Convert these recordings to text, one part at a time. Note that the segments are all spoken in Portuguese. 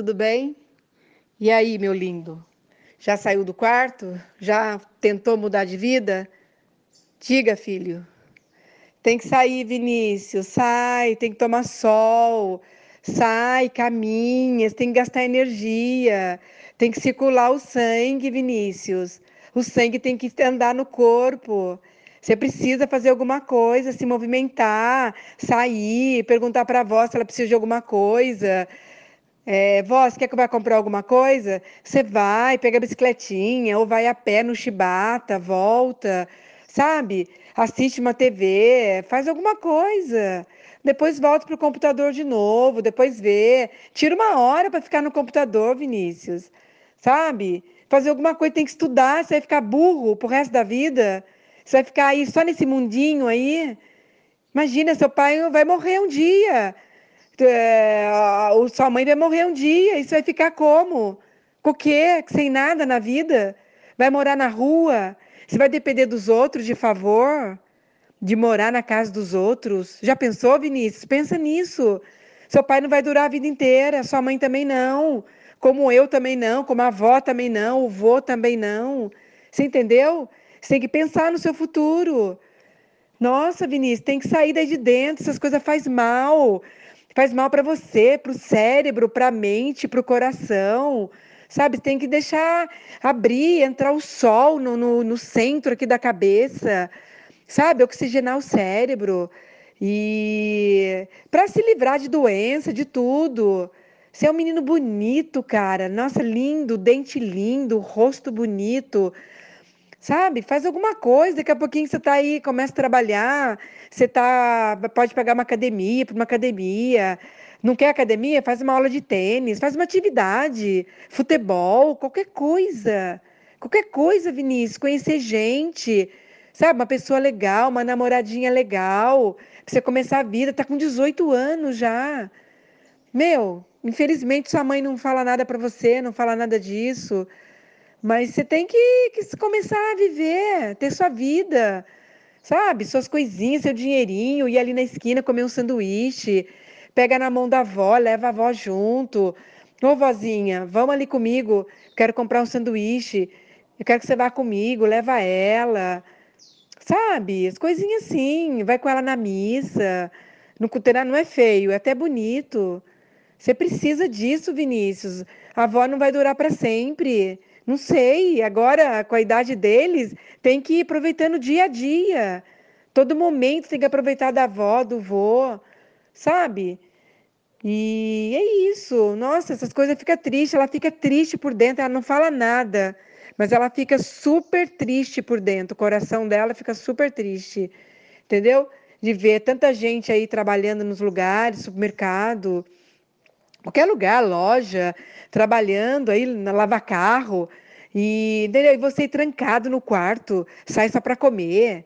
tudo bem? E aí, meu lindo? Já saiu do quarto? Já tentou mudar de vida? Diga, filho. Tem que sair, Vinícius. Sai, tem que tomar sol. Sai, caminha, tem que gastar energia. Tem que circular o sangue, Vinícius. O sangue tem que andar no corpo. Você precisa fazer alguma coisa, se movimentar, sair, perguntar para a avó se ela precisa de alguma coisa. É, vó, você quer que vá comprar alguma coisa? Você vai, pega a bicicletinha, ou vai a pé no chibata, volta, sabe? Assiste uma TV, faz alguma coisa. Depois volta para o computador de novo, depois vê. Tira uma hora para ficar no computador, Vinícius. Sabe? Fazer alguma coisa, tem que estudar, você vai ficar burro pro resto da vida. Você vai ficar aí só nesse mundinho aí? Imagina, seu pai vai morrer um dia. É, sua mãe vai morrer um dia. Você vai ficar como? Com o quê? Sem nada na vida? Vai morar na rua? Você vai depender dos outros de favor? De morar na casa dos outros? Já pensou, Vinícius? Pensa nisso. Seu pai não vai durar a vida inteira, sua mãe também não. Como eu também não, como a avó também não, o vô também não. Você entendeu? Você tem que pensar no seu futuro. Nossa, Vinícius, tem que sair daí de dentro. Essas coisas faz mal. Faz mal para você, para o cérebro, para a mente, para o coração. Sabe, tem que deixar abrir, entrar o sol no, no, no centro aqui da cabeça. Sabe, oxigenar o cérebro. E para se livrar de doença, de tudo. Você é um menino bonito, cara. Nossa, lindo, dente lindo, rosto bonito sabe? Faz alguma coisa, daqui a pouquinho você está aí, começa a trabalhar, você tá, pode pegar uma academia, para uma academia. Não quer academia? Faz uma aula de tênis, faz uma atividade, futebol, qualquer coisa. Qualquer coisa, Vinícius, conhecer gente, sabe? Uma pessoa legal, uma namoradinha legal, pra você começar a vida, tá com 18 anos já. Meu, infelizmente sua mãe não fala nada para você, não fala nada disso. Mas você tem que, que começar a viver, ter sua vida, sabe? Suas coisinhas, seu dinheirinho, ir ali na esquina comer um sanduíche, pega na mão da avó, leva a avó junto. Ô, vozinha, vamos ali comigo, quero comprar um sanduíche, eu quero que você vá comigo, leva ela. Sabe? As coisinhas assim, vai com ela na missa. No cuterá não é feio, é até bonito. Você precisa disso, Vinícius. A avó não vai durar para sempre. Não sei, agora com a idade deles, tem que ir aproveitando dia a dia. Todo momento tem que aproveitar da avó, do vô, sabe? E é isso. Nossa, essas coisas fica triste, ela fica triste por dentro, ela não fala nada, mas ela fica super triste por dentro, o coração dela fica super triste. Entendeu? De ver tanta gente aí trabalhando nos lugares, supermercado, qualquer lugar, loja, trabalhando aí na lava carro e, e você trancado no quarto, sai só para comer.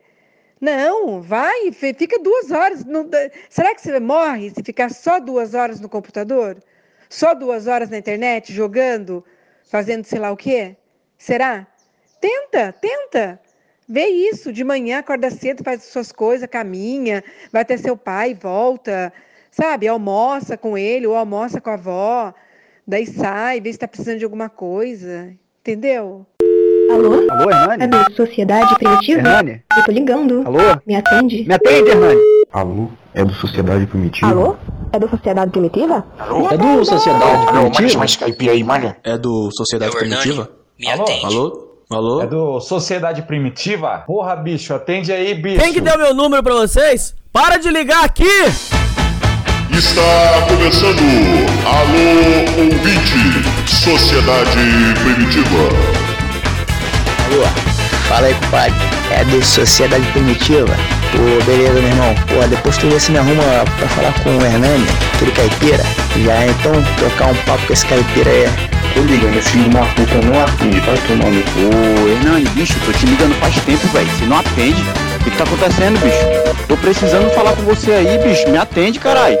Não, vai, fica duas horas. Não, será que você morre se ficar só duas horas no computador? Só duas horas na internet, jogando, fazendo sei lá o quê? Será? Tenta, tenta. Vê isso. De manhã, acorda cedo, faz suas coisas, caminha, vai até seu pai, volta, sabe? Almoça com ele ou almoça com a avó. Daí sai, vê se está precisando de alguma coisa. Entendeu? Alô? Alô, Hernani? É do Sociedade Primitiva? Hernani? Eu tô ligando. Alô? Me atende? Me atende, Hernani. Alô? É do Sociedade Primitiva? Alô? É do Sociedade Primitiva? Alô? É do Sociedade Alô, Primitiva? caipira aí, manda. É do Sociedade É. Primitiva? Me Alô? atende. Alô? Alô? É do Sociedade Primitiva? Porra, bicho, atende aí, bicho. Quem que deu meu número pra vocês? Para de ligar aqui! Está começando Alô Ouvinte, Sociedade Primitiva. Alô, fala aí, compadre. É do Sociedade Primitiva? Pô, beleza, meu irmão. Pô, depois tu vê se me arruma pra falar com o Hernani, aquele caipira. Já então trocar um papo com esse caipira aí. Tô ligando, esse filho de uma puta não atende, vai tomar no cu. Ô, Hernani, bicho, tô te ligando faz tempo, velho. Se não atende, o que, que tá acontecendo, bicho? Tô precisando falar com você aí, bicho. Me atende, caralho.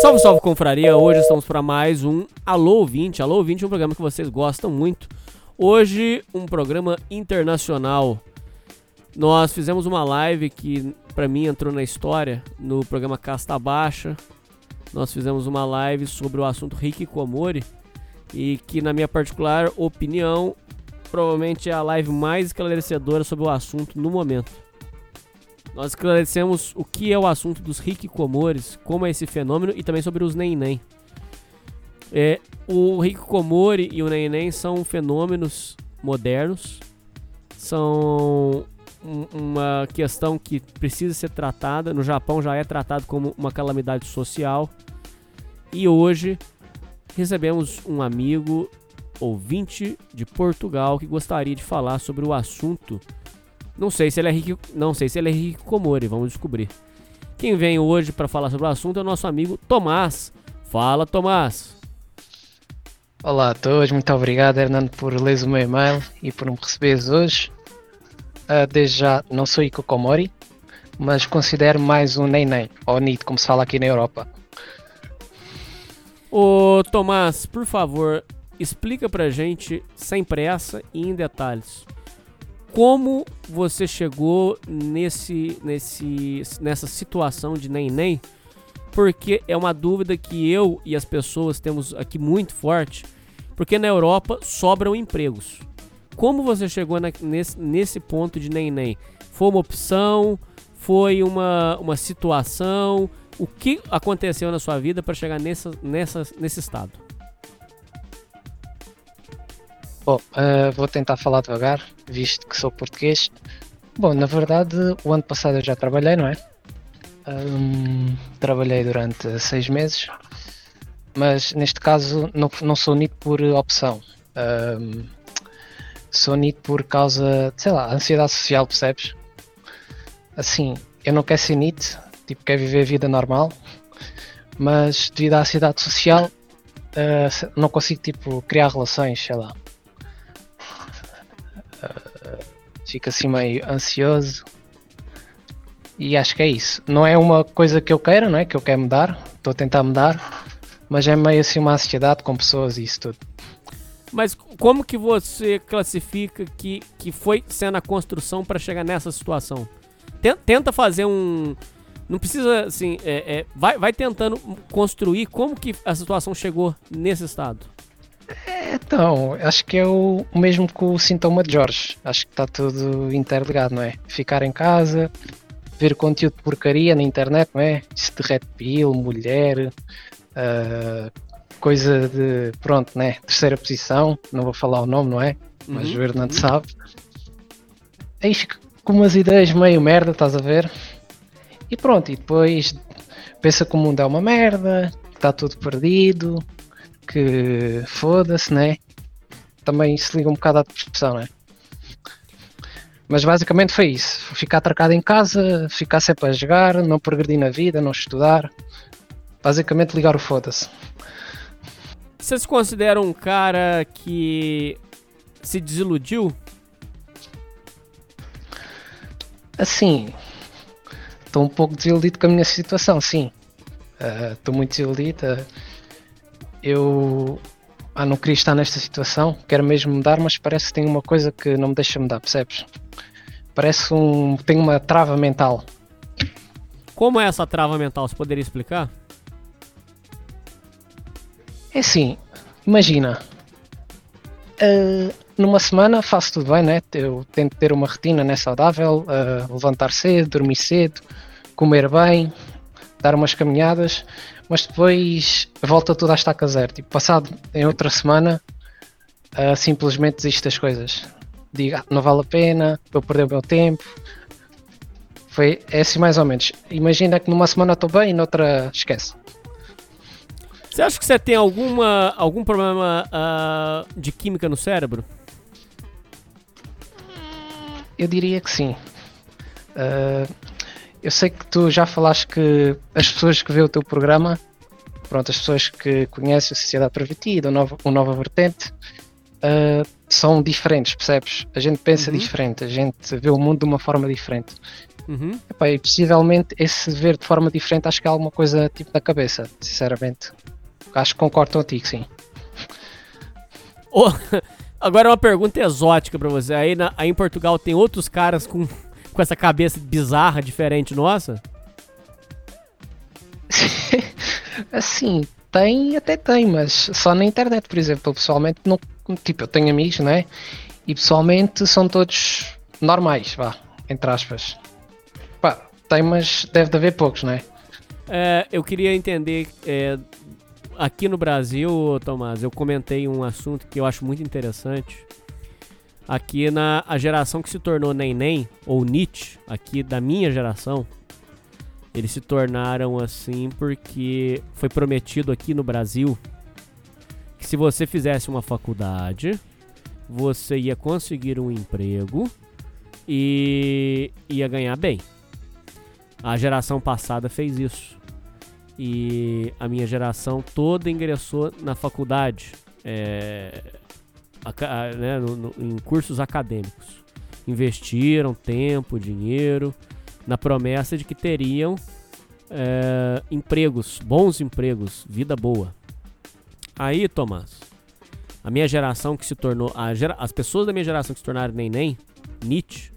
Salve, salve, confraria! Hoje estamos para mais um Alô Ouvinte. Alô Ouvinte é um programa que vocês gostam muito. Hoje, um programa internacional. Nós fizemos uma live que, para mim, entrou na história no programa Casta Baixa. Nós fizemos uma live sobre o assunto Rick Komori. e que, na minha particular opinião, provavelmente é a live mais esclarecedora sobre o assunto no momento. Nós esclarecemos o que é o assunto dos hikikomores, como é esse fenômeno e também sobre os neném. É, o hikikomori e o neném são fenômenos modernos, são um- uma questão que precisa ser tratada. No Japão já é tratado como uma calamidade social. E hoje recebemos um amigo ouvinte de Portugal que gostaria de falar sobre o assunto. Não sei se ele é Rick, não sei se ele é hikikomori, vamos descobrir. Quem vem hoje para falar sobre o assunto é o nosso amigo Tomás. Fala, Tomás. Olá a todos, muito obrigado Hernando por leres o meu e-mail e por me receberes hoje. Ah, desde já não sou Ikokomori, mas considero mais um neném, ou NIT, como se fala aqui na Europa. Ô Tomás, por favor, explica pra gente, sem pressa e em detalhes, como você chegou nesse, nesse, nessa situação de neném, porque é uma dúvida que eu e as pessoas temos aqui muito forte, porque na Europa sobram empregos. Como você chegou na- nesse, nesse ponto de neném? Foi uma opção? Foi uma, uma situação? O que aconteceu na sua vida para chegar nessa, nessa, nesse estado? Bom, ah, vou tentar falar devagar, visto que sou português. Bom, na verdade, o ano passado eu já trabalhei, não é? Ahm, trabalhei durante seis meses, mas neste caso não, não sou NIT por opção. Ahm, sou NIT por causa, sei lá, ansiedade social, percebes? Assim, eu não quero ser NIT, tipo, quero viver a vida normal, mas devido à ansiedade social, se- não consigo, tipo, criar relações, sei lá. Fico assim meio ansioso e acho que é isso. Não é uma coisa que eu queira, não é? Que eu quero mudar, estou a tentar mudar, mas é meio assim uma ansiedade com pessoas e isso tudo. Mas como que você classifica que, que foi sendo a construção para chegar nessa situação? Ten- Tenta fazer um. Não precisa, assim, é, é, vai, vai tentando construir como que a situação chegou nesse estado. Então, acho que é o, mesmo que o sintoma de Jorge. Acho que está tudo interligado, não é? Ficar em casa, ver conteúdo de porcaria na internet, não é? Isso de red pill, mulher, ah, coisa de, pronto, né? Terceira posição, não vou falar o nome, não é? Mas Uhum, o Hernando sabe. Aí fica com umas ideias meio merda, estás a ver? E pronto, e depois pensa que o mundo é uma merda, que está tudo perdido, que foda-se, né? Também se liga um bocado à depressão, né? Mas basicamente foi isso. Ficar atracado em casa, ficar sempre a jogar, não progredir na vida, não estudar. Basicamente ligar o foda-se. Você se considera um cara que se desiludiu? Assim, estou um pouco desiludido com a minha situação, sim. Estou muito desiludido. ah, eu ah, não queria estar nesta situação, quero mesmo mudar, mas parece que tem uma coisa que não me deixa mudar, percebes? Parece um. tem uma trava mental. Como é essa trava mental? Você poderia explicar? É assim, imagina. ah, numa semana faço tudo bem, né? Eu tento ter uma rotina né, saudável, ah, levantar cedo, dormir cedo, comer bem, dar umas caminhadas, mas depois volta tudo à estaca zero. Tipo, passado em outra semana, ah, simplesmente desisto das coisas. Digo, "Ah, não vale a pena, eu perder o meu tempo. Foi é assim mais ou menos. Imagina que numa semana estou bem e noutra esquece. Você acha que você tem alguma, algum problema ah, de química no cérebro? Eu diria que sim. Ah, eu sei que tu já falaste que as pessoas que vê o teu programa, pronto, as pessoas que conhecem a Sociedade Pervertida, o Nova, o Nova Vertente, ah, são diferentes, percebes? A gente pensa Uhum. diferente, a gente vê o mundo de uma forma diferente. Uhum. Epá, e possivelmente esse ver de forma diferente acho que é alguma coisa tipo na cabeça, sinceramente. Acho que concordo contigo, sim. Ô, agora uma pergunta exótica pra você. Aí, na- aí em Portugal tem outros caras com, com essa cabeça bizarra, diferente nossa? Assim, tem, até tem, mas só na internet, por exemplo. Eu, pessoalmente, não, tipo, eu tenho amigos, né? E pessoalmente são todos normais, vá, entre aspas. Pá, tem, mas deve de haver poucos, né? É, eu queria entender, é, aqui no Brasil, Tomás, eu comentei um assunto que eu acho muito interessante. Aqui na a geração que se tornou neném, ou Nietzsche, aqui da minha geração, eles se tornaram assim porque foi prometido aqui no Brasil que se você fizesse uma faculdade, você ia conseguir um emprego e ia ganhar bem. A geração passada fez isso. E a minha geração toda ingressou na faculdade, é, né, no, no, em cursos acadêmicos. Investiram tempo, dinheiro, na promessa de que teriam é, empregos, bons empregos, vida boa. Aí, Tomás, a minha geração que se tornou. Gera, as pessoas da minha geração que se tornaram neném, Nietzsche,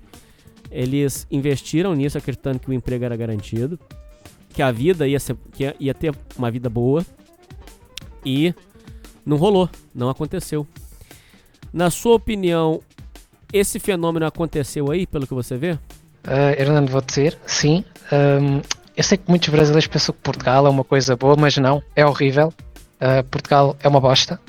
eles investiram nisso acreditando que o emprego era garantido, que a vida ia, ser, que ia, ia ter uma vida boa e não rolou, não aconteceu. Na sua opinião, esse fenômeno aconteceu aí, pelo que você vê? Uh, Hernando, vou dizer, sim. Um, eu sei que muitos brasileiros pensam que Portugal é uma coisa boa, mas não, é horrível. Uh, Portugal é uma bosta.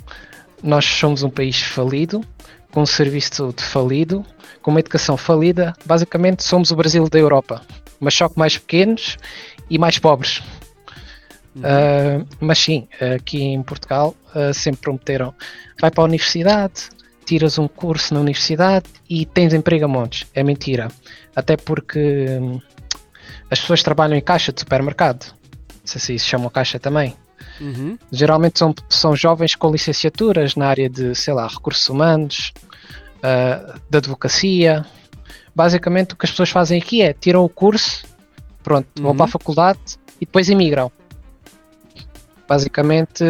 Nós somos um país falido, com um serviço de saúde falido, com uma educação falida. Basicamente, somos o Brasil da Europa, mas só que mais pequenos e mais pobres. Uhum. Uh, mas sim, aqui em Portugal uh, sempre prometeram: vai para a universidade, tiras um curso na universidade e tens emprego a montes. É mentira. Até porque hum, as pessoas trabalham em caixa de supermercado. Não sei se isso chama caixa também. Uhum. Geralmente são, são jovens com licenciaturas na área de, sei lá, recursos humanos, uh, de advocacia. Basicamente o que as pessoas fazem aqui é tiram o curso, pronto, uhum. vão para a faculdade e depois emigram. Basicamente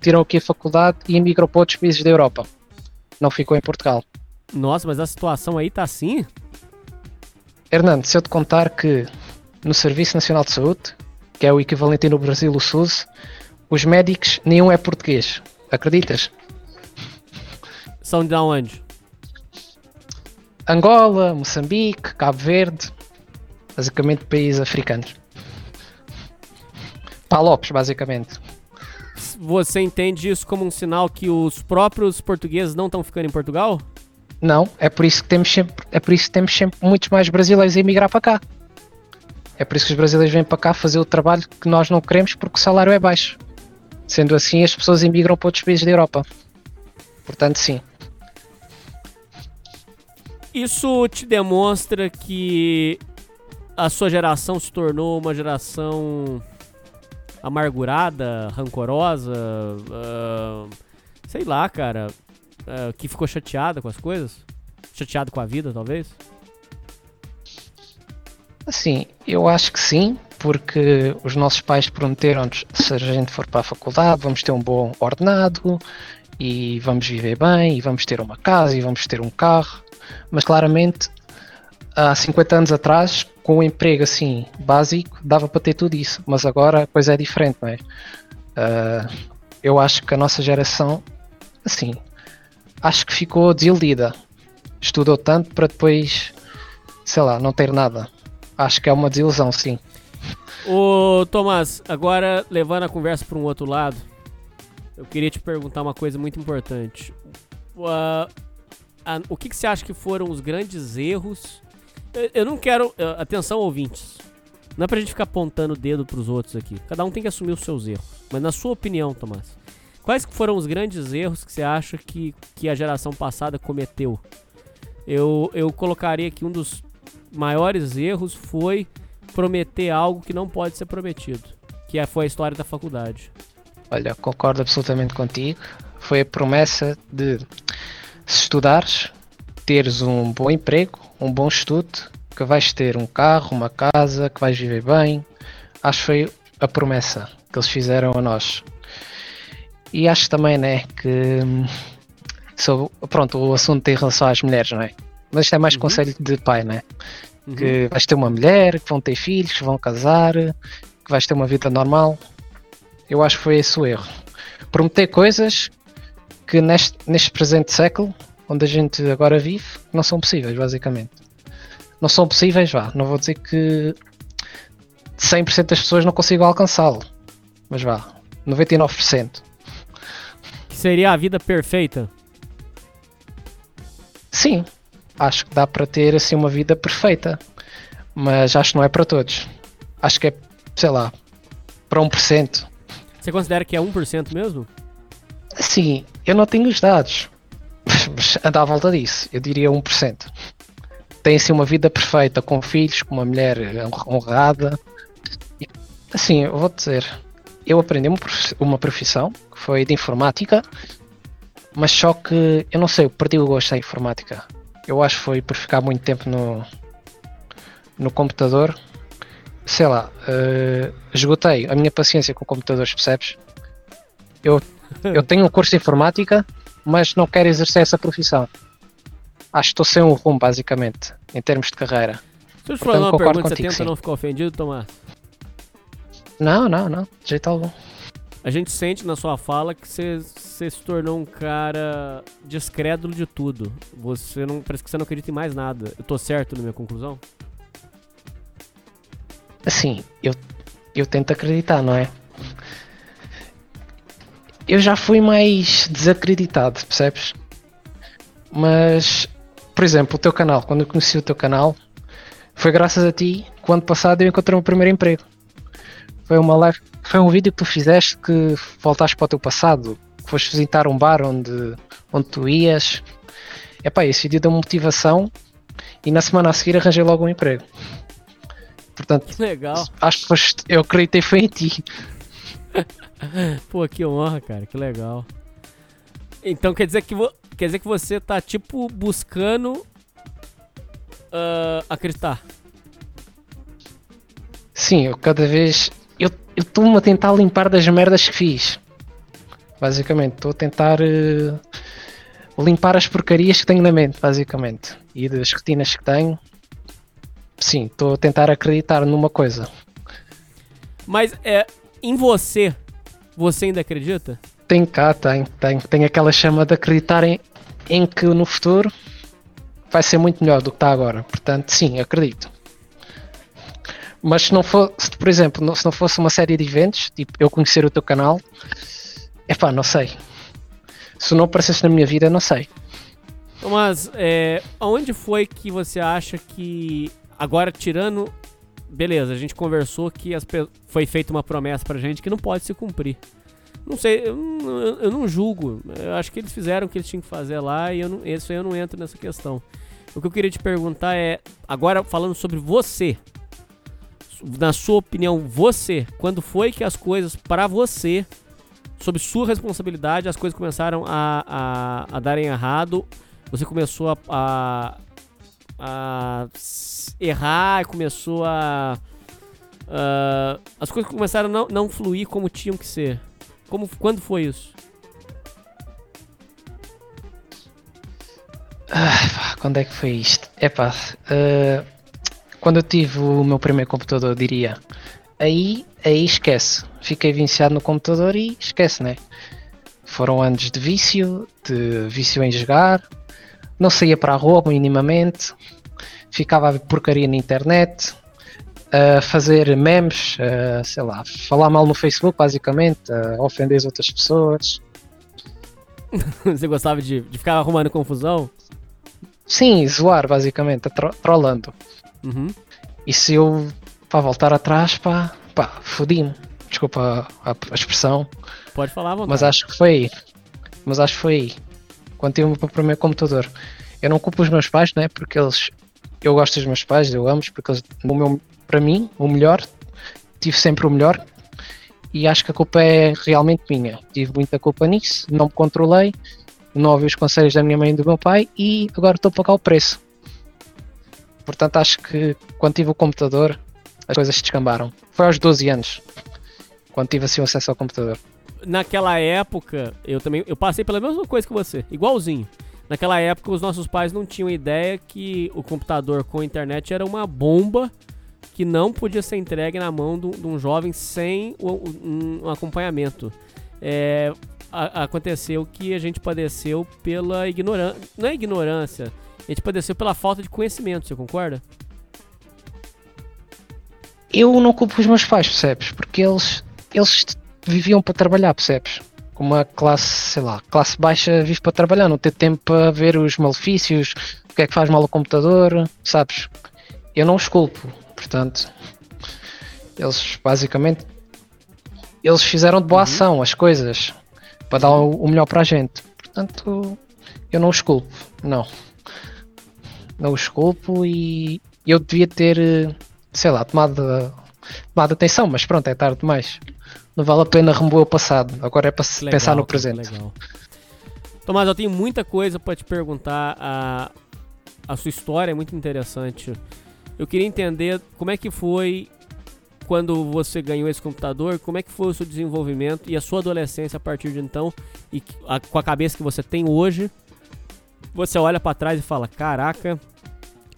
tiram aqui a faculdade e emigram para outros países da Europa não ficou em Portugal. Nossa, mas a situação aí tá assim? Hernando, se eu te contar que no Serviço Nacional de Saúde, que é o equivalente no Brasil o SUS, os médicos nenhum é português. Acreditas? São de onde? Angola, Moçambique, Cabo Verde, basicamente países africanos. Palopes, basicamente você entende isso como um sinal que os próprios portugueses não estão ficando em Portugal? Não, é por isso que temos sempre, é por isso que temos sempre muitos mais brasileiros a emigrar para cá. É por isso que os brasileiros vêm para cá fazer o trabalho que nós não queremos porque o salário é baixo. Sendo assim, as pessoas emigram para outros países da Europa. Portanto, sim. Isso te demonstra que a sua geração se tornou uma geração amargurada, rancorosa, uh, sei lá, cara, uh, que ficou chateada com as coisas? Chateado com a vida, talvez? Assim, eu acho que sim, porque os nossos pais prometeram-nos se a gente for para a faculdade, vamos ter um bom ordenado e vamos viver bem e vamos ter uma casa e vamos ter um carro, mas claramente há 50 anos atrás, com um emprego assim básico, dava para ter tudo isso, mas agora a coisa é diferente, não é? Uh, eu acho que a nossa geração, assim, acho que ficou desiludida. Estudou tanto para depois, sei lá, não ter nada. Acho que é uma desilusão, sim. Ô Tomás, agora levando a conversa para um outro lado, eu queria te perguntar uma coisa muito importante. Uh, o que, que você acha que foram os grandes erros eu não quero. Atenção, ouvintes. Não é pra gente ficar apontando o dedo pros outros aqui. Cada um tem que assumir os seus erros. Mas na sua opinião, Tomás, quais foram os grandes erros que você acha que, que a geração passada cometeu? Eu, eu colocaria que um dos maiores erros foi prometer algo que não pode ser prometido. Que é, foi a história da faculdade. Olha, concordo absolutamente contigo. Foi a promessa de se estudares, teres um bom emprego, um bom estudo, que vais ter um carro, uma casa, que vais viver bem. Acho que foi a promessa que eles fizeram a nós. E acho também, né, que sobre, pronto, o assunto tem relação às mulheres, não é? Mas isto é mais uhum. conselho de pai, né? Uhum. Que vais ter uma mulher, que vão ter filhos, que vão casar, que vais ter uma vida normal. Eu acho que foi esse o erro. Prometer coisas que neste, neste presente século, onde a gente agora vive, não são possíveis, basicamente. Não são possíveis, vá. Não vou dizer que 100% das pessoas não consigam alcançá-lo. Mas vá, 99%. Que seria a vida perfeita? Sim, acho que dá para ter assim uma vida perfeita. Mas acho que não é para todos. Acho que é, sei lá, para 1%. Você considera que é 1% mesmo? Sim, eu não tenho os dados. Anda à volta disso. Eu diria 1%. Tem assim uma vida perfeita, com filhos, com uma mulher honrada. E, assim, eu vou dizer, eu aprendi uma profi- uma profissão que foi de informática, mas só que eu não sei, eu perdi o gosto da informática. Eu acho que foi por ficar muito tempo no, no computador. Sei lá, eh, esgotei a minha paciência com computadores, percebes? Eu, eu tenho um curso de informática, mas não quero exercer essa profissão. Acho que estou sem um rumo, basicamente, em termos de carreira. Se eu te fazer uma pergunta, você contigo, tenta sim. não ficar ofendido, Tomás? Não, não, não, de jeito algum. A gente sente na sua fala que você, você se tornou um cara descrédulo de tudo. Você não. Parece que você não acredita em mais nada. Eu tô certo na minha conclusão? Assim, eu, eu tento acreditar, não é? Eu já fui mais desacreditado, percebes? Mas, por exemplo, o teu canal, quando eu conheci o teu canal, foi graças a ti que o ano passado eu encontrei o meu primeiro emprego. Foi uma live, foi um vídeo que tu fizeste que voltaste para o teu passado, que foste visitar um bar onde, onde tu ias. Epá, esse vídeo deu motivação e na semana a seguir arranjei logo um emprego. Portanto, legal. acho que foste, eu acreditei foi em ti. Pô, que honra, cara. Que legal. Então quer dizer que, vo- quer dizer que você tá, tipo, buscando ah, acreditar. Sim, eu cada vez. Eu estou-me a tentar limpar das merdas que fiz. Basicamente, estou a tentar eh, limpar as porcarias que tenho na mente, basicamente. E das rotinas que tenho. Sim, estou a tentar acreditar numa coisa. Mas é em você, você ainda acredita? Tem cá, tem, tem. Tem aquela chama de acreditar em, em que no futuro vai ser muito melhor do que está agora. Portanto, sim, acredito. Mas se não fosse, por exemplo, se não fosse uma série de eventos, tipo eu conhecer o teu canal, é pá, não sei. Se não aparecesse na minha vida, não sei. Mas é, aonde foi que você acha que agora tirando, beleza? A gente conversou que as foi feita uma promessa pra gente que não pode se cumprir. Não sei, eu, não- eu- não julgo. Eu acho que eles fizeram o que eles tinham que fazer lá e eu não, isso aí eu não entro nessa questão. O que eu queria te perguntar é, agora falando sobre você, na sua opinião, você, quando foi que as coisas pra você, sob sua responsabilidade, as coisas começaram a, a, a darem errado você começou a, a, a errar, começou a, a- as coisas começaram a não, não fluir como tinham que ser. Como, quando foi isso? Ah, quando é que foi isto? Epá, eh, quando eu tive o meu primeiro computador, eu diria. Aí, aí esquece. Fiquei viciado no computador e esquece, né? Foram anos de vício, de vício em jogar. Não saía para a rua minimamente. Ficava a ver porcaria na internet. A fazer memes, a, sei lá, falar mal no Facebook, basicamente, a ofender as outras pessoas. você gostava de, de ficar arrumando confusão? Sim, zoar, basicamente, tro- trollando. Uhum. E se eu para voltar atrás, pá, pá, fodi-me. Desculpa a, a- expressão, Pode falar, vontade. mas acho que foi aí. Mas acho que foi aí. Quando tive o meu primeiro computador. Eu não culpo os meus pais, né? Porque eles. Eu gosto dos meus pais, eu amo porque eles. O meu, para mim, o melhor. Tive sempre o melhor. E acho que a culpa é realmente minha. Tive muita culpa nisso, não me controlei, não ouvi os conselhos da minha mãe e do meu pai e agora estou a pagar o preço. Portanto, acho que quando tive o computador, as coisas descambaram. Foi aos 12 anos, quando tive assim o acesso ao computador. Naquela época, eu também eu passei pela mesma coisa que você, igualzinho. Naquela época, os nossos pais não tinham ideia que o computador com internet era uma bomba que não podia ser entregue na mão de um- jovem sem um, acompanhamento. É, a- aconteceu que a gente padeceu pela ignorância. Não é ignorância, a gente padeceu pela falta de conhecimento, você concorda? Eu não culpo os meus pais, percebes? Porque eles, eles viviam para trabalhar, percebes? Como a classe, sei lá, classe baixa vive para trabalhar, não ter tempo para ver os malefícios, o que é que faz mal ao computador, sabes? Eu não os culpo, portanto, eles basicamente eles fizeram de boa ação as coisas para dar o, o melhor para a gente. Portanto, eu não os culpo, não. Não os culpo e eu devia ter, eh, sei lá, tomado, tomado atenção, mas pronto, é tarde demais. Não vale a pena remover o passado, agora é para Legal, pensar no presente. Legal. Tomás, eu tenho muita coisa pra te perguntar. A, a sua história é muito interessante. Eu queria entender como é que foi quando você ganhou esse computador, como é que foi o seu desenvolvimento e a sua adolescência a partir de então, e a- com a cabeça que você tem hoje. Você olha pra trás e fala: Caraca,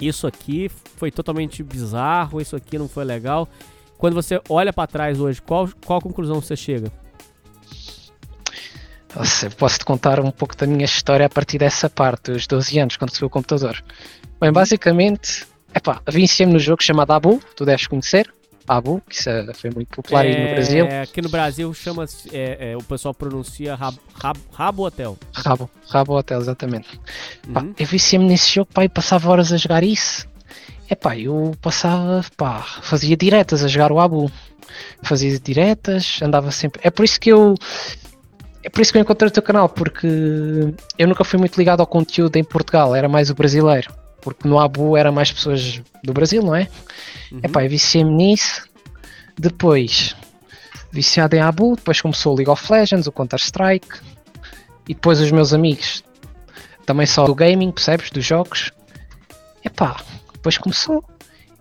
isso aqui foi totalmente bizarro, isso aqui não foi legal. Quando você olha pra trás hoje, qual, qual conclusão você chega? Nossa, eu posso te contar um pouco da minha história a partir dessa parte, dos 12 anos, quando recebi o computador. Bem, basicamente, epá, viciei-me no jogo chamado Abu, tu deves conhecer, Abu, que isso é- foi muito popular aí no Brasil. É, aqui no Brasil chama é, é, o pessoal pronuncia rab, rab, Rabo Hotel. Rabo, Rabo Hotel, exatamente. Pá, Uhum. eu viciei-me nesse jogo, pá, e passava horas a jogar isso. Epá, eu passava, pá, fazia diretas a jogar o Abu. Fazia diretas, andava sempre. É por isso que eu. É por isso que eu encontrei o teu canal, porque eu nunca fui muito ligado ao conteúdo em Portugal, era mais o brasileiro. Porque no Abu era mais pessoas do Brasil, não é? Uhum. Epá, eu viciei-me nisso. Depois, viciado em Abu, depois começou o League of Legends, o Counter-Strike. E depois os meus amigos, também só do gaming, percebes? Dos jogos. Epá, depois começou.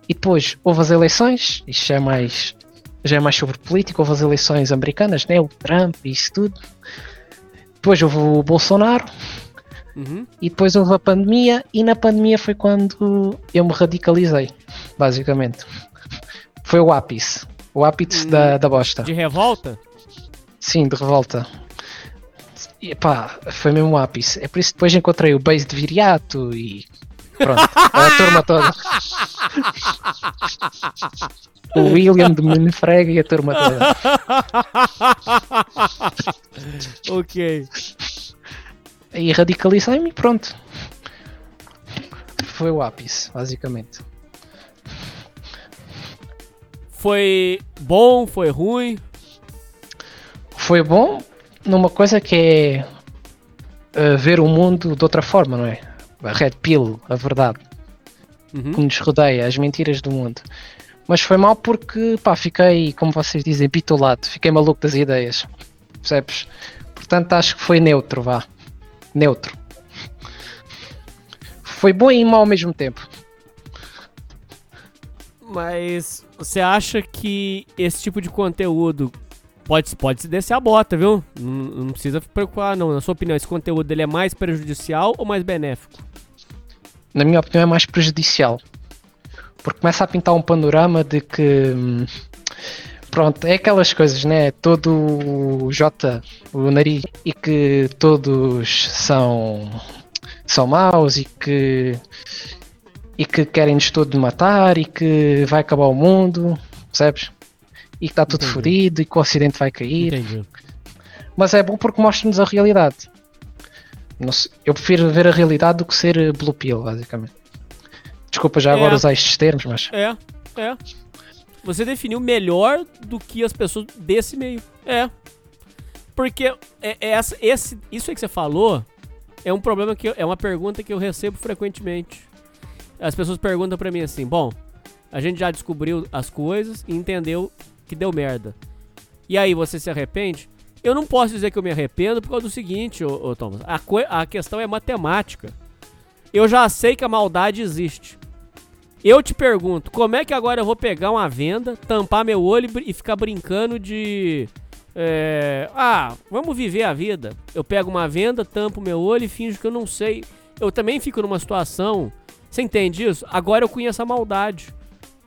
E depois houve as eleições, isto já é mais, já é mais sobre política, houve as eleições americanas, né? O Trump e isso tudo. Depois houve o Bolsonaro Uhum. e depois houve a pandemia e na pandemia foi quando eu me radicalizei, basicamente. Foi o ápice. O ápice da, da bosta. De revolta? Sim, de revolta. E pá, foi mesmo o ápice. É por isso que depois encontrei o base de Viriato e pronto, a turma toda. O William de Menefrega e a turma toda. ok. E radicalizei-me e pronto. Foi o ápice, basicamente. Foi bom, foi ruim. Foi bom numa coisa que é uh, ver o mundo de outra forma, não é? A red pill, a verdade. Uhum. que nos rodeia, as mentiras do mundo. Mas foi mal porque, pá, fiquei, como vocês dizem, bitolado, fiquei maluco das ideias, percebes? Portanto, acho que foi neutro, vá. Neutro. Foi bom e mau ao mesmo tempo. Mas você acha que esse tipo de conteúdo pode, pode se descer a bota, viu? Não, não precisa se preocupar, não. Na sua opinião, esse conteúdo ele é mais prejudicial ou mais benéfico? Na minha opinião, é mais prejudicial. Porque começa a pintar um panorama de que. hum, Pronto, é aquelas coisas, né? Todo o J, o nariz, e que todos são. são maus e que. e que querem-nos todos matar e que vai acabar o mundo, percebes? E que está tudo Entendi. fodido e que o Ocidente vai cair. Entendi. Mas é bom porque mostra-nos a realidade. Eu prefiro ver a realidade do que ser eh, blue pill, basicamente. Desculpa já agora É. usar estes termos, mas É, é. Você definiu melhor do que as pessoas desse meio. É. Porque é, é essa, esse, isso aí que você falou é um problema que eu- é uma pergunta que eu recebo frequentemente. As pessoas perguntam pra mim assim: bom, a gente já descobriu as coisas e entendeu que deu merda. E aí, você se arrepende? Eu não posso dizer que eu me arrependo por causa do seguinte, ô, ô Thomas. A, a questão é matemática. Eu já sei que a maldade existe. Eu te pergunto, como é que agora eu vou pegar uma venda, tampar meu olho e e ficar brincando de. é, ah, vamos viver a vida. Eu pego uma venda, tampo meu olho e finjo que eu não sei. Eu também fico numa situação. Você entende isso? Agora eu conheço a maldade.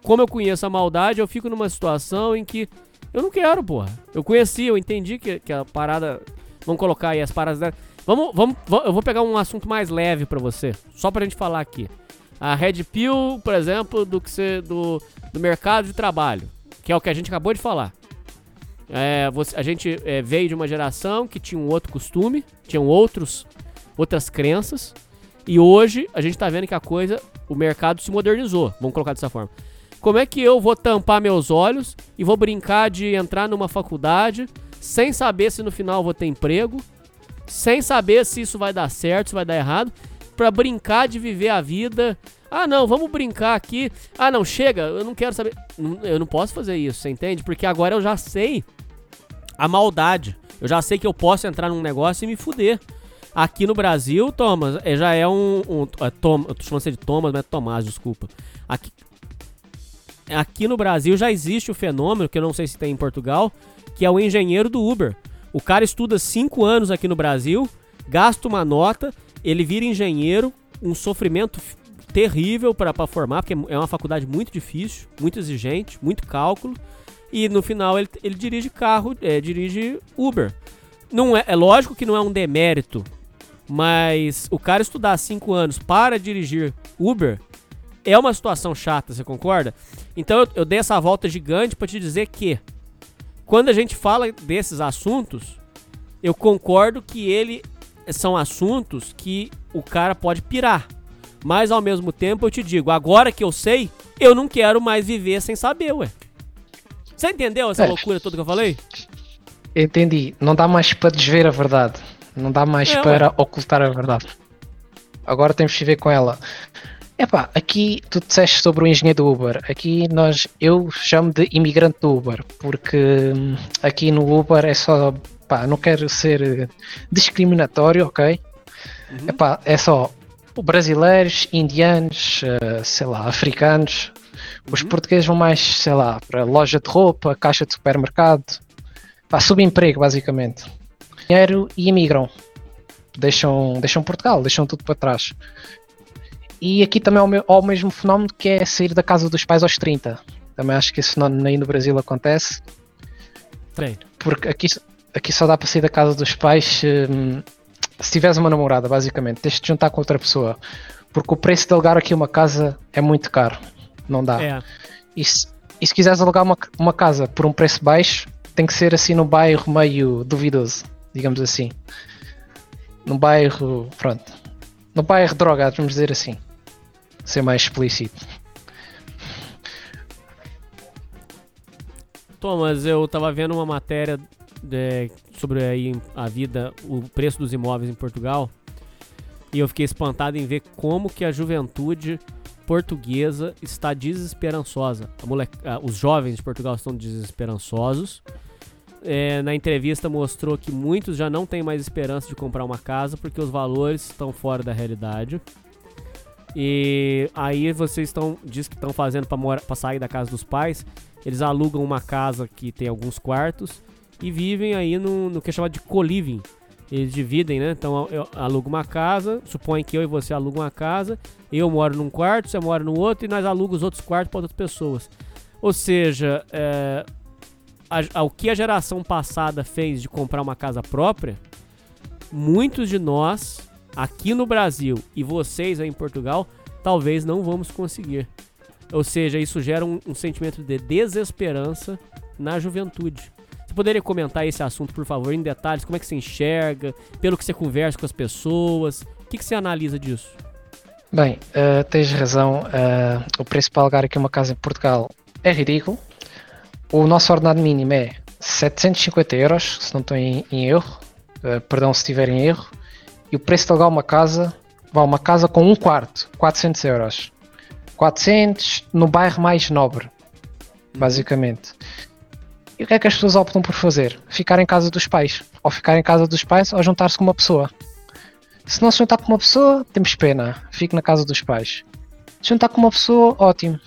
Como eu conheço a maldade, eu fico numa situação em que eu não quero, porra. Eu conheci, eu entendi que, que a parada. Vamos colocar aí as paradas. Vamos, vamos, va- eu vou pegar um assunto mais leve pra você, só pra gente falar aqui. A Red Pill, por exemplo, do que você, do, do mercado de trabalho, que é o que a gente acabou de falar. É, você- a gente é, veio de uma geração que tinha um outro costume, tinham outros, outras crenças, e hoje a gente tá vendo que a coisa, o mercado se modernizou, vamos colocar dessa forma. Como é que eu vou tampar meus olhos e vou brincar de entrar numa faculdade sem saber se no final vou ter emprego, sem saber se isso vai dar certo, se vai dar errado, pra brincar de viver a vida. Ah, não, vamos brincar aqui. Ah, não, chega, eu não quero saber. Não- Eu não posso fazer isso, você entende? Porque agora eu já sei a maldade. Eu já sei que eu posso entrar num negócio e me fuder. Aqui no Brasil, Thomas, é, já é um. um é, Tom, eu tô chamando você de Thomas, mas é Tomás, desculpa. Aqui, aqui no Brasil já existe o fenômeno, que eu não sei se tem em Portugal, que é o engenheiro do Uber. O cara estuda 5 anos aqui no Brasil, gasta uma nota, ele vira engenheiro, um sofrimento terrível para formar, porque é uma faculdade muito difícil, muito exigente, muito cálculo. E no final ele, ele dirige carro, é, dirige Uber. Não é, é lógico que não é um demérito, mas o cara estudar 5 anos para dirigir Uber é uma situação chata, você concorda? Então eu, eu dei essa volta gigante para te dizer que quando a gente fala desses assuntos, eu concordo que ele são assuntos que o cara pode pirar. Mas ao mesmo tempo eu te digo, agora que eu sei, eu não quero mais viver sem saber, ué. Você entendeu essa É. loucura toda que eu falei? Entendi. Não dá mais para desver a verdade. Não dá mais É, para ocultar a verdade. Agora temos que viver com ela. Epá, aqui tu disseste sobre o engenheiro do Uber. Aqui nós, eu chamo de imigrante do Uber, porque hum, aqui no Uber é só, pá, não quero ser discriminatório, ok? Epá, é só brasileiros, indianos, eh, sei lá, africanos. Os portugueses vão mais, sei lá, para loja de roupa, caixa de supermercado, pá, subemprego basicamente. Dinheiro e imigram. Deixam, deixam Portugal, deixam tudo para trás. E aqui também há o, há o mesmo fenómeno que é sair da casa dos pais aos 30. Também acho que esse fenómeno aí no Brasil acontece. Treino. Porque aqui, aqui só dá para sair da casa dos pais se, hum, se tiveres uma namorada, basicamente. Tens de te juntar com outra pessoa. Porque o preço de alugar aqui uma casa é muito caro. Não dá. É. E, se, e se quiseres alugar uma, uma casa por um preço baixo, tem que ser assim num bairro meio duvidoso, digamos assim. Num bairro, pronto. No bairro drogado, vamos dizer assim. Ser mais explícito. Thomas, eu tava vendo uma matéria é, sobre aí a vida, o preço dos imóveis em Portugal. E eu fiquei espantado em ver como que a juventude portuguesa está desesperançosa. Os jovens de Portugal estão desesperançosos. É, na entrevista mostrou que muitos já não têm mais esperança de comprar uma casa porque os valores estão fora da realidade. E aí vocês estão diz que estão fazendo para sair da casa dos pais. Eles alugam uma casa que tem alguns quartos e vivem aí no, no que é chamado de co-living. Eles dividem, né? Então eu alugo uma casa, supõe que eu e você alugam uma casa, eu moro num quarto, você mora no outro e nós alugamos os outros quartos para outras pessoas. Ou seja, é, a- a- o que a geração passada fez de comprar uma casa própria, muitos de nós aqui no Brasil e vocês aí em Portugal talvez não vamos conseguir. Ou seja, isso gera um, um sentimento de desesperança na juventude. Você poderia comentar esse assunto, por favor, em detalhes? Como é que você enxerga? Pelo que você conversa com as pessoas? O que, que você analisa disso? Bem, eh, tens razão. eh, o preço para alugar aqui uma casa em Portugal é ridículo. O nosso ordenado mínimo é 750 euros, se não estou em, em erro. Eh, perdão se estiver em erro. E o preço de alugar uma casa, vai uma casa com um quarto, 400 euros. 400 no bairro mais nobre, basicamente. E o que é que as pessoas optam por fazer? Ficar em casa dos pais. Ou ficar em casa dos pais ou juntar-se com uma pessoa. Se não se juntar com uma pessoa, temos pena. Fique na casa dos pais. Se juntar com uma pessoa, ótimo.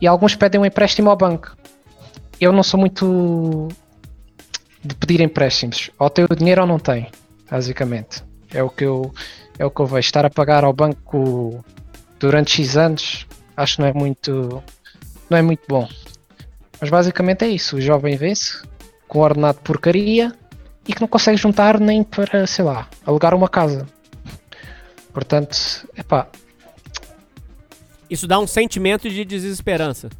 E alguns pedem um empréstimo ao banco. Eu não sou muito de pedir empréstimos. Ou tem o dinheiro ou não tem, basicamente. É o que eu, é o que eu vejo. Estar a pagar ao banco durante X anos, acho que não é muito, não é muito bom. Mas basicamente é isso, o jovem vê-se com ordenado de porcaria e que não consegue juntar nem para, sei lá, alugar uma casa. Portanto, epá, Isso dá um sentimento de desesperança.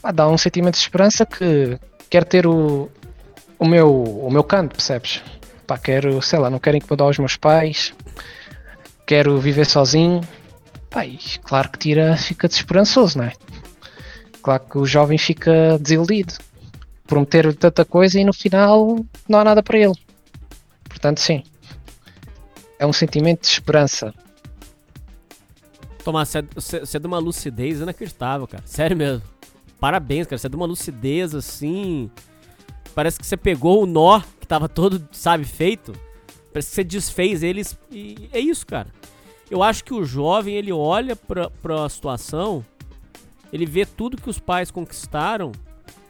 pá, dá um sentimento de esperança que quer ter o, o, meu, o meu canto, percebes? Pá, quero, sei lá, não quero incomodar os meus pais, quero viver sozinho. Pá, e claro que tira, fica desesperançoso, não é? Claro que o jovem fica desiludido. Prometer tanta coisa e no final não há nada para ele. Portanto, sim. É um sentimento de esperança. Tomás, você é, é de uma lucidez inacreditável, cara. Sério mesmo. Parabéns, cara. Você é de uma lucidez assim. Parece que você pegou o nó que tava todo, sabe, feito. Parece que você desfez eles. E é isso, cara. Eu acho que o jovem, ele olha pra, pra situação, ele vê tudo que os pais conquistaram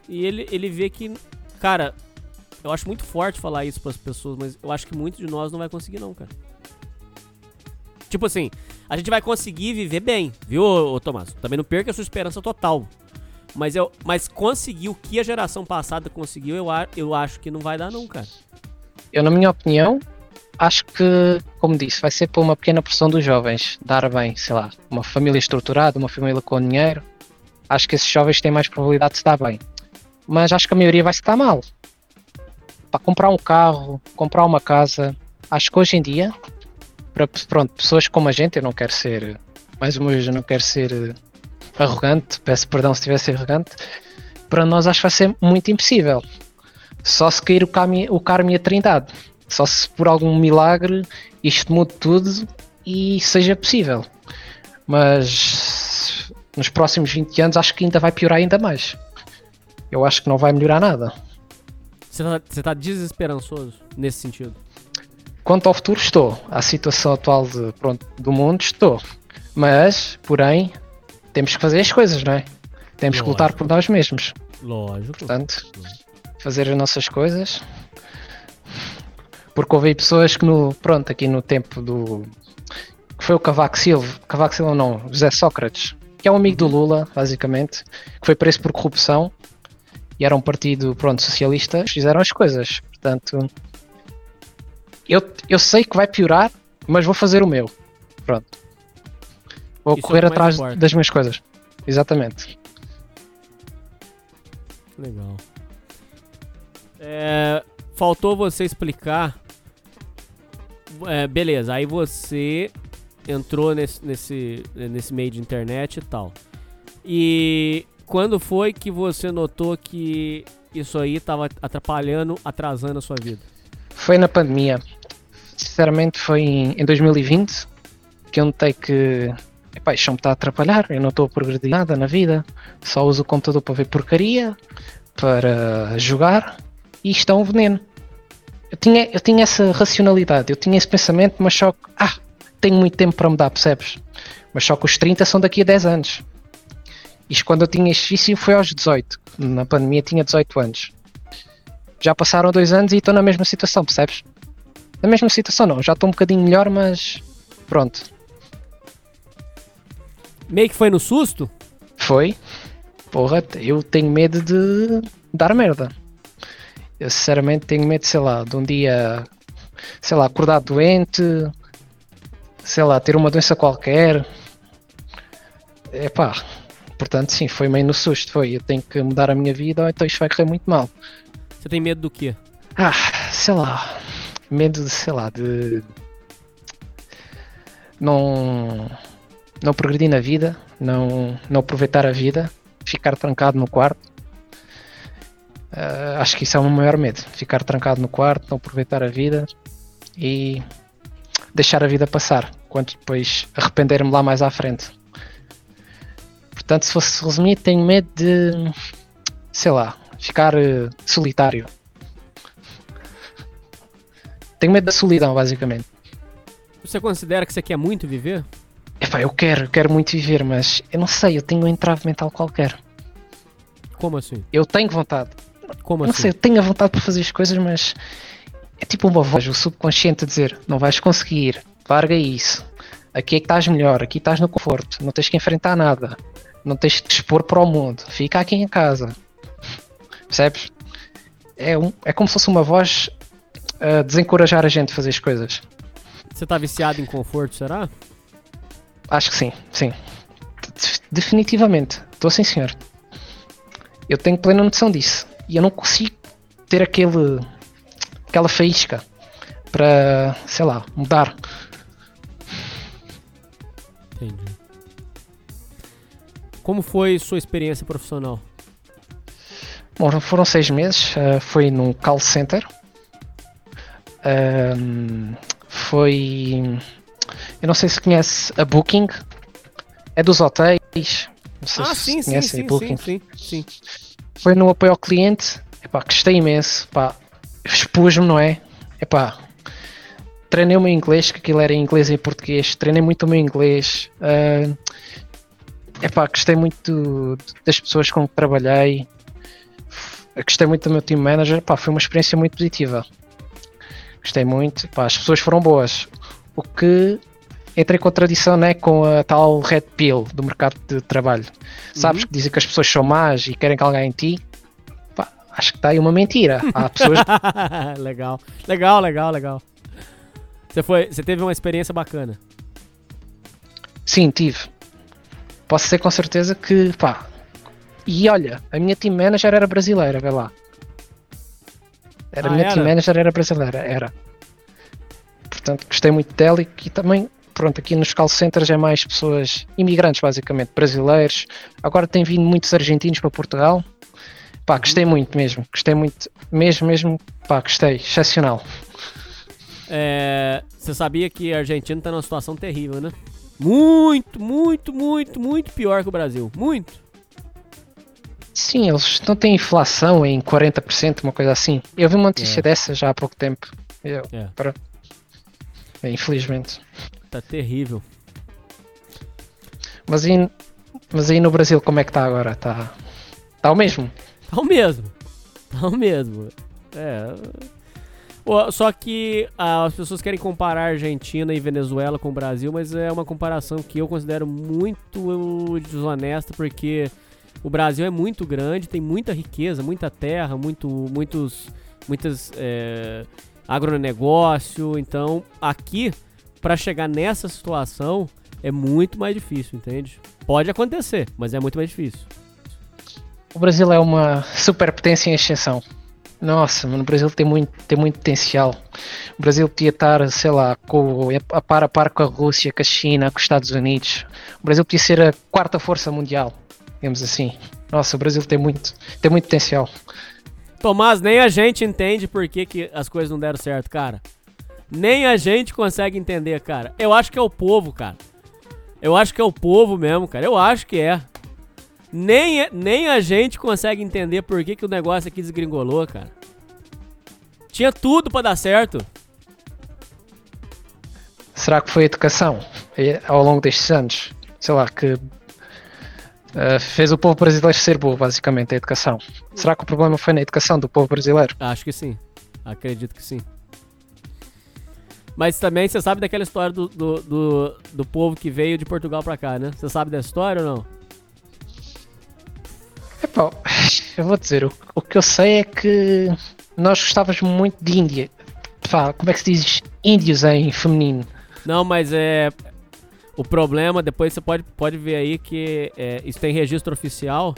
e ele, ele vê que, cara, eu acho muito forte falar isso pras pessoas, mas eu acho que muitos de nós não vai conseguir não, cara. Tipo assim, a gente vai conseguir viver bem, viu, Tomás? Também não perca a sua esperança total. Mas, eu, mas conseguir o que a geração passada conseguiu, eu, eu acho que não vai dar não, cara. Eu, na minha opinião, acho que, como disse, vai ser por uma pequena porção dos jovens dar bem, sei lá, uma família estruturada, uma família com dinheiro. Acho que esses jovens têm mais probabilidade de se dar bem. Mas acho que a maioria vai se dar mal. Para comprar um carro, comprar uma casa, acho que hoje em dia, para pronto, pessoas como a gente, eu não quero ser, mais uma vez, eu não quero ser arrogante, peço perdão se ser arrogante, para nós acho que vai ser muito impossível. Só se cair o, cami- o Carme e a Trindade. Só se por algum milagre isto mude tudo e seja possível. Mas nos próximos 20 anos acho que ainda vai piorar ainda mais. Eu acho que não vai melhorar nada. Você tá, você tá desesperançoso nesse sentido. Quanto ao futuro, estou. À situação atual de, pronto, do mundo, estou. Mas, porém, temos que fazer as coisas, não é? Temos que lutar Lógico. por nós mesmos. Lógico. Portanto, fazer as nossas coisas. Porque houve pessoas que no. Pronto, aqui no tempo do. que foi o Cavaco Silva. Cavaco Silva não, José Sócrates, que é um amigo do Lula, basicamente, que foi preso por corrupção e era um partido, pronto, socialista, fizeram as coisas. Portanto, eu, eu sei que vai piorar, mas vou fazer o meu. Pronto. Vou Isso é correr mais atrás importa. das minhas coisas. Exatamente. Legal. É, faltou você explicar. É, beleza, aí você entrou nesse, nesse, nesse meio de internet e tal. E quando foi que você notou que isso aí tava atrapalhando, atrasando a sua vida? Foi na pandemia. Sinceramente, foi em, em 2020 que eu notei que epá, isto me está a atrapalhar. Eu não estou a progredir nada na vida. Só uso o computador para ver porcaria, para jogar e isto é um veneno. Eu tinha, eu tinha essa racionalidade, eu tinha esse pensamento, mas só que, ah, tenho muito tempo para mudar, percebes? Mas só que os 30 são daqui a 10 anos. Isto quando eu tinha vício foi aos 18. Na pandemia tinha 18 anos. Já passaram dois anos e estou na mesma situação, percebes? Na mesma situação não, já estou um bocadinho melhor, mas pronto. Meio que foi no susto? Foi. Porra, eu tenho medo de dar merda. Eu sinceramente tenho medo, sei lá, de um dia, sei lá, acordar doente, sei lá, ter uma doença qualquer. Epá, portanto sim, foi meio no susto, foi. Eu tenho que mudar a minha vida ou então isto vai correr muito mal. Você tem medo do quê? Ah, sei lá, medo de, sei lá, de não, não progredir na vida, não, não aproveitar a vida, ficar trancado no quarto. Ah, acho que isso é o meu maior medo, ficar trancado no quarto, não aproveitar a vida e deixar a vida passar, quanto depois arrepender-me lá mais à frente. Portanto, se fosse resumir, tenho medo de, sei lá, ficar eh, solitário. Tenho medo da solidão, basicamente. Você considera que você quer muito viver? Epá, eu quero, quero muito viver, mas eu não sei, eu tenho um entrave mental qualquer. Como assim? Eu tenho vontade. Como Eu não assim? sei, eu tenho a vontade para fazer as coisas, mas é tipo uma voz, o subconsciente a dizer: não vais conseguir, larga isso. Aqui é que estás melhor, aqui estás no conforto, não tens que enfrentar nada. Não tens de te expor para o mundo. Fica aqui em casa. Percebes? É, um, é como se fosse uma voz a desencorajar a gente a fazer as coisas. Você tá viciado em conforto, será? Acho que sim, sim. De- Definitivamente. Estou sim, senhor. Eu tenho plena noção disso. E eu não consigo ter aquele. aquela faísca para, sei lá, mudar. Entendi. Como foi sua experiência profissional? Bom, foram seis meses. eh, foi num call center. Ahm, foi. Eu não sei se conhece a Booking. É dos hotéis. Não sei Ah, se sim, sim, conhece a sim, Booking. sim, sim, sim. Foi no apoio ao cliente. Epá, gostei imenso. Pá, expus-me, não é? Epá, treinei o meu inglês, que aquilo era em inglês e em português. Treinei muito o meu inglês. Ah, epá, gostei muito das pessoas com que trabalhei. Gostei muito do meu team manager. Pá, foi uma experiência muito positiva. Gostei muito. Pá, as pessoas foram boas. O que entra em contradição né, com a tal red pill do mercado de trabalho. Sabes que dizem que as pessoas são más e querem calgar em ti? Pá, acho que está aí uma mentira. Há pessoas legal, legal, legal, legal. Você, foi, você teve uma experiência bacana. Sim, tive. Posso dizer com certeza que, pá. E olha, a minha team manager era brasileira, vê lá. Era Ah, a minha era? team manager era brasileira, era. Portanto, gostei muito dela e, e também, pronto, aqui nos call centers é mais pessoas imigrantes, basicamente, brasileiros. Agora tem vindo muitos argentinos para Portugal. Pá, gostei muito mesmo, gostei muito, mesmo, mesmo, pá, gostei, excepcional. É, você sabia que a Argentina tá numa situação terrível, né? Muito, muito, muito, muito pior que o Brasil. Muito. Sim, eles não têm inflação em 40%, uma coisa assim. Eu vi uma notícia É. dessa já há pouco tempo. Eu, É. É, infelizmente. Tá terrível. Mas aí, mas aí no Brasil como é que está agora? Está tá o mesmo? Tá o mesmo. Tá o mesmo. É. Só que ah, as pessoas querem comparar Argentina e Venezuela com o Brasil, mas é uma comparação que eu considero muito desonesta, porque o Brasil é muito grande, tem muita riqueza, muita terra, muito, muitos, muitas é, agronegócio. Então, aqui, para chegar nessa situação, é muito mais difícil, entende? Pode acontecer, mas é muito mais difícil. O Brasil é uma superpotência em exceção. Nossa, mano, o Brasil tem muito, tem muito potencial. O Brasil podia estar, sei lá, com, a par a par com a Rússia, com a China, com os Estados Unidos. O Brasil podia ser a quarta força mundial, digamos assim. Nossa, o Brasil tem muito, tem muito potencial. Tomás, nem a gente entende por que, que as coisas não deram certo, cara. Nem a gente consegue entender, cara. Eu acho que é o povo, cara. Eu acho que é o povo mesmo, cara. Eu acho que é. Nem, nem a gente consegue entender por que, que o negócio aqui desgringolou, cara. Tinha tudo pra dar certo. Será que foi a educação eh, ao longo destes anos? Sei lá, que eh, fez o povo brasileiro ser burro, basicamente, a educação. Será que o problema foi na educação do povo brasileiro? Acho que sim. Acredito que sim. Mas também você sabe daquela história do, do, do, do povo que veio de Portugal pra cá, né? Você sabe dessa história ou não? Epá, eu vou dizer, o, o que eu sei é que nós gostávamos muito de Índia. Pá, como é que se diz índios em feminino? Não, mas é. O problema, depois você pode, pode ver aí que é, isso tem registro oficial.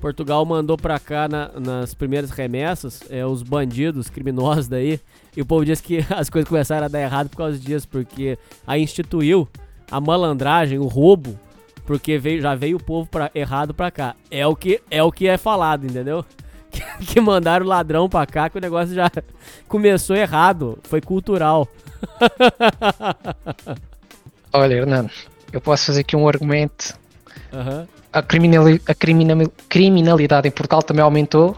Portugal mandou pra cá na- nas primeiras remessas é, os bandidos, criminosos daí. E o povo diz que as coisas começaram a dar errado por causa disso, porque aí instituiu a malandragem, o roubo, porque veio, já veio o povo pra, errado pra cá. É o que é, o que é falado, entendeu? Que, que mandaram o ladrão pra cá, que o negócio já começou errado, foi cultural. Olha, Hernando, eu posso fazer aqui um argumento. Aham. A, criminali a criminali- criminalidade em Portugal também aumentou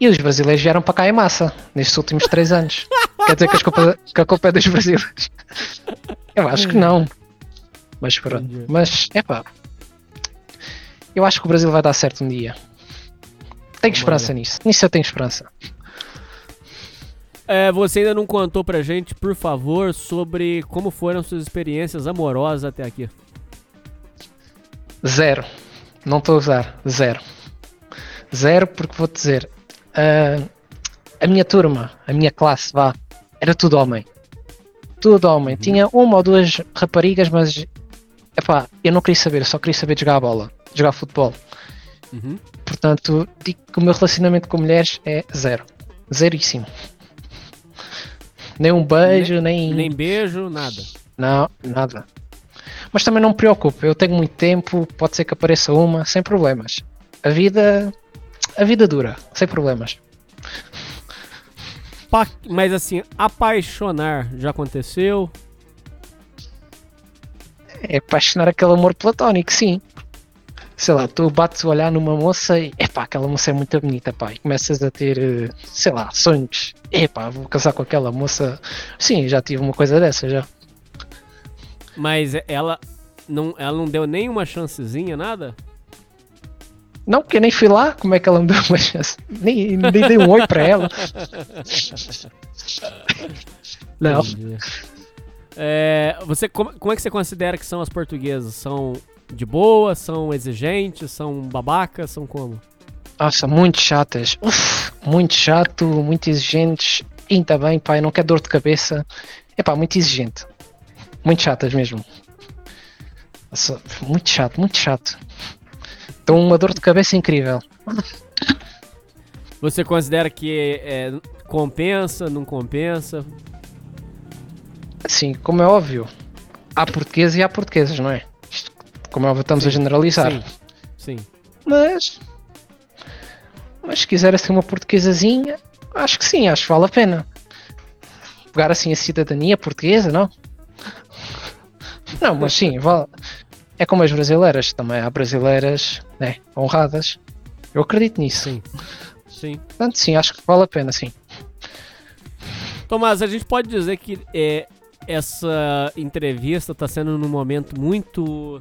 e os brasileiros vieram para cá em massa nestes últimos três anos. Quer dizer que, as culpa, que a culpa é dos brasileiros? Eu acho que não. Mas pronto. Mas, é pá. Eu acho que o Brasil vai dar certo um dia. Tenho esperança nisso. Nisso eu tenho esperança. É, você ainda não contou pra gente, por favor, sobre como foram suas experiências amorosas até aqui. Zero. Não estou a usar. Zero. Zero porque vou-te dizer. ah, a minha turma, a minha classe, vá, era tudo homem. Tudo homem. Tinha uma ou duas raparigas, mas epá, eu não queria saber, só queria saber jogar a bola, jogar futebol. Uhum. Portanto, digo que o meu relacionamento com mulheres é zero. Zeríssimo. Nem um beijo, nem. Nem beijo, nada. Não, nada. Mas também não me preocupo, eu tenho muito tempo, pode ser que apareça uma, sem problemas. A vida. A vida dura, sem problemas. Pa- Mas assim, apaixonar já aconteceu? É apaixonar aquele amor platónico, sim. Sei lá, tu bates o olhar numa moça e epá, aquela moça é muito bonita, pá, e começas a ter, eh, sei lá, sonhos. Epá, vou casar com aquela moça. Sim, já tive uma coisa dessa já. Mas ela não, ela não deu nem uma chancezinha, nada? Não, porque nem fui lá, como é que ela me deu uma chance? Nem, nem dei um oi para ela. Não. É, você, como, como é que você considera que são as portuguesas? São de boa? São exigentes? São babacas? São como? Nossa, muito chatas. Uf, muito chato, muito exigentes. Ainda bem, pai, não quer dor de cabeça. Epá, muito exigente. Muito chatas mesmo. Muito chato, muito chato. Então uma dor de cabeça incrível. Você considera que é, compensa, não compensa? Assim, como é óbvio, há portugueses e há portuguesas, não é? Isto, como é óbvio, estamos a generalizar. Sim, sim. Mas. Mas se quiser assim uma portuguesazinha, acho que sim, acho que vale a pena. Pegar assim a cidadania portuguesa, não? Não, mas sim, vale. É como as brasileiras, também há brasileiras né, honradas. Eu acredito nisso. Sim. Sim. Portanto, sim, acho que vale a pena, sim. Tomás, a gente pode dizer que é, essa entrevista está sendo num momento muito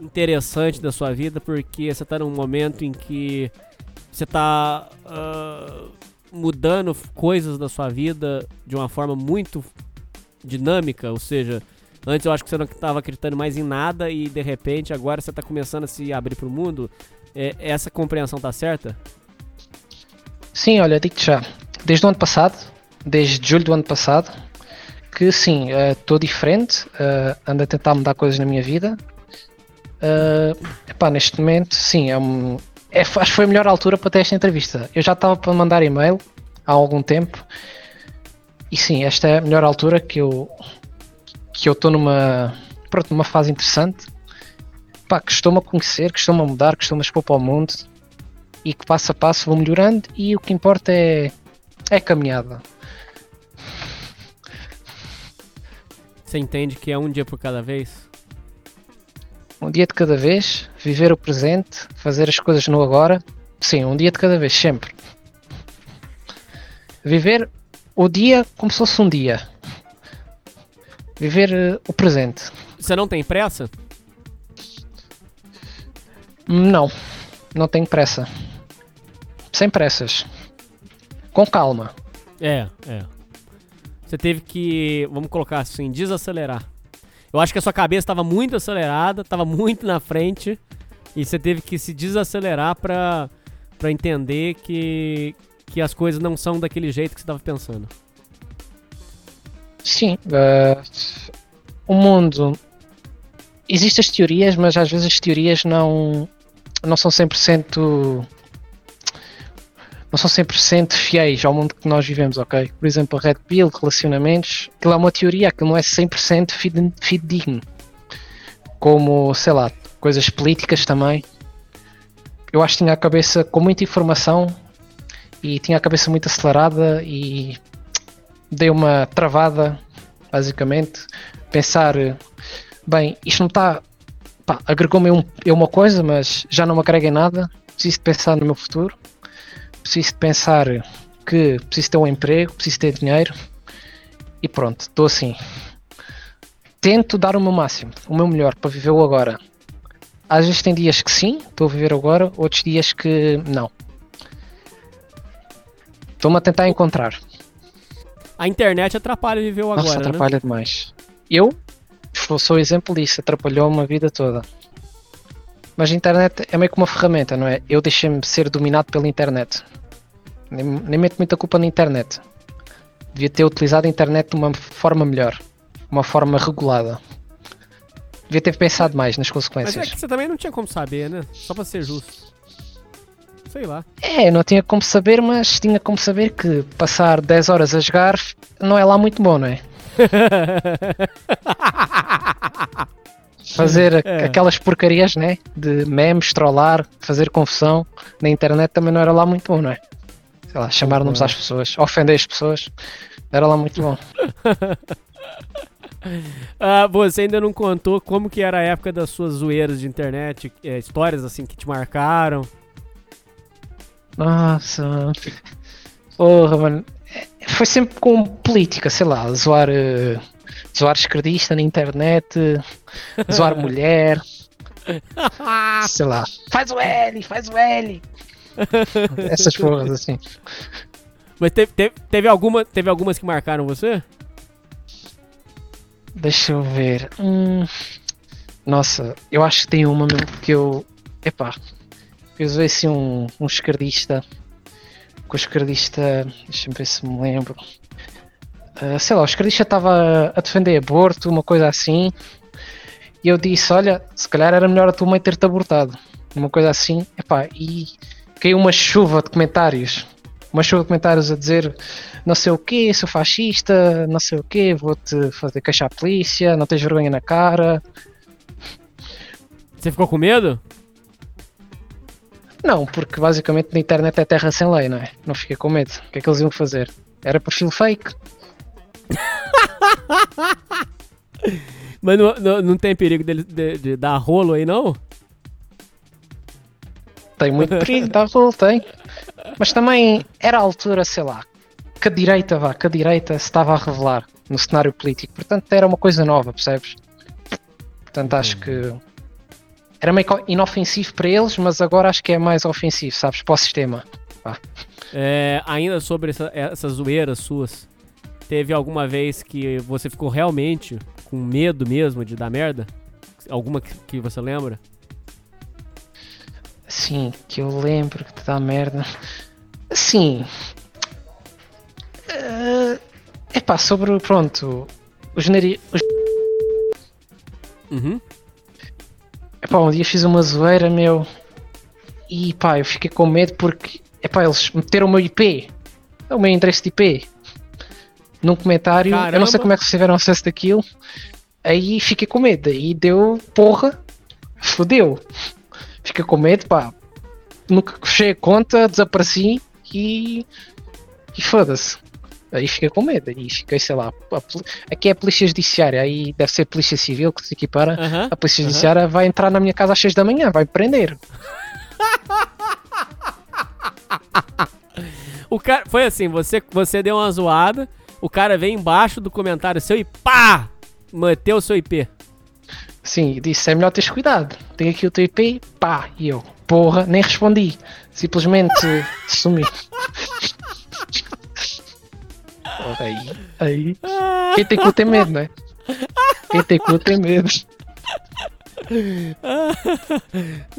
interessante da sua vida, porque você está num momento em que você está mudando coisas da sua vida de uma forma muito dinâmica, ou seja, antes eu acho que você não estava acreditando mais em nada e de repente agora você está começando a se abrir para o mundo. É, essa compreensão tá certa? Sim, olha, digo-te já. Desde o ano passado, desde julho do ano passado, que sim, estou diferente, uh, ando a tentar mudar coisas na minha vida. Uh, epá, neste momento, sim, é um, é, acho que foi a melhor altura para ter esta entrevista. Eu já estava para mandar e-mail há algum tempo e sim, esta é a melhor altura que eu que eu estou numa, pronto, numa fase interessante. Pá, que estou-me a conhecer, que estou-me a mudar, que estou-me a expor para o mundo e que passo a passo vou melhorando e o que importa é, é a caminhada. Você entende que é um dia por cada vez? Um dia de cada vez, viver o presente, fazer as coisas no agora. Sim, um dia de cada vez, sempre. Viver o dia como se fosse um dia. Viver uh, o presente. Você não tem pressa? Não, não tenho pressa. Sem pressas. Com calma. É, é. Você teve que, vamos colocar assim, desacelerar. Eu acho que a sua cabeça estava muito acelerada, estava muito na frente, e você teve que se desacelerar para entender que, que as coisas não são daquele jeito que você estava pensando. Sim, uh, o mundo. Existem as teorias, mas às vezes as teorias não, não são 100% não são 100% fiéis ao mundo que nós vivemos, ok? Por exemplo, a Red Pill, relacionamentos, aquilo é uma teoria, aquilo não é 100% fide- fidedigno. Como, sei lá, coisas políticas também. Eu acho que tinha a cabeça com muita informação e tinha a cabeça muito acelerada e dei uma travada, basicamente. Pensar, bem, isto não está. Agregou-me um, é uma coisa, mas já não me agrega em nada. Preciso pensar no meu futuro. Preciso pensar que preciso ter um emprego, preciso ter dinheiro. E pronto, estou assim. Tento dar o meu máximo, o meu melhor para viver o agora. Às vezes tem dias que sim, estou a viver agora, outros dias que não. Estou-me a tentar encontrar. A internet atrapalha viver o agora, Nossa, né? atrapalha demais. Eu sou, sou exemplo disso, atrapalhou-me a vida toda. Mas a internet é meio que uma ferramenta, não é? Eu deixei-me ser dominado pela internet. Nem, nem meto muita culpa na internet. Devia ter utilizado a internet de uma forma melhor. Uma forma regulada. Devia ter pensado mais nas Mas é consequências. que você também não tinha como saber, né? Só pra ser justo. Sei lá. É, não tinha como saber, mas tinha como saber que passar 10 horas a jogar não é lá muito bom, não é? Fazer É. aquelas porcarias, né? De memes, trollar, fazer confusão na internet também não era lá muito bom, não é? Sei lá, chamar nomes às pessoas, ofender as pessoas, era lá muito bom. Ah, você ainda não contou como que era a época das suas zoeiras de internet, é, histórias assim que te marcaram. Nossa, porra, mano. Foi sempre com política, sei lá, zoar, eh, zoar esquerdista na internet, zoar mulher, sei lá, faz o L, faz o L. Essas porras assim. Mas teve, teve, teve, alguma, teve algumas que marcaram você? Deixa eu ver. Hum, nossa, eu acho que tem uma mesmo que eu. Epá, eu zoei assim um, um esquerdista. Com o esquerdista. Deixa-me ver se me lembro. Ah, sei lá, o esquerdista estava a defender aborto, uma coisa assim. E eu disse: Olha, se calhar era melhor a tua mãe ter-te abortado. Uma coisa assim. Epá, e caiu uma chuva de comentários. Uma chuva de comentários a dizer não sei o que, sou fascista, não sei o que, vou-te fazer queixar a polícia, não tens vergonha na cara. Você ficou com medo? Não, porque basicamente na internet é terra sem lei, não é? Não fiquei com medo. O que é que eles iam fazer? Era perfil fake? Mas não, não, não tem perigo dele, de, de dar rolo aí, não? Tem muito perigo, tá rolo, tem. Mas também era a altura, sei lá, que a direita, vá, que a direita se estava a revelar no cenário político. Portanto, era uma coisa nova, percebes? Portanto, acho que era meio inofensivo para eles, mas agora acho que é mais ofensivo, sabes, para o sistema. É, ainda sobre essa- essas zoeiras suas, teve alguma vez que você ficou realmente com medo mesmo de dar merda? Alguma que, que você lembra? Sim, que eu lembro que te dá merda. Sim. É epá, sobre, pronto, os nariz. Os... Uhum. Epá, um dia fiz uma zoeira, meu. E pá, eu fiquei com medo porque. Epá, eles meteram o meu IP. O meu endereço de IP. Num comentário. Eu não sei Caramba. como é que tiveram acesso daquilo. Aí fiquei com medo. Aí deu. Porra. Fodeu. Fiquei com medo, pá. Nunca fechei a conta, desapareci e. E foda-se. Aí fiquei com medo. Aí fiquei, sei lá. a Aqui é a Polícia Judiciária. Aí deve ser a Polícia Civil que se equipara. Aham. A Polícia. Judiciária vai entrar na minha casa às 6 da manhã, vai prender. O cara, foi assim, você, você deu uma zoada, o cara veio embaixo do comentário seu e pá! Meteu o seu IP. Sim, disse: é melhor teres cuidado. Tem aqui o teu IP, pá. E eu, porra, nem respondi. Simplesmente sumi. Porra, aí, aí. Quem tem cu tem medo, não é? Quem tem cu tem medo.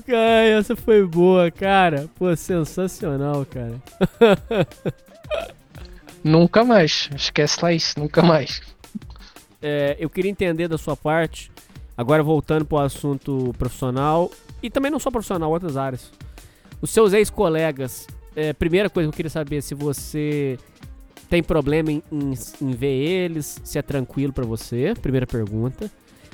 Ai, essa foi boa, cara. Pô, sensacional, cara. Nunca mais. Esquece lá isso, nunca mais. É, eu queria entender da sua parte, agora voltando para o assunto profissional, e também não só profissional, outras áreas. Os seus ex-colegas, é, primeira coisa que eu queria saber se você tem problema em, em- em ver eles, se é tranquilo para você, primeira pergunta.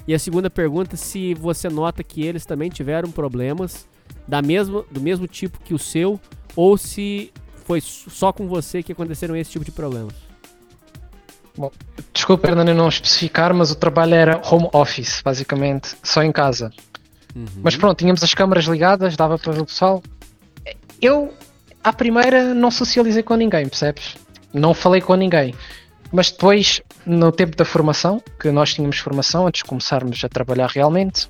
E a segunda pergunta, se você nota que eles também tiveram problemas da mesma, do mesmo tipo que o seu, ou se foi só com você que aconteceram esse tipo de problemas. Desculpa, Hernani, não especificar, mas o trabalho era home office, basicamente, só em casa. Mas pronto, tínhamos as câmaras ligadas, dava para ver o pessoal. Eu, à primeira, não socializei com ninguém, percebes? Não falei com ninguém. Mas depois, no tempo da formação, que nós tínhamos formação antes de começarmos a trabalhar realmente,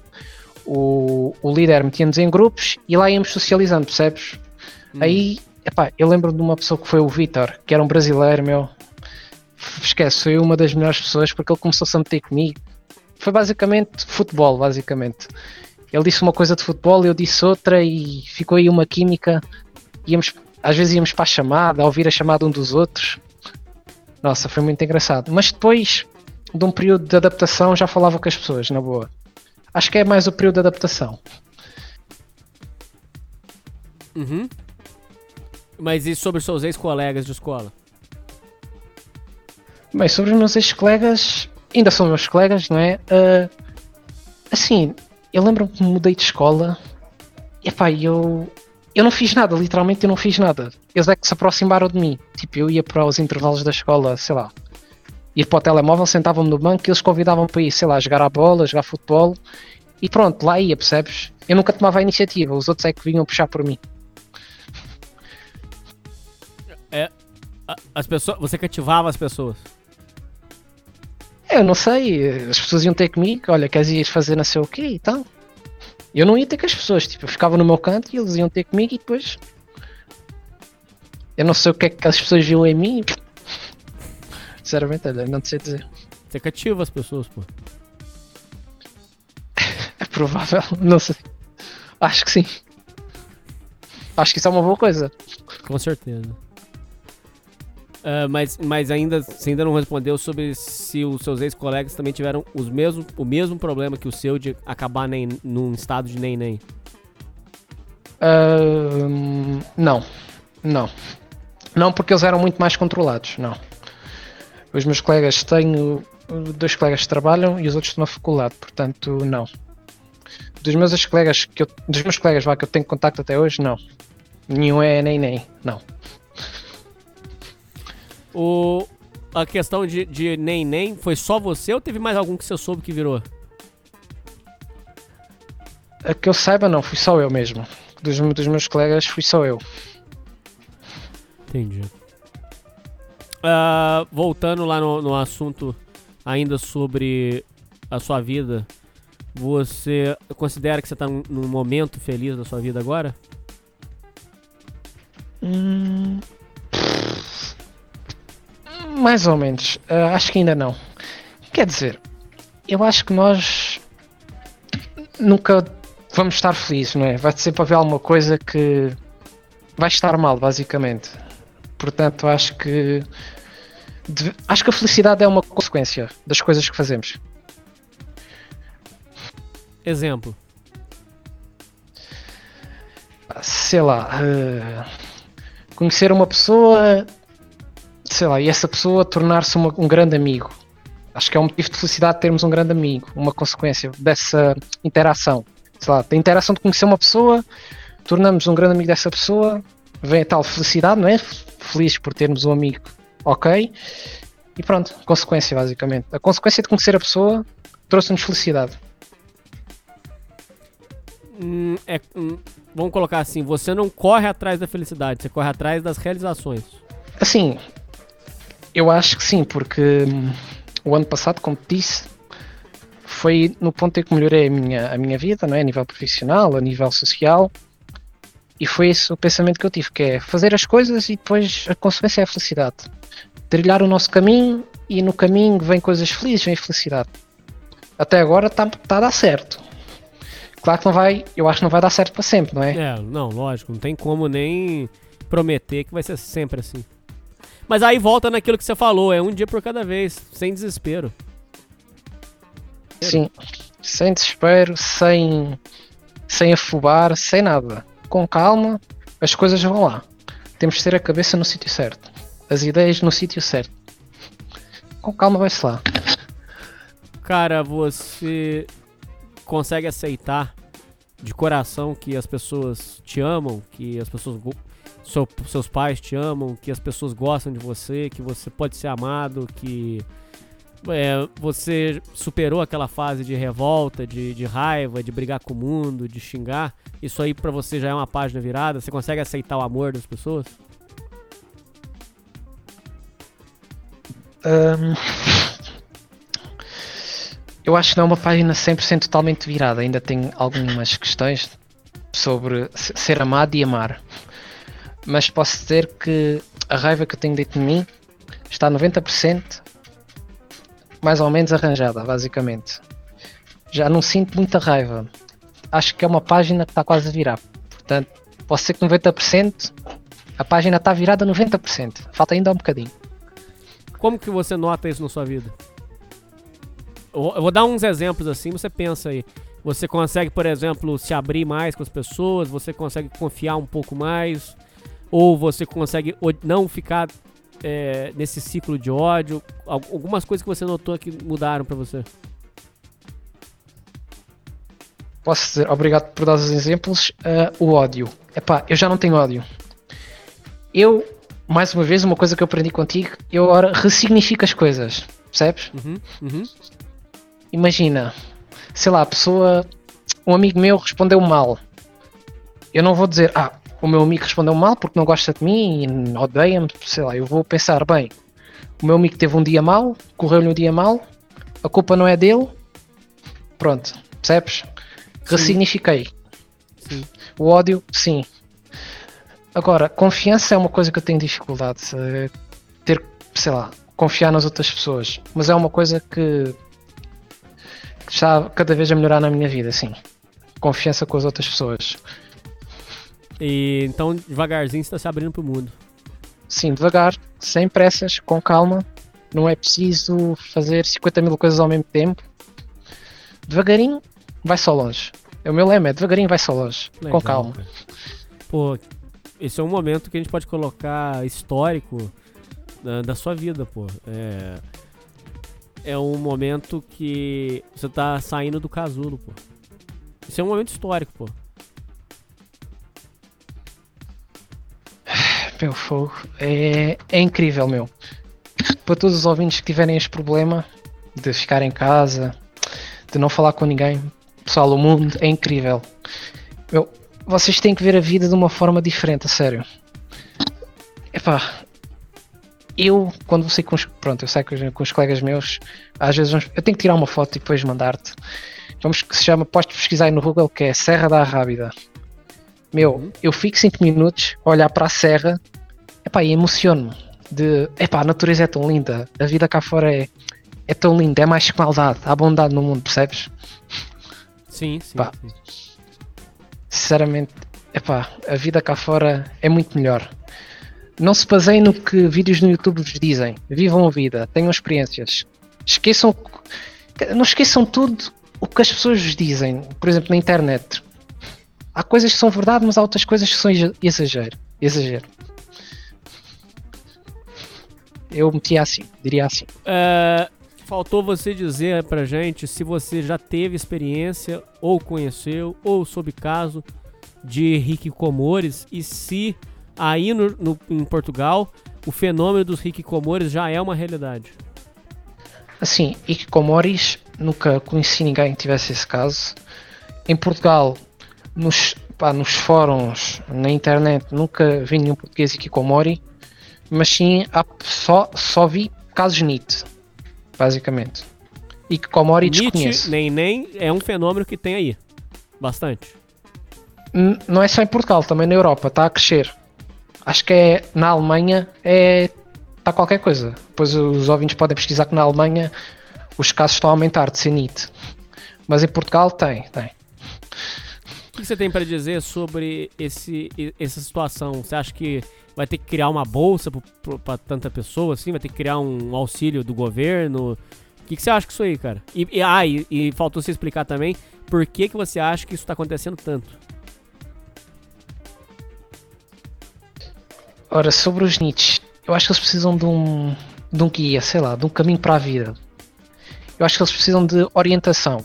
o, o líder metia-nos em grupos e lá íamos socializando, percebes? Aí, epá, eu lembro de uma pessoa que foi o Vitor, que era um brasileiro, meu. Esquece, foi uma das melhores pessoas porque ele começou-se a meter comigo. Foi basicamente futebol, basicamente. Ele disse uma coisa de futebol, eu disse outra e ficou aí uma química. Íamos, às vezes íamos para a chamada, a ouvir a chamada um dos outros. Nossa, foi muito engraçado. Mas depois de um período de adaptação já falava com as pessoas, na boa. Acho que é mais o período de adaptação. Uhum. Mas e sobre os seus ex-colegas de escola? Bem, sobre os meus ex-colegas, ainda são meus colegas, não é? Ah, assim, eu lembro-me que mudei de escola e pá, eu, eu não fiz nada, literalmente eu não fiz nada. Eles é que se aproximaram de mim. Tipo, eu ia para os intervalos da escola, sei lá, ir para o telemóvel, sentavam-me no banco e eles convidavam para ir, sei lá, jogar a bola, jogar futebol e pronto, lá ia, percebes? Eu nunca tomava a iniciativa, os outros é que vinham puxar por mim. A- As pessoas, você cativava as pessoas. Eu não sei, as pessoas iam ter comigo, olha, queres ir fazer não sei o quê e tal. Eu não ia ter com as pessoas, tipo, eu ficava no meu canto e eles iam ter comigo e depois. Eu não sei o que é que as pessoas viam em mim. Sinceramente, olha, não te sei dizer. Você cativa as pessoas, pô. É provável, não sei. Acho que sim. Acho que isso é uma boa coisa. Com certeza. Ah, mas, mas ainda, você ainda não respondeu sobre se os seus ex-colegas também tiveram os mesmo, o mesmo problema que o seu de acabar nem, num estado de nem-nem. Ahn, não, não. Não, porque eles eram muito mais controlados, não. Os meus colegas, tenho dois colegas que trabalham e os outros estão na faculdade, portanto, não. Dos meus ex-colegas, que eu, dos meus colegas vá, que eu tenho contacto até hoje, não. Nenhum é nem nem, não. O, a questão de, de nem-nem foi só você ou teve mais algum que você soube que virou? A que eu saiba, não, fui só eu mesmo. Dos, dos meus colegas, fui só eu. Entendi. Ah, voltando lá no, no assunto ainda sobre a sua vida, você considera que você tá num, num momento feliz da sua vida agora? Hum, mais ou menos. Ah, acho que ainda não. Quer dizer, eu acho que nós nunca vamos estar felizes, não é? Vai sempre haver alguma coisa que vai estar mal, basicamente. Portanto, acho que deve- acho que a felicidade é uma consequência das coisas que fazemos. Exemplo. sei lá, eh, conhecer uma pessoa, sei lá, e essa pessoa tornar-se um grande amigo. Acho que é um motivo de felicidade termos um grande amigo, uma consequência dessa interação. Sei lá, da interação de conhecer uma pessoa, tornamos um grande amigo dessa pessoa, vem a tal felicidade, não é? Feliz por termos um amigo, ok? E pronto, consequência basicamente. A consequência de conhecer a pessoa trouxe-nos felicidade. Hum, é, hum, vamos colocar assim, você não corre atrás da felicidade, você corre atrás das realizações. Assim, eu acho que sim, porque hum, o ano passado, como te disse, foi no ponto em que melhorei a minha, a minha vida, não é? a nível profissional, a nível social, e foi esse o pensamento que eu tive, que é fazer as coisas e depois a consequência é a felicidade. Trilhar o nosso caminho e no caminho vem coisas felizes, vem felicidade. Até agora está tá a dar certo. Claro que não vai, eu acho que não vai dar certo para sempre, não é? É, não, lógico, não tem como nem prometer que vai ser sempre assim. Mas aí volta naquilo que você falou, é um dia por cada vez, sem desespero. Sim, sem desespero, sem, sem afobar, sem nada. Com calma, as coisas vão lá. Temos de ter a cabeça no sítio certo, as ideias no sítio certo. Com calma, vai-se lá. Cara, você consegue aceitar de coração que as pessoas te amam, que as pessoas seu- seus pais te amam, que as pessoas gostam de você, que você pode ser amado, que é, você superou aquela fase de revolta, de, de raiva, de brigar com o mundo, de xingar. Isso aí pra você já é uma página virada? Você consegue aceitar o amor das pessoas? Hum, eu acho que não é uma página 100% totalmente virada. Ainda tem algumas questões sobre se- ser amado e amar. Mas posso dizer que a raiva que eu tenho dentro de mim está 90% mais ou menos arranjada, basicamente. Já não sinto muita raiva. acho que é uma página que está quase a virar. Portanto, pode ser que 90%, a página está virada 90%. Falta ainda um bocadinho. Como que você nota isso na sua vida? Eu vou dar uns exemplos assim, você pensa aí. Você consegue, por exemplo, se abrir mais com as pessoas, você consegue confiar um pouco mais, ou você consegue não ficar é, nesse ciclo de ódio. Al- Algumas coisas que você notou que mudaram pra você. Posso dizer, obrigado por dar os exemplos, ah, o ódio. Epá, eu já não tenho ódio. Eu, mais uma vez, uma coisa que eu aprendi contigo, eu agora ressignifico as coisas, percebes? Uhum, uhum. Imagina, sei lá, a pessoa, um amigo meu respondeu mal. Eu não vou dizer, ah, o meu amigo respondeu mal porque não gosta de mim e odeia-me, sei lá, eu vou pensar, bem, o meu amigo teve um dia mal, correu-lhe um dia mal, a culpa não é dele, pronto, percebes? Ressignifiquei. Sim. O ódio, sim. Agora, confiança é uma coisa que eu tenho dificuldade. eh, Ter, sei lá, confiar nas outras pessoas. Mas é uma coisa que está cada vez a melhorar na minha vida, sim. Confiança com as outras pessoas. E então, devagarzinho, você tá se abrindo pro mundo. Sim, devagar, sem pressas, com calma. Não é preciso fazer 50 mil coisas ao mesmo tempo. Devagarinho, vai só longe. É o meu lema, é devagarinho, vai só longe. Legal, com calma. Pô, esse é um momento que a gente pode colocar histórico da, da sua vida, pô. É, é um momento que você tá saindo do casulo, pô. Isso é um momento histórico, pô. Meu fogo. É, é incrível, meu. Para todos os ouvintes que tiverem este problema de ficar em casa, de não falar com ninguém, pessoal, o mundo é incrível. Meu, vocês têm que ver a vida de uma forma diferente, a sério. Epá, eu, quando saio com os, pronto, eu saio com os, colegas meus, às vezes vamos- eu tenho que tirar uma foto e depois mandar-te. Vamos que se chama, podes pesquisar aí no Google, que é Serra da Arrábida. Meu, eu fico 5 minutos a olhar para a serra epá, e emociono-me. De epá, a natureza é tão linda, a vida cá fora é, é tão linda, é mais que maldade, há bondade no mundo, percebes? Sim, sim. Pá. sim. Sinceramente, epá, a vida cá fora é muito melhor. Não se baseiem no que vídeos no YouTube vos dizem. Vivam a vida, tenham experiências. Esqueçam, não esqueçam tudo o que as pessoas vos dizem, por exemplo, na internet. Há coisas que são verdade, mas há outras coisas que são exa- exagero. Exagero. Eu metia assim, diria assim. É, faltou você dizer pra gente se você já teve experiência, ou conheceu, ou soube caso de hikikomores e se aí no, no- em Portugal o fenômeno dos hikikomores já é uma realidade. Assim, Ikikomoris, nunca conheci ninguém que tivesse esse caso. Em Portugal, nos, pá, nos fóruns, na internet, nunca vi nenhum português Ikikomori, mas sim, há, só, só vi casos NIT, basicamente. Ikikomori Nietzsche, desconheço. nem nem é um fenômeno que tem aí. Bastante. N- Não é só em Portugal, também na Europa, está a crescer. Acho que é na Alemanha é está qualquer coisa. Depois os ouvintes podem pesquisar que na Alemanha os casos estão a aumentar de senite. Mas em Portugal tem, tem. O que você tem pra dizer sobre esse, essa situação? Você acha que vai ter que criar uma bolsa para tanta pessoa assim? Vai ter que criar um auxílio do governo? O que, que você acha disso aí, cara? E, e- ah, e, e faltou você explicar também por que, que você acha que isso tá acontecendo tanto. Ora, sobre os nichos, eu acho que eles precisam de um, de um guia, sei lá, de um caminho para a vida. Eu acho que eles precisam de orientação.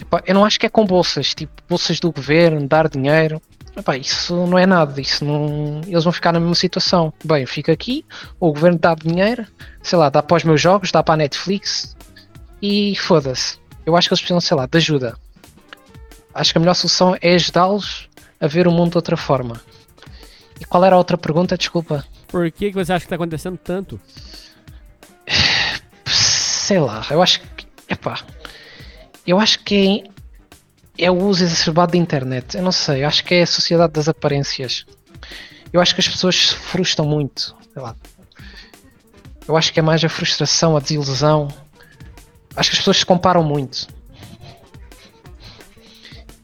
Epá, eu não acho que é com bolsas, tipo bolsas do governo, dar dinheiro. Epá, isso não é nada, isso não. Eles vão ficar na mesma situação. Bem, eu fico aqui, o governo dá dinheiro, sei lá, dá para os meus jogos, dá para a Netflix e foda-se. Eu acho que eles precisam, sei lá, de ajuda. Acho que a melhor solução é ajudá-los a ver o mundo de outra forma. E qual era a outra pergunta? Desculpa. Por que, que você acha que tá acontecendo tanto? Sei lá, eu acho que. Epá. Eu acho que é, é o uso exacerbado da internet. Eu não sei, eu acho que é a sociedade das aparências. Eu acho que as pessoas se frustram muito. Sei lá. Eu acho que é mais a frustração, a desilusão. Acho que as pessoas se comparam muito.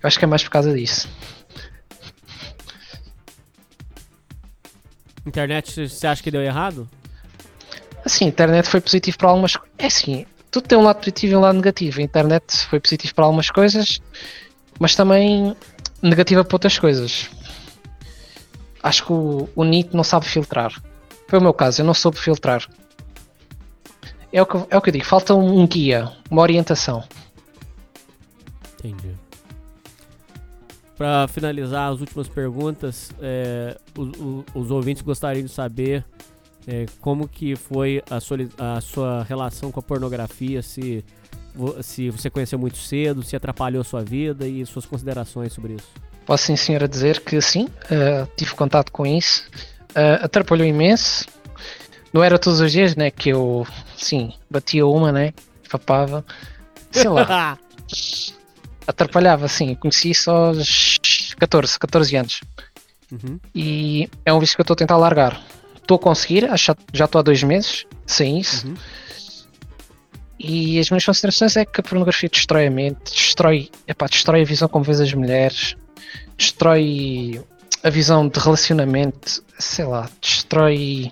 Eu acho que é mais por causa disso. Internet, você acha que deu errado? Assim, a internet foi positivo para algumas coisas. É assim, tudo tem um lado positivo e um lado negativo. A internet foi positivo para algumas coisas, mas também negativa para outras coisas. Acho que o, o NIT não sabe filtrar. Foi o meu caso, eu não soube filtrar. É o que, é o que eu digo, falta um guia, uma orientação. Entendi. Para finalizar as últimas perguntas, é, os, os- os ouvintes gostariam de saber é, como que foi a sua, a sua relação com a pornografia, se, se você conheceu muito cedo, se atrapalhou a sua vida e suas considerações sobre isso. Posso sim, senhora, dizer que sim, eh, tive contato com isso. Eh, atrapalhou imenso. Não era todos os dias, né? Que eu, sim, batia uma, né? Papava. Sei lá, atrapalhava, sim. Conheci isso aos 14, 14 anos. Uhum. E é um vício que eu estou a tentar largar. Estou a conseguir, acho já estou há dois meses sem isso. Uhum. E as minhas considerações é que a pornografia destrói a mente, destrói, epá, destrói a visão como vês as mulheres, destrói a visão de relacionamento, sei lá, destrói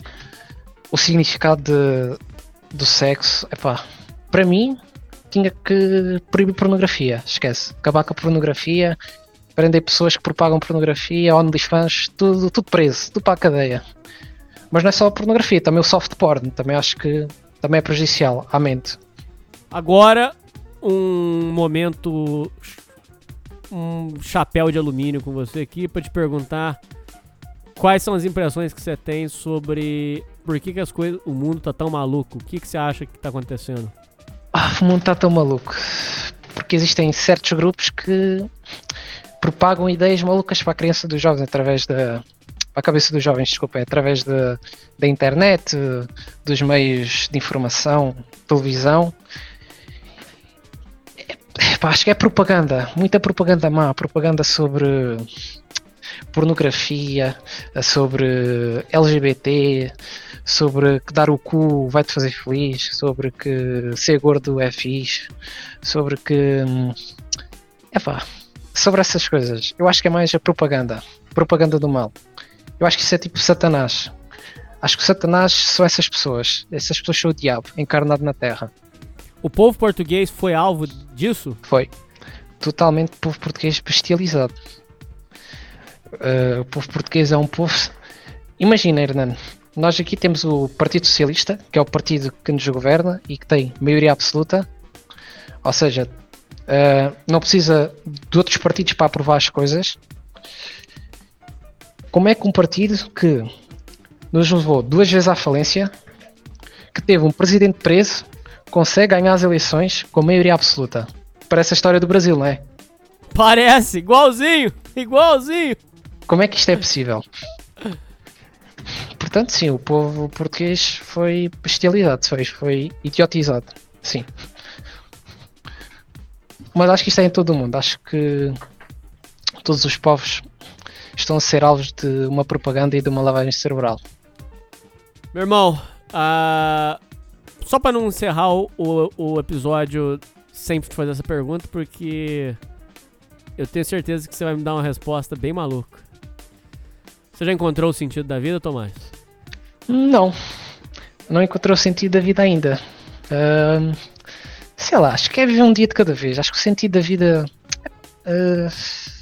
o significado de- do sexo. Epá, para mim, tinha que proibir pornografia, esquece. Acabar com a pornografia, prender pessoas que propagam pornografia, OnlyFans, tudo, tudo preso, tudo para a cadeia. Mas não é só a pornografia, também o soft porn, também acho que também é prejudicial à mente. Agora, um momento. Um chapéu de alumínio com você aqui para te perguntar quais são as impressões que você tem sobre por que, que as coisas, o mundo tá tão maluco. O que, que você acha que tá acontecendo? Ah, o mundo está tão maluco. Porque existem certos grupos que propagam ideias malucas para a criança dos jovens através da. Para a cabeça dos jovens, desculpa, através da, da internet, dos meios de informação, televisão. É, pá, acho que é propaganda, muita propaganda má, propaganda sobre pornografia, sobre LGBT, sobre que dar o cu vai-te fazer feliz, sobre que ser gordo é fixe, sobre que. É pá, sobre essas coisas. Eu acho que é mais a propaganda, propaganda do mal. Eu acho que isso é tipo Satanás. Acho que Satanás são essas pessoas. Essas pessoas são o diabo, encarnado na Terra. O povo português foi alvo disso? Foi. Totalmente povo português bestializado. Uh, o povo português é um povo. Imagina, Hernando, nós aqui temos o Partido Socialista, que é o partido que nos governa e que tem maioria absoluta. Ou seja, uh, não precisa de outros partidos para aprovar as coisas. Como é que um partido que nos levou duas vezes à falência, que teve um presidente preso, consegue ganhar as eleições com maioria absoluta? Parece a história do Brasil, não é? Parece, igualzinho, igualzinho. Como é que isto é possível? Portanto, sim, o povo português foi bestializado, foi, foi idiotizado, sim. Mas acho que isto é em todo o mundo. Acho que todos os povos estão a ser alvos de uma propaganda e de uma lavagem cerebral. Meu irmão, ah, só pra não encerrar o, o, episódio sem te fazer essa pergunta, porque eu tenho certeza que você vai me dar uma resposta bem maluca. Você já encontrou o sentido da vida, Tomás? Não, não encontrou o sentido da vida ainda. Ahm, sei lá, acho que é viver um dia de cada vez. Acho que o sentido da vida. pá,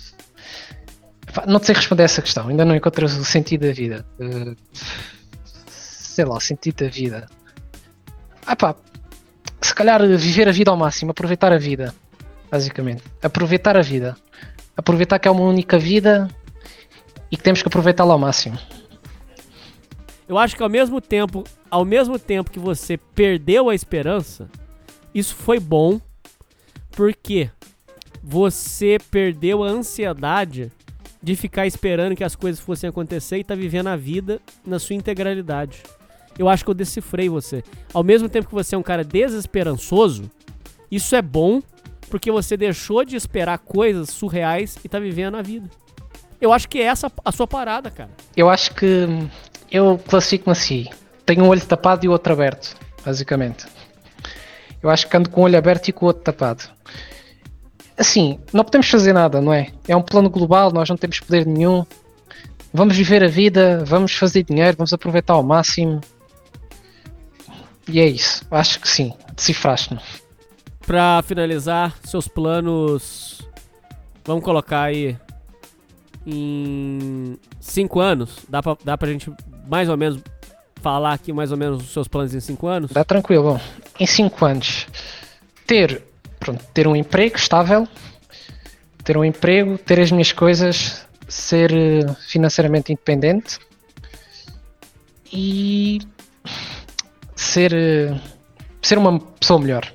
não sei responder essa questão, ainda não encontrei o sentido da vida. Ah, sei lá, o sentido da vida. Ah pá, se calhar viver a vida ao máximo, aproveitar a vida, basicamente. Aproveitar a vida. Aproveitar que é uma única vida e que temos que aproveitá-la ao máximo. Eu acho que ao mesmo tempo, ao mesmo tempo que você perdeu a esperança, isso foi bom, porque você perdeu a ansiedade de ficar esperando que as coisas fossem acontecer e tá vivendo a vida na sua integralidade. Eu acho que eu decifrei você. Ao mesmo tempo que você é um cara desesperançoso, isso é bom porque você deixou de esperar coisas surreais e tá vivendo a vida. Eu acho que é essa a sua parada, cara. Eu acho que eu classifico-me assim. Tenho um olho tapado e o outro aberto, basicamente. Eu acho que ando com o olho aberto e com o outro tapado. Assim, não podemos fazer nada, não é? É um plano global, nós não temos poder nenhum. Vamos viver a vida, vamos fazer dinheiro, vamos aproveitar ao máximo. E é isso, acho que sim, decifraste-me. Pra finalizar, seus planos. Vamos colocar aí. Em 5 anos. Dá pra, dá pra gente mais ou menos falar aqui mais ou menos os seus planos em 5 anos? Dá tranquilo, bom. Em 5 anos, ter, pronto, ter um emprego estável, ter um emprego, ter as minhas coisas, ser eh, financeiramente independente e ser, eh, ser uma pessoa melhor.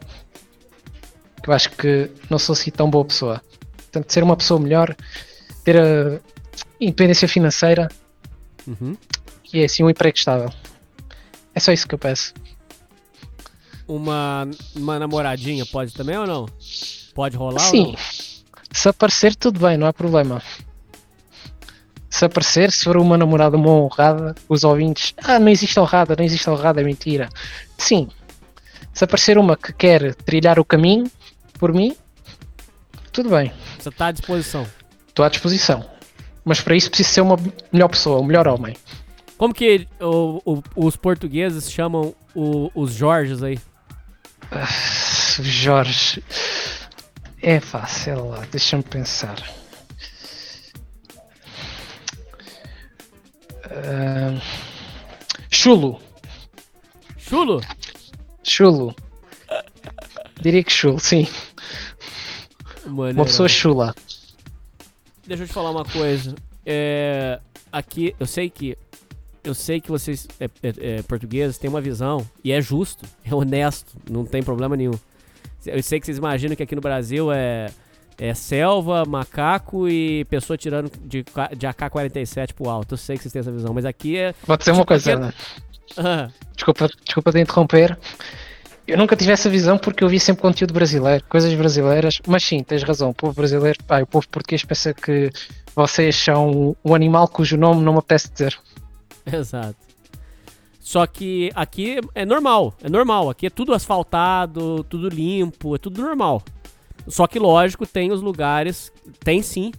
Que eu acho que não sou assim tão boa pessoa. Portanto, ser uma pessoa melhor, ter a independência financeira Uhum. e assim um emprego estável. É só isso que eu peço. Uma, uma namoradinha pode também ou não? Pode rolar ou Sim. Se aparecer, tudo bem, não há problema. Se aparecer, se for uma namorada uma honrada, os ouvintes. Ah, não existe honrada, não existe honrada, é mentira. Sim. Se aparecer uma que quer trilhar o caminho por mim, tudo bem. Você tá à disposição. Estou à disposição. Mas para isso preciso ser uma melhor pessoa, um melhor homem. Como que o- o- os portugueses chamam o- os Jorges aí? Jorge. É fácil, lá, deixa-me pensar. Ah, chulo. Chulo? Chulo. Diria que chulo, sim. Maneiro. Uma pessoa chula. Deixa eu te falar uma coisa. É, aqui, eu sei que. Eu sei que vocês, é, é, é, portugueses, têm uma visão, e é justo, é honesto, não tem problema nenhum. Eu sei que vocês imaginam que aqui no Brasil é, é selva, macaco e pessoa tirando de, de AK-47 pro alto. Eu sei que vocês têm essa visão, mas aqui é. Vou dizer uma Tipo, coisa, é-. Ah, Desculpa, desculpa de interromper. Eu nunca tive essa visão porque eu vi sempre conteúdo brasileiro, coisas brasileiras, mas sim, tens razão, o povo brasileiro, pá, o povo português pensa que vocês são um animal cujo nome não me apetece dizer. Exato. Só que aqui é normal, é normal. Aqui é tudo asfaltado, tudo limpo, é tudo normal. Só que, lógico, tem os lugares, tem sim,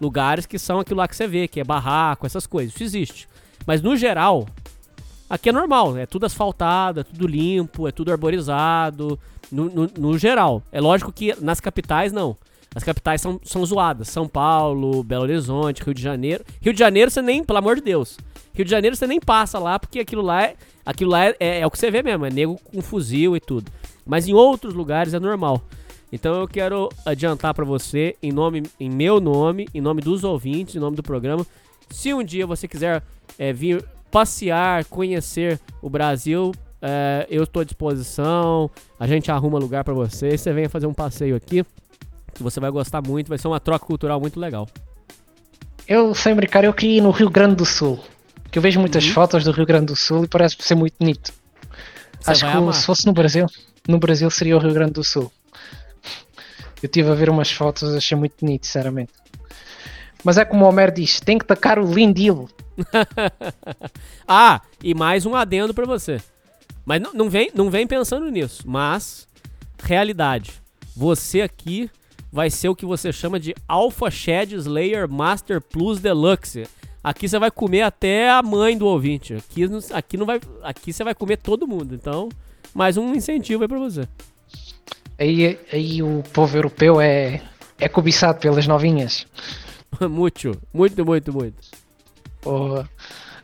lugares que são aquilo lá que você vê, que é barraco, essas coisas. Isso existe. Mas no geral, aqui é normal, é tudo asfaltado, é tudo limpo, é tudo arborizado, no, no, no geral. É lógico que nas capitais não. As capitais são, são zoadas. São Paulo, Belo Horizonte, Rio de Janeiro. Rio de Janeiro você nem, pelo amor de Deus. Rio de Janeiro você nem passa lá, porque aquilo lá é, aquilo lá é, é, é o que você vê mesmo, é nego com fuzil e tudo. Mas em outros lugares é normal. Então eu quero adiantar pra você, em nome, em meu nome, em nome dos ouvintes, em nome do programa, se um dia você quiser é, vir passear, conhecer o Brasil, é, eu estou à disposição. A gente arruma lugar pra você. Você venha fazer um passeio aqui, que você vai gostar muito. Vai ser uma troca cultural muito legal. Eu, sem brincar, eu queria ir no Rio Grande do Sul, que eu vejo muitas Uhum. fotos do Rio Grande do Sul e parece ser muito bonito. Você Acho que amar. se fosse no Brasil, no Brasil seria o Rio Grande do Sul. Eu estive a ver umas fotos, achei muito bonito, sinceramente. Mas é como o Homer diz, tem que tacar o lindilo. ah, e mais um adendo pra você. Mas não, não vem, não vem pensando nisso. Mas, realidade. Você aqui vai ser o que você chama de Alpha Shed Slayer Master Plus Deluxe. Aqui você vai comer até a mãe do ouvinte. Aqui, aqui não vai, aqui você vai comer todo mundo. Então, mais um incentivo aí pra você. Aí, aí o povo europeu é, é cobiçado pelas novinhas. muito, muito, muito, muito. Ou-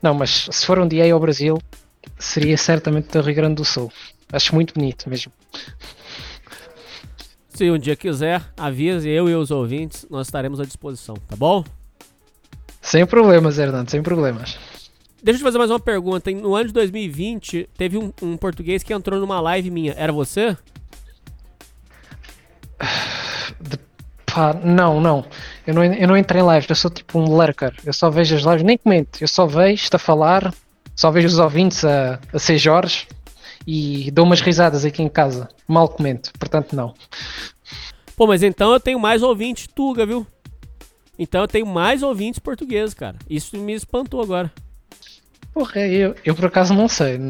Não, mas se for um dia ao Brasil, seria certamente do Rio Grande do Sul. Acho muito bonito mesmo. Se um dia quiser, avise eu e os ouvintes, nós estaremos à disposição, tá bom? Sem problemas, Hernando, sem problemas. Deixa eu te fazer mais uma pergunta. No ano de 2020, teve um, um português que entrou numa live minha. Era você? Pá, não, não. Eu não, eu não entrei em live, eu sou tipo um lurker. Eu só vejo as lives, nem comento. Eu só vejo, estou a falar, só vejo os ouvintes a, a ser Jorge e dou umas risadas aqui em casa. Mal comento, portanto não. Pô, mas então eu tenho mais ouvintes Tuga, viu? Então eu tenho mais ouvintes portugueses, cara. Isso me espantou agora. Porra, eu, eu por acaso não sei.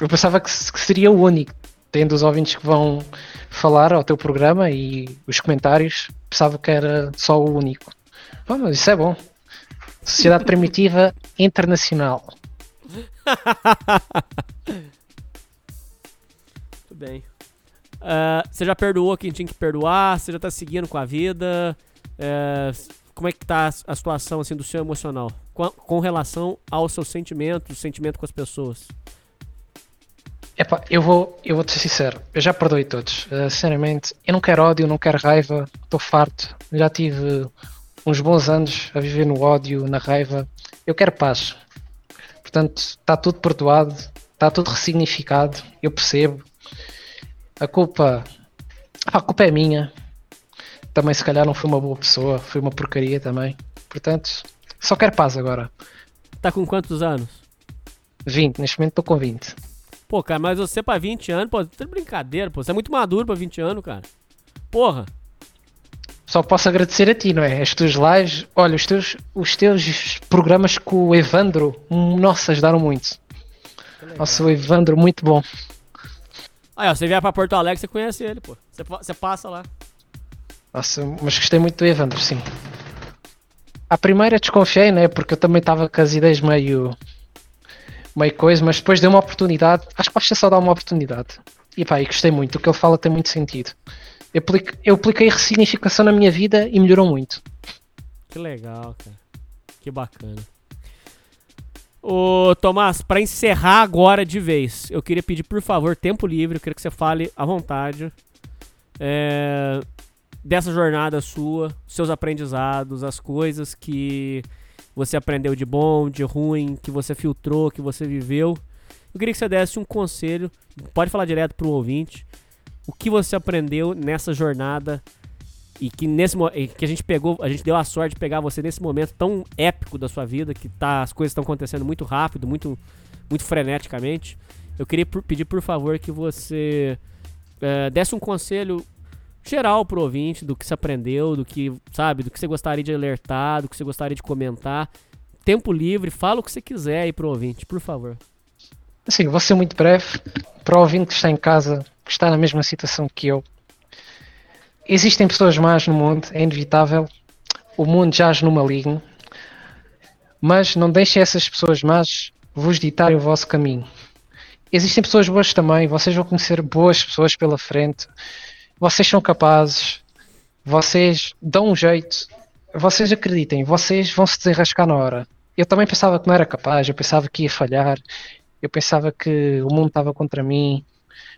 Eu pensava que, que seria o único. tendo os ouvintes que vão falar ao teu programa e os comentários, pensava que era só o único. Bom, mas isso é bom. Sociedade Primitiva Internacional. Bem. Ah, você já perdoou quem tinha que perdoar? Você já tá seguindo com a vida? É, como é que tá a situação assim do seu emocional? Com, com relação aos seus sentimentos, sentimento com as pessoas? Eu vou, eu vou te ser sincero, eu já perdoei todos. Uh, sinceramente, eu não quero ódio, não quero raiva, estou farto. Já tive uns bons anos a viver no ódio, na raiva. Eu quero paz. Portanto, está tudo perdoado, está tudo ressignificado, eu percebo. A culpa, a culpa é minha. Também se calhar não fui uma boa pessoa, fui uma porcaria também. Portanto, só quero paz agora. Tá com quantos anos? 20, neste momento estou com 20. Pô, cara, mas você pra 20 anos, pô, tá de brincadeira, pô. Você é muito maduro pra 20 anos, cara. Porra. Só posso agradecer a ti, não é? As tuas lives, olha, os teus, os teus programas com o Evandro, nossa, ajudaram muito. Nossa, o Evandro, muito bom. Aí, ó, você vier pra Porto Alegre, você conhece ele, pô. Você, você passa lá. Nossa, mas gostei muito do Evandro, sim. À primeira desconfiei, né? Porque eu também estava com as ideias meio. meio coisa, mas depois deu uma oportunidade. Acho que basta só dar uma oportunidade. E pá, e gostei muito. O que ele fala tem muito sentido. Eu apliquei, eu apliquei ressignificação na minha vida e melhorou muito. Que legal, cara. Que bacana. Ô, Tomás, pra encerrar agora de vez, eu queria pedir, por favor, tempo livre. Eu queria que você fale à vontade é, dessa jornada sua, seus aprendizados, as coisas que você aprendeu de bom, de ruim, que você filtrou, que você viveu. Eu queria que você desse um conselho, pode falar direto pro ouvinte, o que você aprendeu nessa jornada e que nesse que a gente pegou, a gente deu a sorte de pegar você nesse momento tão épico da sua vida, que tá, as coisas estão acontecendo muito rápido, muito muito freneticamente. Eu queria por- pedir por favor que você eh, desse um conselho geral pro ouvinte do que você aprendeu, do que, sabe, do que você gostaria de alertar, do que você gostaria de comentar. Tempo livre, fala o que você quiser aí pro ouvinte, por favor. Assim, vou ser muito breve. Para o ouvinte que está em casa, que está na mesma situação que eu, existem pessoas más no mundo, é inevitável. O mundo jaz no maligno. Mas não deixem essas pessoas más vos ditarem o vosso caminho. Existem pessoas boas também, vocês vão conhecer boas pessoas pela frente. Vocês são capazes, vocês dão um jeito, vocês acreditem, vocês vão se desenrascar na hora. Eu também pensava que não era capaz, eu pensava que ia falhar, eu pensava que o mundo estava contra mim,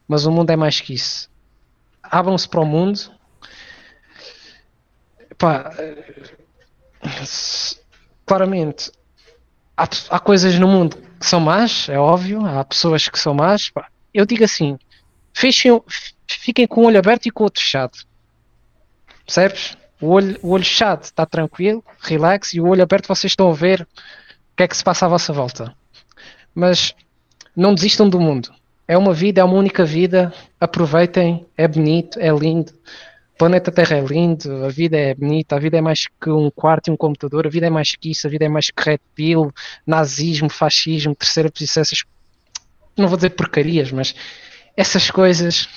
mas o mundo é mais que isso. Abram-se para o mundo. Pá, claramente, há, há coisas no mundo que são más, é óbvio, há pessoas que são más. pá. Eu digo assim: fechem, fiquem com o olho aberto e com o outro fechado. Percebes? O olho, o olho fechado está tranquilo, relax, e o olho aberto vocês estão a ver o que é que se passa à vossa volta. Mas não desistam do mundo. É uma vida, é uma única vida. Aproveitem, é bonito, é lindo. Planeta Terra é lindo, a vida é bonita, a vida é mais que um quarto e um computador, a vida é mais que isso, a vida é mais que Red Pill, nazismo, fascismo, terceira posição, essas. Não vou dizer porcarias, mas essas coisas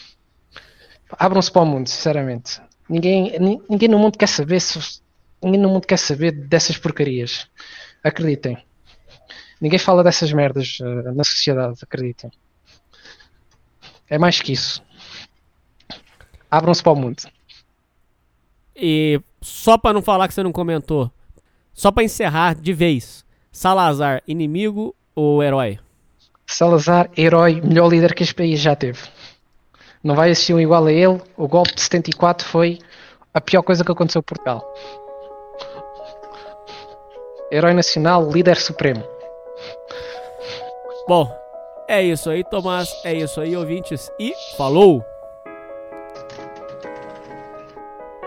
abram-se para o mundo, sinceramente. Ninguém, ni- ninguém no mundo quer saber se, ninguém no mundo quer saber dessas porcarias. Acreditem. Ninguém fala dessas merdas eh, na sociedade, acreditem. É mais que isso. Abram-se para o mundo. E só pra não falar que você não comentou, só pra encerrar de vez, Salazar, inimigo ou herói? Salazar, herói, melhor líder que este país já teve. Não vai existir um igual a ele. O golpe de 74 foi a pior coisa que aconteceu a Portugal. Herói nacional, líder supremo. Bom, é isso aí, Tomás. É isso aí, ouvintes. E falou!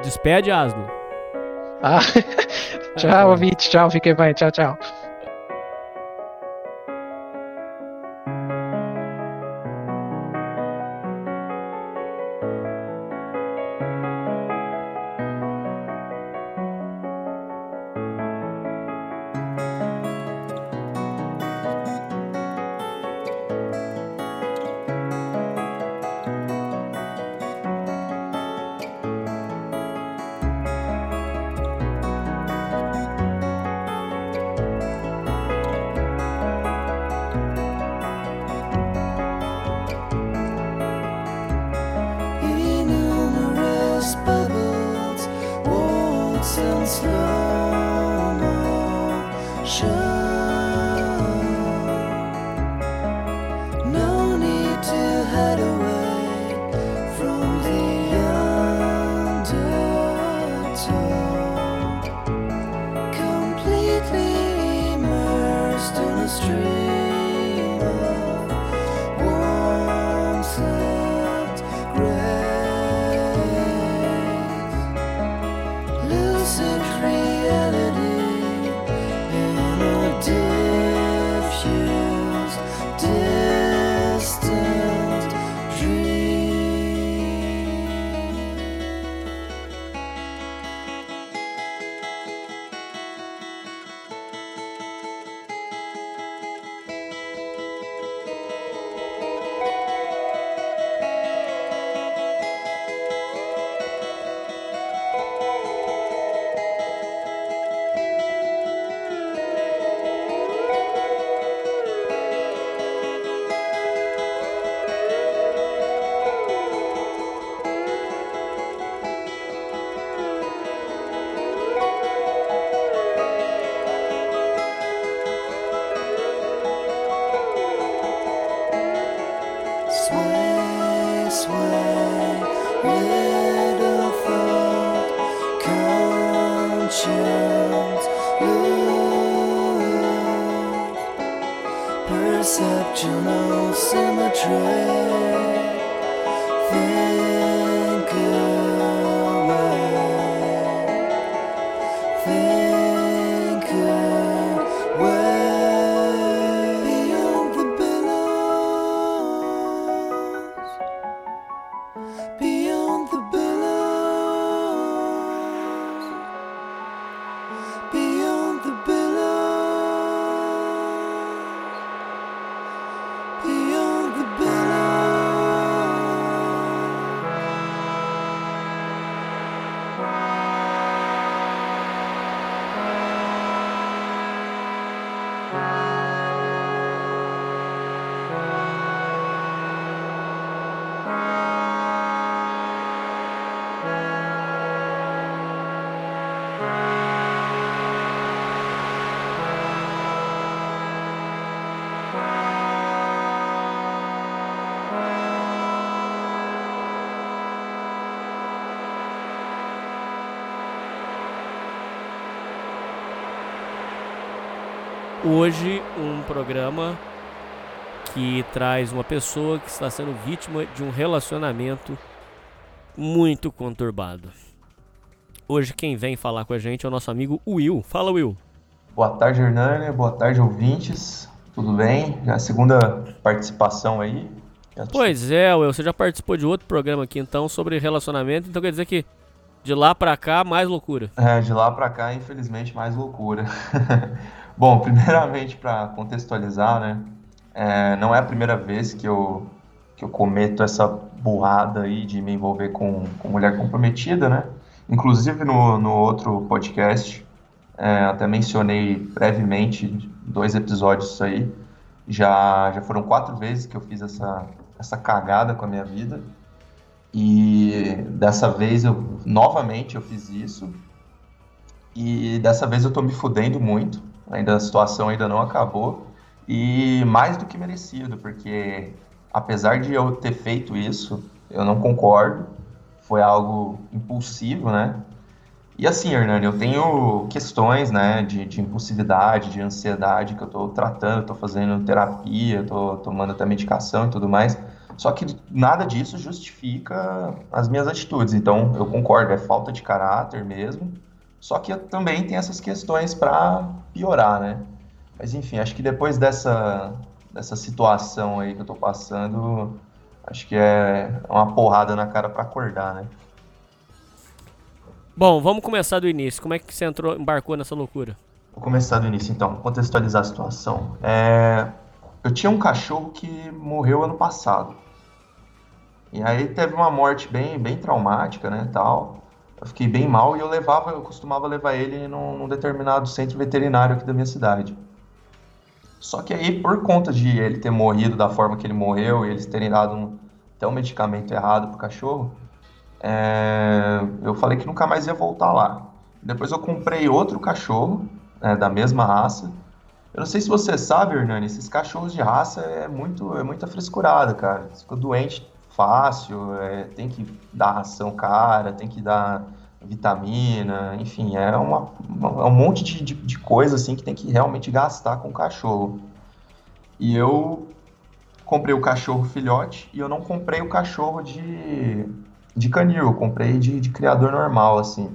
Despede, Asno. Ah, tchau, ouvintes. Tchau, fiquem bem. Tchau, tchau. Hoje, um programa que traz uma pessoa que está sendo vítima de um relacionamento muito conturbado. Hoje, quem vem falar com a gente é o nosso amigo Will. Fala, Will. Boa tarde, Hernânia. Boa tarde, ouvintes. Tudo bem? Já é a segunda participação aí. Pois é, Will, você já participou de outro programa aqui então sobre relacionamento, então quer dizer que de lá pra cá, mais loucura. É, de lá pra cá, infelizmente, mais loucura. Bom, primeiramente, para contextualizar, né? é, não é a primeira vez que eu, que eu cometo essa burrada aí de me envolver com, com mulher comprometida, né? Inclusive no, no outro podcast, é, até mencionei brevemente dois episódios disso aí. Já, já foram quatro vezes que eu fiz essa, essa cagada com a minha vida. E dessa vez eu novamente eu fiz isso. E dessa vez eu tô me fudendo muito. Ainda a situação ainda não acabou. E mais do que merecido, porque apesar de eu ter feito isso, eu não concordo. Foi algo impulsivo, né? E assim, Hernani, eu tenho questões, né, de, de impulsividade, de ansiedade que eu tô tratando, tô fazendo terapia, tô tomando até medicação e tudo mais. Só que nada disso justifica as minhas atitudes. Então, eu concordo, é falta de caráter mesmo. Só que também tem essas questões para piorar, né? Mas enfim, acho que depois dessa, dessa situação aí que eu tô passando, acho que é uma porrada na cara para acordar, né? Bom, vamos começar do início. Como é que você entrou, embarcou nessa loucura? Vou começar do início então, contextualizar a situação. É, eu tinha um cachorro que morreu ano passado. E aí teve uma morte bem, bem traumática, né, tal. Eu fiquei bem mal e eu levava, eu costumava levar ele num, num determinado centro veterinário aqui da minha cidade. Só que aí, por conta de ele ter morrido da forma que ele morreu e eles terem dado um, até um medicamento errado pro cachorro, é, eu falei que nunca mais ia voltar lá. Depois eu comprei outro cachorro, né, da mesma raça. Eu não sei se você sabe, Hernani, esses cachorros de raça é muito é muita frescurada, cara. Você fica doente fácil, é, tem que dar ração cara, tem que dar vitamina, enfim, é, uma, é um monte de, de, de coisa assim que tem que realmente gastar com o cachorro. E eu comprei o cachorro filhote e eu não comprei o cachorro de, de canil, eu comprei de, de criador normal, assim.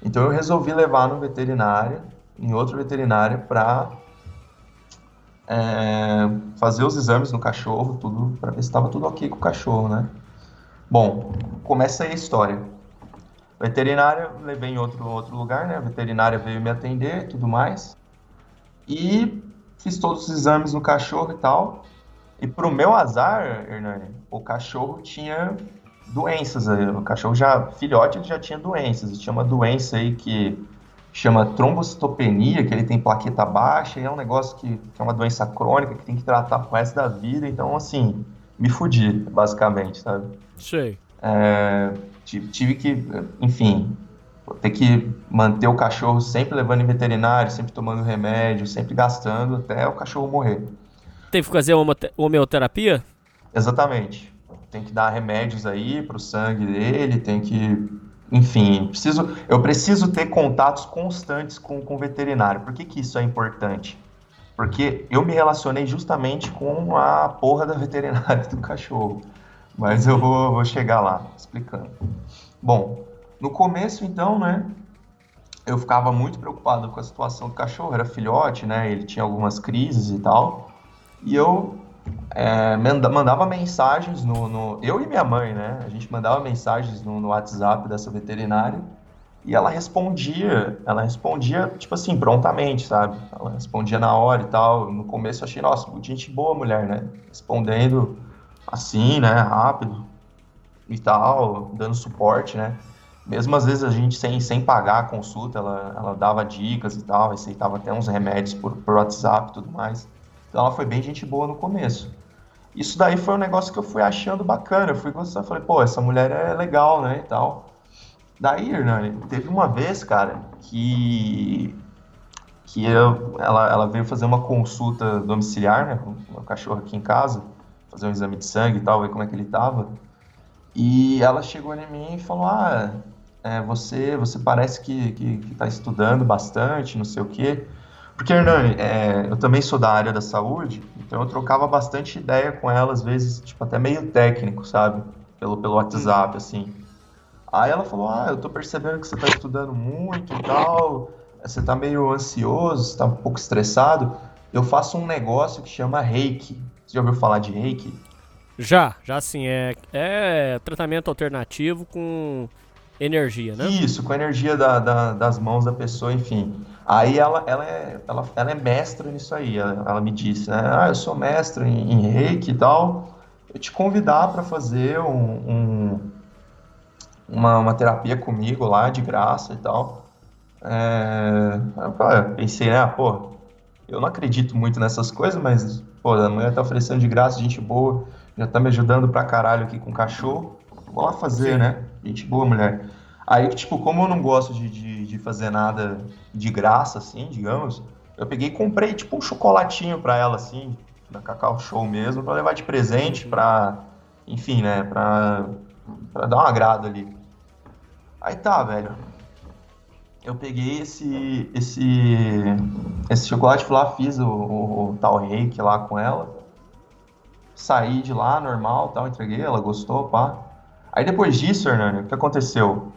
Então eu resolvi levar no veterinário, em outro veterinário, para fazer os exames no cachorro, tudo, para ver se estava tudo ok com o cachorro, né? Bom, começa aí a história. Veterinária, levei em outro, outro lugar, né? A veterinária veio me atender e tudo mais. E fiz todos os exames no cachorro e tal. E pro meu azar, Hernani, o cachorro tinha doenças. O cachorro já, filhote, ele já tinha doenças. Tinha uma doença aí que chama trombocitopenia, que ele tem plaqueta baixa, e é um negócio que, que é uma doença crônica que tem que tratar pro resto da vida. Então, assim, me fudi, basicamente, sabe? Sei. É, tive, tive que, enfim, ter que manter o cachorro sempre levando em veterinário, sempre tomando remédio, sempre gastando até o cachorro morrer. Teve que fazer uma homeoterapia? Exatamente. Tem que dar remédios aí pro sangue dele, tem que. Enfim, preciso, eu preciso ter contatos constantes com, com o veterinário. Por que, que isso é importante? Porque eu me relacionei justamente com a porra da veterinária do cachorro. Mas eu vou, vou chegar lá, explicando. Bom, no começo, então, né, eu ficava muito preocupado com a situação do cachorro. Era filhote, né, ele tinha algumas crises e tal. E eu é, manda- mandava mensagens no, no- Eu e minha mãe, né? A gente mandava mensagens no, no WhatsApp dessa veterinária e ela respondia, ela respondia, tipo assim, prontamente, sabe? Ela respondia na hora e tal. No começo eu achei, nossa, gente boa mulher, né? Respondendo assim, né? Rápido e tal, dando suporte, né? Mesmo às vezes a gente sem, sem pagar a consulta, ela, ela dava dicas e tal, receitava até uns remédios por, por WhatsApp e tudo mais. Então ela foi bem gente boa no começo. Isso daí foi um negócio que eu fui achando bacana. Eu fui gostando, falei, pô, essa mulher é legal, né? E tal. Daí, Hernani, teve uma vez, cara, que, que eu- ela, ela veio fazer uma consulta domiciliar, né? Com o meu cachorro aqui em casa, fazer um exame de sangue e tal, ver como é que ele tava. E ela chegou em mim e falou: Ah, é, você, você parece que, que, que tá estudando bastante, não sei o quê. Porque, Hernani, é, eu também sou da área da saúde, então eu trocava bastante ideia com ela, às vezes, tipo, até meio técnico, sabe? Pelo, pelo WhatsApp, assim. Aí ela falou, ah, eu tô percebendo que você tá estudando muito e tal, você tá meio ansioso, você tá um pouco estressado. Eu faço um negócio que chama reiki. Você já ouviu falar de reiki? Já, já sim. É, é tratamento alternativo com energia, né? Isso, com a energia da- da- das mãos da pessoa, enfim. Aí ela, ela, é, ela, ela é mestra nisso aí. Ela, ela me disse, né? Ah, eu sou mestra em, em reiki e tal. Eu te convidar para fazer um, um- uma, uma terapia comigo lá, de graça e tal. É, eu pensei, né? Pô, eu não acredito muito nessas coisas, mas, pô, a mulher tá oferecendo de graça, gente boa, já tá me ajudando pra caralho aqui com cachorro. Vou lá fazer, né? Gente boa, mulher. Aí, tipo, como eu não gosto de, de, de fazer nada de graça, assim, digamos, eu peguei e comprei, tipo, um chocolatinho pra ela, assim, da Cacau Show mesmo, pra levar de presente, pra, enfim, né, pra, pra dar um agrado ali. Aí tá, velho. Eu peguei esse, esse, esse chocolate, fui lá, fiz o, o, o tal reiki lá com ela. Saí de lá, normal, tal, entreguei, ela gostou, pá. Aí depois disso, Hernani, o que aconteceu?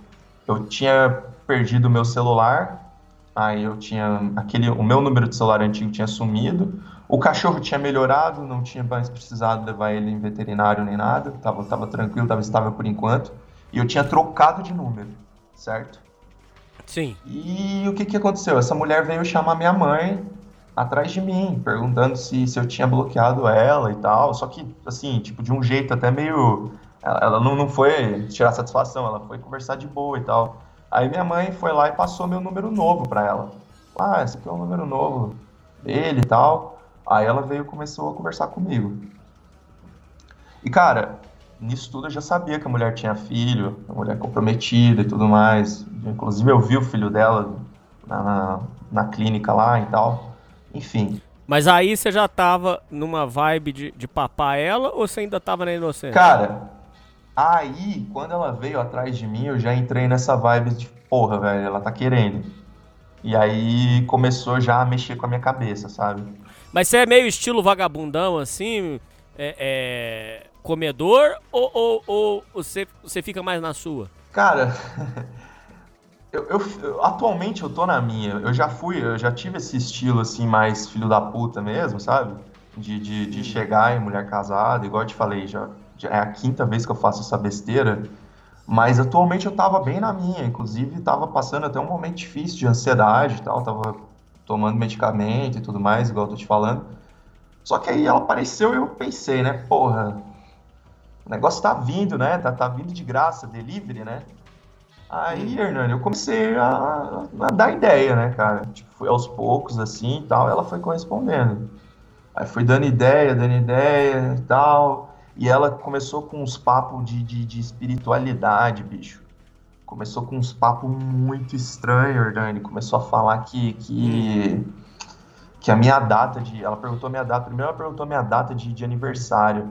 Eu tinha perdido o meu celular, aí eu tinha aquele, o meu número de celular antigo tinha sumido, o cachorro tinha melhorado, não tinha mais precisado levar ele em veterinário nem nada, tava, tava tranquilo, tava estável por enquanto, e eu tinha trocado de número, certo? Sim. E o que que aconteceu? Essa mulher veio chamar minha mãe atrás de mim, perguntando se, se eu tinha bloqueado ela e tal. Só que, assim, tipo, de um jeito até meio. Ela, ela não, não foi tirar satisfação, ela foi conversar de boa e tal. Aí minha mãe foi lá e passou meu número novo pra ela. Ah, esse aqui é o número novo dele e tal. Aí ela veio e começou a conversar comigo. E, cara, nisso tudo eu já sabia que a mulher tinha filho, a mulher comprometida e tudo mais. Inclusive eu vi o filho dela na, na, na clínica lá e tal. Enfim. Mas aí você já tava numa vibe de, de papar ela ou você ainda tava na inocência? Cara, aí, quando ela veio atrás de mim, eu já entrei nessa vibe de, porra, velho, ela tá querendo. E aí começou já a mexer com a minha cabeça, sabe? Mas você é meio estilo vagabundão, assim, é, é, comedor, ou, ou, ou você, você fica mais na sua? Cara, eu, eu- atualmente eu tô na minha. Eu já fui, eu já tive esse estilo assim, mais filho da puta mesmo, sabe? De, de, de chegar em mulher casada, igual eu te falei, já, já é a quinta vez que eu faço essa besteira. Mas atualmente eu tava bem na minha, inclusive tava passando até um momento difícil de ansiedade e tal, tava tomando medicamento e tudo mais, igual eu tô te falando. Só que aí ela apareceu e eu pensei, né, porra, o negócio tá vindo, né? Tá, tá vindo de graça, delivery, né? Aí, Hernani, eu comecei a, a dar ideia, né, cara? Tipo, foi aos poucos, assim, e tal, ela foi correspondendo. Aí foi dando ideia, dando ideia e tal, e ela começou com uns papos de, de, de espiritualidade, bicho. Começou com uns papos muito estranhos, Hernani. Começou a falar que, que, que a minha data de... Ela perguntou a minha data, primeiro ela perguntou a minha data de, de aniversário.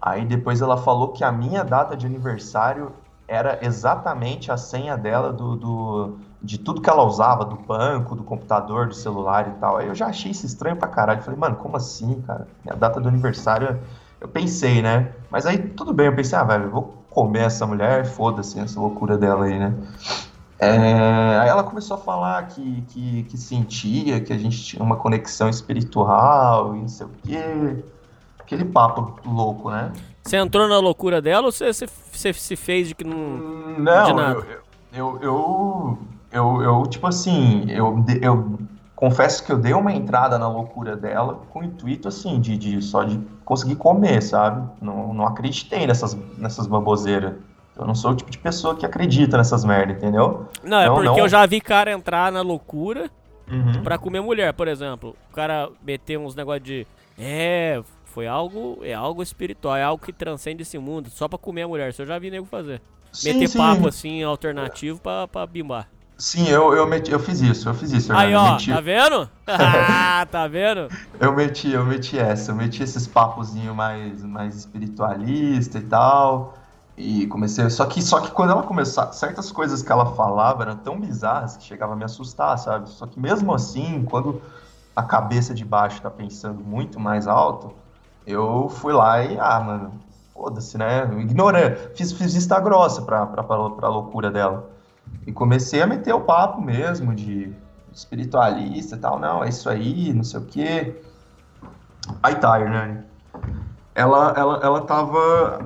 Aí depois ela falou que a minha data de aniversário era exatamente a senha dela do, do- de tudo que ela usava, do banco, do computador, do celular e tal. Aí eu já achei isso estranho pra caralho. Falei, mano, como assim, cara? Minha data do aniversário. Eu pensei, né? Mas aí tudo bem, eu pensei, ah, velho, vou comer essa mulher, foda-se essa loucura dela aí, né? É, aí ela começou a falar que, que, que sentia que a gente tinha uma conexão espiritual e não sei o quê. Aquele papo louco, né? Você entrou na loucura dela ou você, você, se fez de que não. de Não, nada? eu, eu, eu, eu, eu, tipo assim, eu, de- eu confesso que eu dei uma entrada na loucura dela com o intuito, assim, de, de só de conseguir comer, sabe? Não, não acreditei nessas, nessas baboseiras. Eu não sou o tipo de pessoa que acredita nessas merda, entendeu? Não, é Não, porque não. eu já vi cara entrar na loucura Uhum. pra comer mulher, por exemplo. O cara meter uns negócios de. É, foi algo. É algo espiritual, é algo que transcende esse mundo, só pra comer a mulher. Isso eu já vi nego fazer. Sim, meter sim. papo assim, alternativo pra, pra bimbar. Sim, eu, eu, meti, eu fiz isso, eu fiz isso. Aí, ó, meti- tá vendo? Ah, tá vendo? Eu meti, eu meti essa, eu meti esses papozinho mais, mais espiritualista e tal. E comecei. Só que, só que quando ela começou, certas coisas que ela falava eram tão bizarras que chegava a me assustar, sabe? Só que mesmo assim, quando a cabeça de baixo tá pensando muito mais alto, eu fui lá e, ah, mano, foda-se, né? Ignorei, fiz, fiz vista grossa pra, pra, pra, pra loucura dela. E comecei a meter o papo mesmo de espiritualista e tal. Não, é isso aí, não sei o quê. Aí tá, Hernani. Ela, ela, ela tava.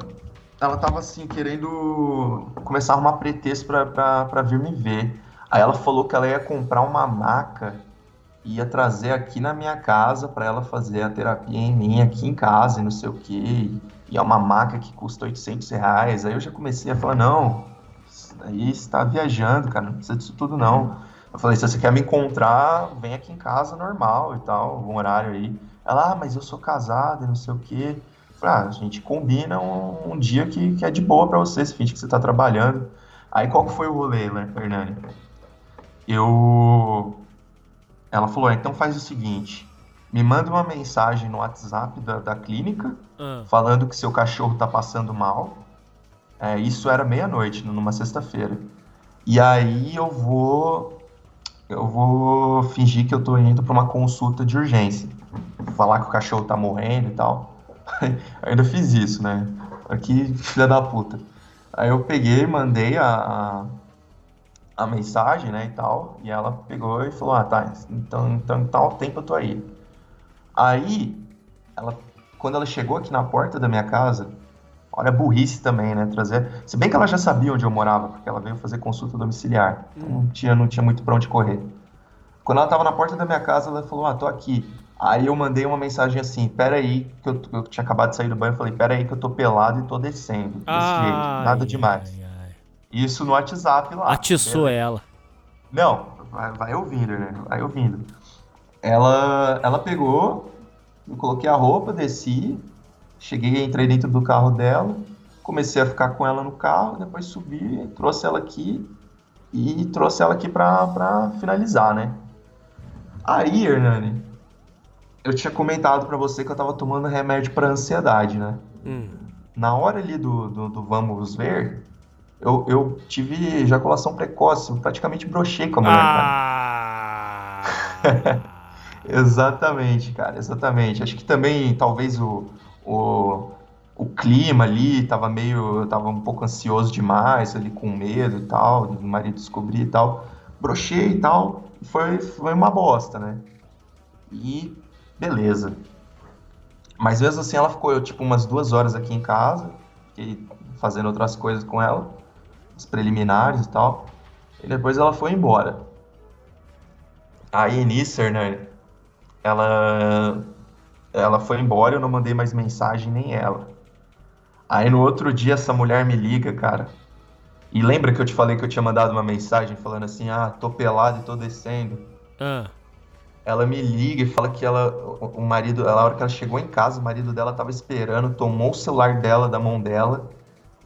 Ela tava assim, querendo começar a arrumar pretexto pra, pra, pra vir me ver. Aí ela falou que ela ia comprar uma maca e ia trazer aqui na minha casa pra ela fazer a terapia em mim aqui em casa e não sei o quê. E é uma maca que custa 800 reais. Aí eu já comecei a falar: não, isso daí você tá viajando, cara, não precisa disso tudo não. Eu falei: se você quer me encontrar, vem aqui em casa normal e tal, um horário aí. Ela, ah, mas eu sou casada e não sei o quê. Eu Falei, ah, a gente combina um, um dia que, que é de boa pra você, se finge que você tá trabalhando. Aí qual que foi o rolê, né, Hernani? Eu. Ela falou, "Ah, então faz o seguinte: me manda uma mensagem no WhatsApp da, da clínica Ah. falando que seu cachorro tá passando mal. É, isso era meia-noite, numa sexta-feira. E aí eu vou. Eu vou fingir que eu tô indo pra uma consulta de urgência. Falar que o cachorro tá morrendo e tal. Ainda fiz isso, né? Aqui, filha da puta. Aí eu peguei, mandei a, a, a mensagem, né, e tal. E ela pegou e falou: Ah, tá, então, então tal tempo eu tô aí. Aí, ela, quando ela chegou aqui na porta da minha casa, olha a burrice também, né? Trazer. Se bem que ela já sabia onde eu morava, porque ela veio fazer consulta domiciliar. Então não tinha, não tinha muito pra onde correr. Quando ela tava na porta da minha casa, ela falou: Ah, tô aqui. Aí eu mandei uma mensagem assim: Pera aí, que eu, eu tinha acabado de sair do banho. Eu falei: Pera aí, que eu tô pelado e tô descendo. Desse Ai, jeito, nada demais. Isso no WhatsApp lá. Atiçou ela. Não, vai, vai ouvindo, né? Vai ouvindo. Ela, ela pegou, eu coloquei a roupa, desci, cheguei, entrei dentro do carro dela, comecei a ficar com ela no carro, depois subi, trouxe ela aqui e trouxe ela aqui pra, pra finalizar, né? Aí, Hernani, eu tinha comentado pra você que eu tava tomando remédio pra ansiedade, né? Hum. Na hora ali do, do, do vamos ver, eu, eu tive ejaculação precoce, eu praticamente brochei com a mulher, Ah. cara. Exatamente, cara, exatamente. Acho que também, talvez, o, o, o clima ali tava meio. Eu tava um pouco ansioso demais, ali com medo e tal, do marido descobrir e tal. Brochei e tal, foi, foi uma bosta, né? E beleza. Mas mesmo assim, ela ficou, eu, tipo, umas duas horas aqui em casa, fiquei fazendo outras coisas com ela, os preliminares e tal. E depois ela foi embora. Aí nisso, Hernani, ela, ela foi embora, eu não mandei mais mensagem nem ela. Aí no outro dia essa mulher me liga, cara. E lembra que eu te falei que eu tinha mandado uma mensagem falando assim, ah, tô pelado e tô descendo. Ah. Ela me liga e fala que ela, o o marido, ela, a hora que ela chegou em casa, o marido dela tava esperando, tomou o celular dela da mão dela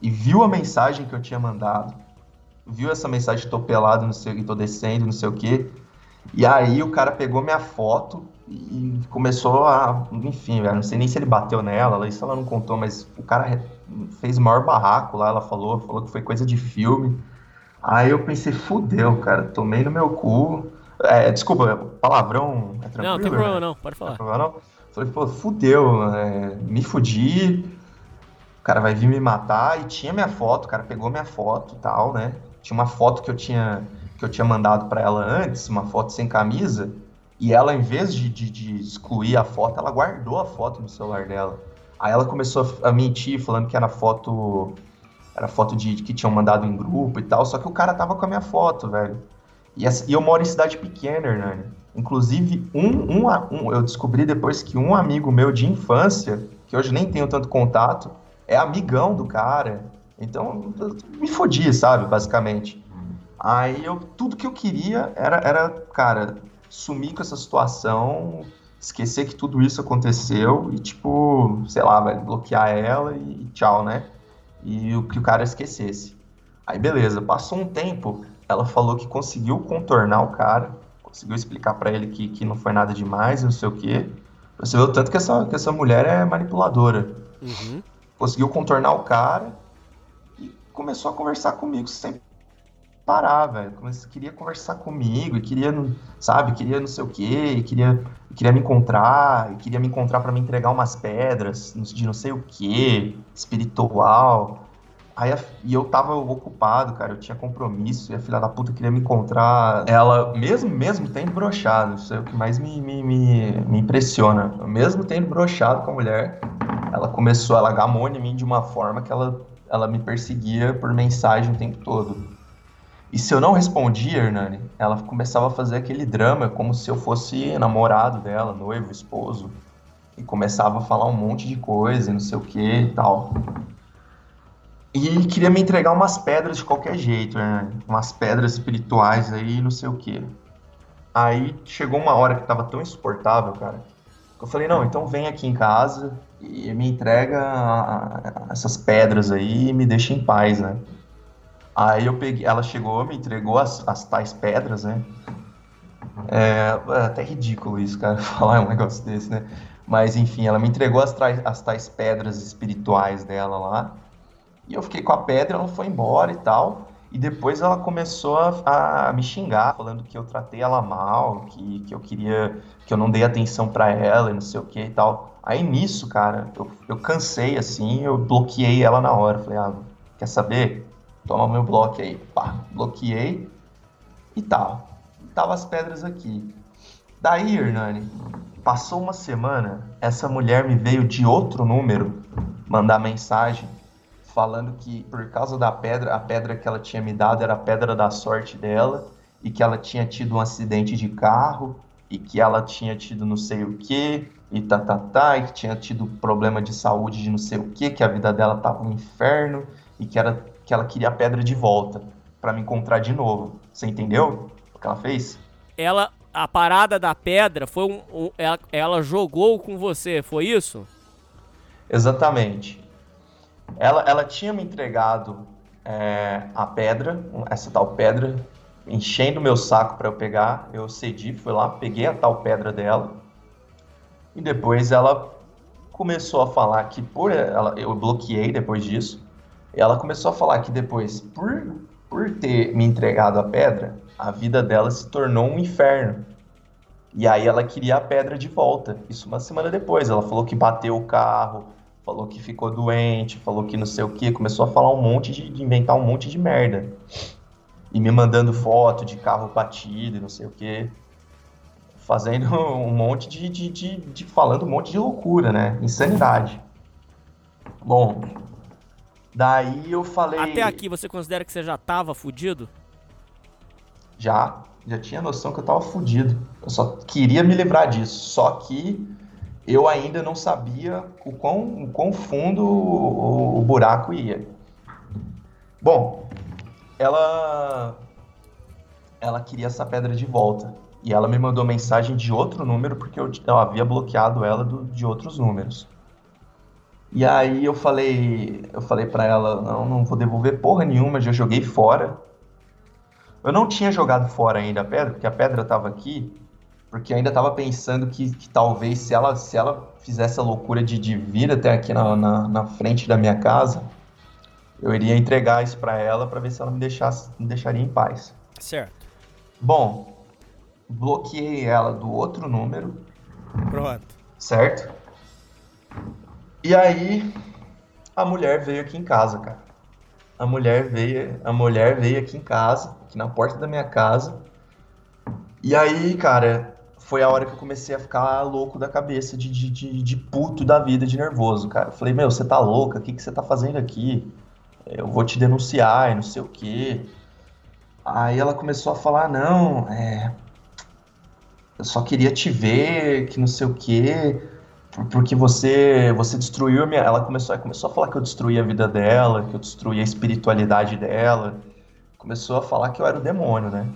e viu a mensagem que eu tinha mandado. Viu essa mensagem, tô pelado, não sei, e tô descendo, não sei o quê. E aí o cara pegou minha foto e começou a, enfim, velho, não sei nem se ele bateu nela, isso ela não contou, mas o cara fez o maior barraco lá, ela falou, falou que foi coisa de filme. Aí eu pensei, fudeu, cara, tomei no meu cu. É, desculpa, palavrão é tranquilo? Não, não tem né? problema não, pode falar. Não, não. Falei, pô, fudeu, é, me fudi, o cara vai vir me matar, e tinha minha foto, o cara pegou minha foto e tal, né? Tinha uma foto que eu tinha, que eu tinha mandado pra ela antes, uma foto sem camisa, e ela, em vez de, de, de excluir a foto, ela guardou a foto no celular dela. Aí ela começou a, mentir, falando que era foto, era foto de, de que tinham mandado em grupo e tal, só que o cara tava com a minha foto, velho. E, e eu moro em cidade pequena, Hernani. Inclusive, um, um, um- eu descobri depois que um amigo meu de infância, que hoje nem tenho tanto contato, é amigão do cara. Então, me fodi, sabe, basicamente. Aí eu, tudo que eu queria era, era, cara, sumir com essa situação, esquecer que tudo isso aconteceu e, tipo, sei lá, velho, bloquear ela e, e tchau, né? E o que o cara esquecesse. Aí beleza, passou um tempo, ela falou que conseguiu contornar o cara, conseguiu explicar pra ele que, que não foi nada demais, não sei o quê. Você vê o tanto que essa, que essa mulher é manipuladora. Uhum. Conseguiu contornar o cara e começou a conversar comigo sem parar, velho. Queria conversar comigo e queria, sabe, queria não sei o quê, e queria, e queria me encontrar, e queria me encontrar pra me entregar umas pedras de não sei o quê, espiritual. Aí a- e eu tava ocupado, cara, eu tinha compromisso, e a filha da puta queria me encontrar. Ela, mesmo, mesmo tendo broxado, isso é o que mais me, me, me, me impressiona. Mesmo tendo broxado com a mulher, ela começou, ela gamou em mim de uma forma que ela, ela me perseguia por mensagem o tempo todo. E se eu não respondia, Hernani, ela começava a fazer aquele drama como se eu fosse namorado dela, noivo, esposo. E começava a falar um monte de coisa e não sei o que e tal. E queria me entregar umas pedras de qualquer jeito, né? Umas pedras espirituais aí, não sei o quê. Aí chegou uma hora que tava tão insuportável, cara, que eu falei, não, então vem aqui em casa e me entrega essas pedras aí e me deixa em paz, né? Aí eu peguei, ela chegou, me entregou as, as tais pedras, né? É, é até ridículo isso, cara, falar um negócio desse, né? Mas enfim, ela me entregou as, as tais pedras espirituais dela lá. E eu fiquei com a pedra, ela foi embora e tal. E depois ela começou a, a me xingar, falando que eu tratei ela mal, que, que eu queria, que eu não dei atenção pra ela e não sei o que e tal. Aí nisso, cara, eu, eu cansei assim, eu bloqueei ela na hora. Falei, ah, quer saber? Toma meu bloco aí. Pá, bloqueei e tal. Tava as pedras aqui. Daí, Hernani, passou uma semana, essa mulher me veio de outro número mandar mensagem falando que por causa da pedra, a pedra que ela tinha me dado era a pedra da sorte dela e que ela tinha tido um acidente de carro e que ela tinha tido não sei o que e tá, tá, tá, e que tinha tido problema de saúde de não sei o que, que a vida dela tava um inferno e que, era, que ela queria a pedra de volta pra me encontrar de novo. Você entendeu o que ela fez? Ela, a parada da pedra foi um, um- ela, ela jogou com você, foi isso? Exatamente. Ela, ela tinha me entregado é, a pedra, essa tal pedra, enchendo meu saco para eu pegar. Eu cedi, fui lá, peguei a tal pedra dela. E depois ela começou a falar que por ela, eu bloqueei depois disso. Ela começou a falar que depois, por, por ter me entregado a pedra, a vida dela se tornou um inferno. E aí ela queria a pedra de volta. Isso uma semana depois. Ela falou que bateu o carro, falou que ficou doente, falou que não sei o que, começou a falar um monte de, de inventar um monte de merda. E me mandando foto de carro batido e não sei o que. Fazendo um monte de, de, de, de. falando um monte de loucura, né? Insanidade. Bom, daí eu falei. Até aqui você considera que você já tava fudido? Já, já tinha noção que eu tava fudido. Eu só queria me livrar disso. Só que eu ainda não sabia o quão, o quão fundo o, o buraco ia. Bom, ela ela queria essa pedra de volta. E ela me mandou mensagem de outro número, porque eu, eu havia bloqueado ela do, de outros números. E aí eu falei, eu falei para ela, não, não vou devolver porra nenhuma, já joguei fora. Eu não tinha jogado fora ainda a pedra, porque a pedra estava aqui, porque ainda estava pensando que, que, talvez se ela, se ela fizesse a loucura de, de vir até aqui na, na, na frente da minha casa, eu iria entregar isso para ela para ver se ela me, deixasse, me deixaria em paz. Certo. Bom, bloqueei ela do outro número. Pronto. Certo? E aí a mulher veio aqui em casa, cara. A mulher veio, a mulher veio aqui em casa, aqui na porta da minha casa. E aí, cara, foi a hora que eu comecei a ficar louco da cabeça, de, de, de, de puto da vida, de nervoso, cara. Eu falei, meu, você tá louca? O que, que você tá fazendo aqui? Eu vou te denunciar e não sei o quê. Aí ela começou a falar, não, é. Eu só queria te ver, que não sei o quê porque você você destruiu a minha ela começou começou a falar que eu destruí a vida dela que eu destruí a espiritualidade dela começou a falar que eu era o demônio né?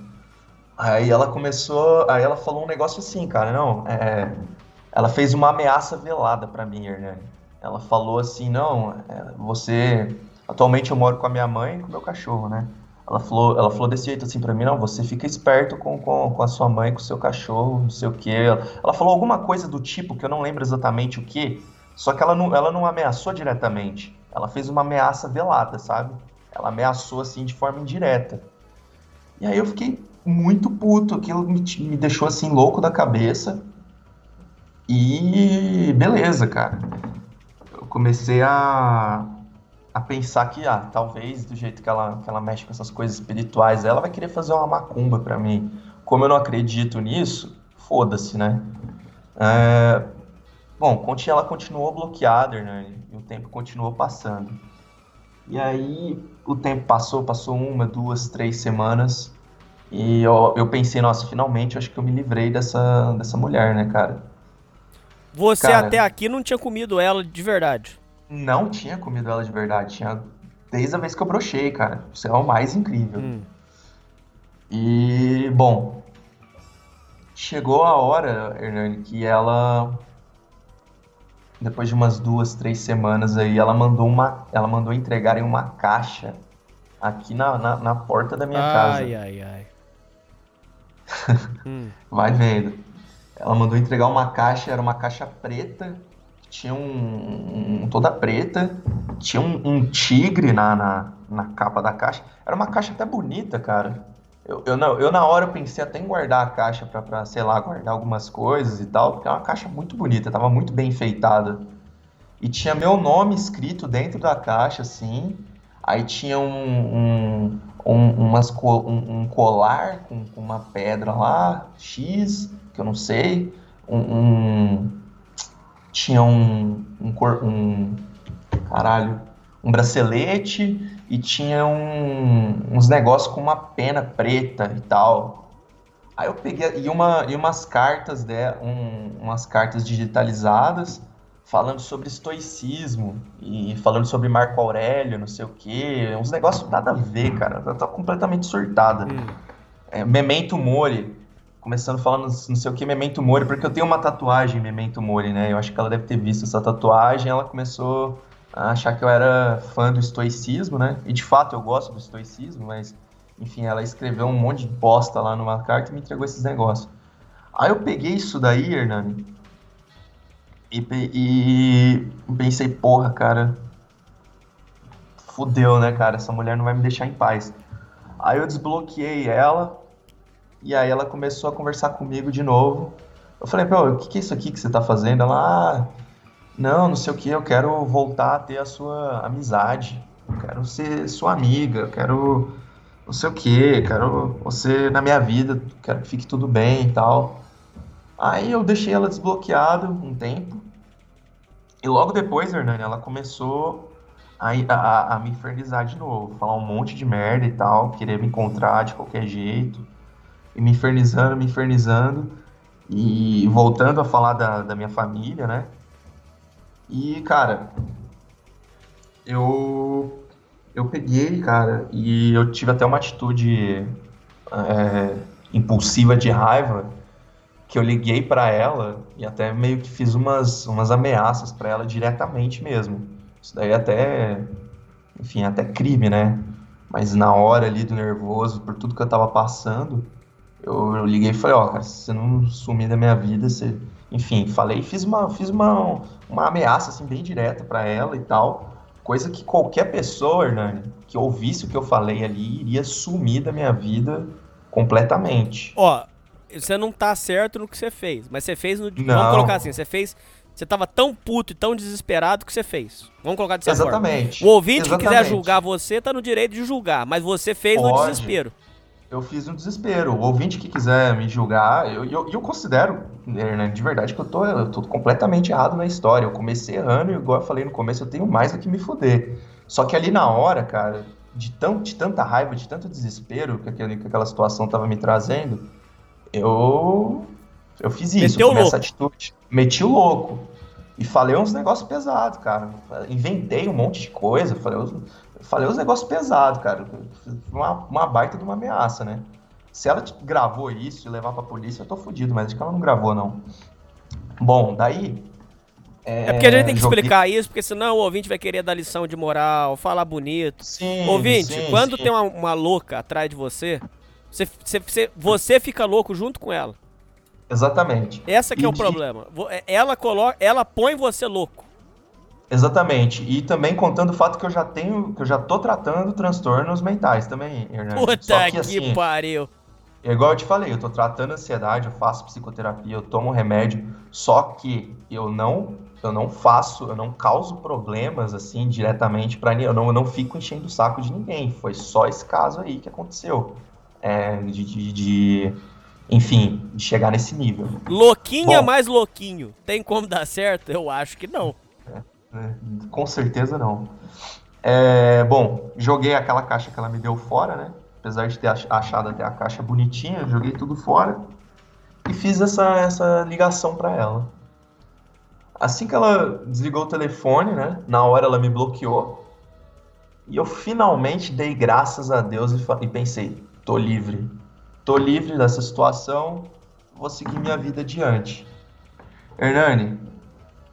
Aí ela começou aí ela falou um negócio assim cara não é, ela fez uma ameaça velada para mim Hernani ela falou assim não é, você atualmente eu moro com a minha mãe e com o meu cachorro né ela falou, ela falou desse jeito assim para mim, não, você fica esperto com, com, com a sua mãe, com o seu cachorro, não sei o quê. Ela falou alguma coisa do tipo, que eu não lembro exatamente o que, só que ela não, ela não ameaçou diretamente. Ela fez uma ameaça velada, sabe? Ela ameaçou assim de forma indireta. E aí eu fiquei muito puto, aquilo me, me deixou assim louco da cabeça. E beleza, cara. Eu comecei a a pensar que, ah, talvez do jeito que ela, que ela mexe com essas coisas espirituais, ela vai querer fazer uma macumba para mim. Como eu não acredito nisso, foda-se, né? É... Bom, ela continuou bloqueada, né? E o tempo continuou passando. E aí o tempo passou, passou uma, duas, três semanas. E eu, eu pensei, nossa, finalmente acho que eu me livrei dessa, dessa mulher, né, cara? Você cara, até aqui não tinha comido ela de verdade. Não tinha comido ela de verdade. Tinha desde a vez que eu brochei, cara. Isso é o mais incrível. Hum. E, bom, chegou a hora, Hernani, que ela depois de umas duas, três semanas aí, ela mandou uma, ela mandou entregar em uma caixa aqui na, na, na porta da minha ai, casa. Ai, ai, ai. hum. Vai vendo. Ela mandou entregar uma caixa, era uma caixa preta tinha um, um toda preta, tinha um, um tigre na, na, na, capa da caixa. Era uma caixa até bonita, cara. Eu, eu, não, eu na hora pensei até em guardar a caixa pra, pra, sei lá, guardar algumas coisas e tal, porque é uma caixa muito bonita, tava muito bem enfeitada. E tinha meu nome escrito dentro da caixa, assim. Aí tinha um, um, um, umas, um, um colar com, com, uma pedra lá, X, que eu não sei. um, tinha um, um, um caralho, um bracelete e tinha um, uns negócios com uma pena preta e tal. Aí eu peguei e, uma, e umas cartas, de, um, umas cartas digitalizadas falando sobre estoicismo e falando sobre Marco Aurélio, não sei o que, uns negócios nada a ver, cara. Eu tô completamente surtada. Hum. É, Memento Mori, começando falando não sei o que, Memento Mori, porque eu tenho uma tatuagem Memento Mori, né? Eu acho que ela deve ter visto essa tatuagem, ela começou a achar que eu era fã do estoicismo, né? E de fato eu gosto do estoicismo, mas enfim, ela escreveu um monte de bosta lá numa carta e me entregou esses negócios. Aí eu peguei isso daí, Hernani, e, e pensei, porra, cara, fudeu, né, cara? Essa mulher não vai me deixar em paz. Aí eu desbloqueei ela, e aí ela começou a conversar comigo de novo. Eu falei, pô, o que que é isso aqui que você tá fazendo? Ela, ah, não, não sei o que, eu quero voltar a ter a sua amizade. Eu quero ser sua amiga, eu quero não sei o que, quero você na minha vida, quero que fique tudo bem e tal. Aí eu deixei ela desbloqueada um tempo. E logo depois, Hernani, ela começou a, a, a me infernizar de novo, falar um monte de merda e tal, querer me encontrar de qualquer jeito. E me infernizando, me infernizando. E voltando a falar da, da minha família, né? E, cara, eu eu peguei, cara, e eu tive até uma atitude é, impulsiva de raiva que eu liguei pra ela e até meio que fiz umas, umas ameaças pra ela diretamente mesmo. Isso daí até, enfim, até crime, né? Mas na hora ali do nervoso, por tudo que eu tava passando, eu, eu liguei e falei, ó, cara, se você não sumir da minha vida, você... Enfim, falei, fiz uma, fiz uma, uma ameaça, assim, bem direta pra ela e tal. Coisa que qualquer pessoa, Hernani, que ouvisse o que eu falei ali, iria sumir da minha vida completamente. Ó, você não tá certo no que você fez, mas você fez no. Vamos Não. colocar assim, você fez. Você tava tão puto e tão desesperado que você fez. Vamos colocar dessa Exatamente. forma. O ouvinte que quiser Exatamente. julgar você tá no direito de julgar, mas você fez no Pode. desespero. Eu fiz um desespero. O ouvinte que quiser me julgar, eu, eu, eu considero, Hernani, de verdade, que eu tô, eu tô completamente errado na história. Eu comecei errando, e igual eu falei no começo, eu tenho mais do que me fuder. Só que ali na hora, cara, de, tão, de tanta raiva, de tanto desespero que, aquele, que aquela situação tava me trazendo, eu. Eu fiz isso, Meteu essa atitude. Meti o louco. E falei uns negócios pesados, cara. Inventei um monte de coisa. Falei, uns- falei uns negócios pesados, cara. Uma, uma baita de uma ameaça, né? Se ela gravou isso e levar pra polícia, eu tô fudido, mas acho que ela não gravou, não. Bom, daí. É porque a gente tem que joguei- explicar isso, porque senão o ouvinte vai querer dar lição de moral, falar bonito. Sim, ouvinte, sim, quando sim. tem uma, uma louca atrás de você, você, você, você, você fica louco junto com ela. Exatamente. Essa que é E o de- problema. É- Ela coloca, ela põe você louco. Exatamente. E também contando o fato que eu já tenho, que eu já tô tratando transtornos mentais também, Hernani. Puta Só que, assim, pariu. É igual eu te falei, eu tô tratando ansiedade, eu faço psicoterapia, eu tomo remédio, só que eu não, eu não faço, eu não causo problemas assim diretamente pra ninguém, eu não, eu não fico enchendo o saco de ninguém. Foi só esse caso aí que aconteceu. É, de, de- de- enfim, de chegar nesse nível. Louquinha Bom. mais louquinho. Tem como dar certo? Eu acho que não. né? Com certeza não. É, bom, joguei aquela caixa que ela me deu fora, né? Apesar de ter ach- achado até a caixa bonitinha, joguei tudo fora e fiz essa, essa ligação pra ela. Assim que ela desligou o telefone, né? Na hora ela me bloqueou. E eu finalmente dei graças a Deus e, e pensei: tô livre. Tô livre dessa situação, vou seguir minha vida adiante. Hernani,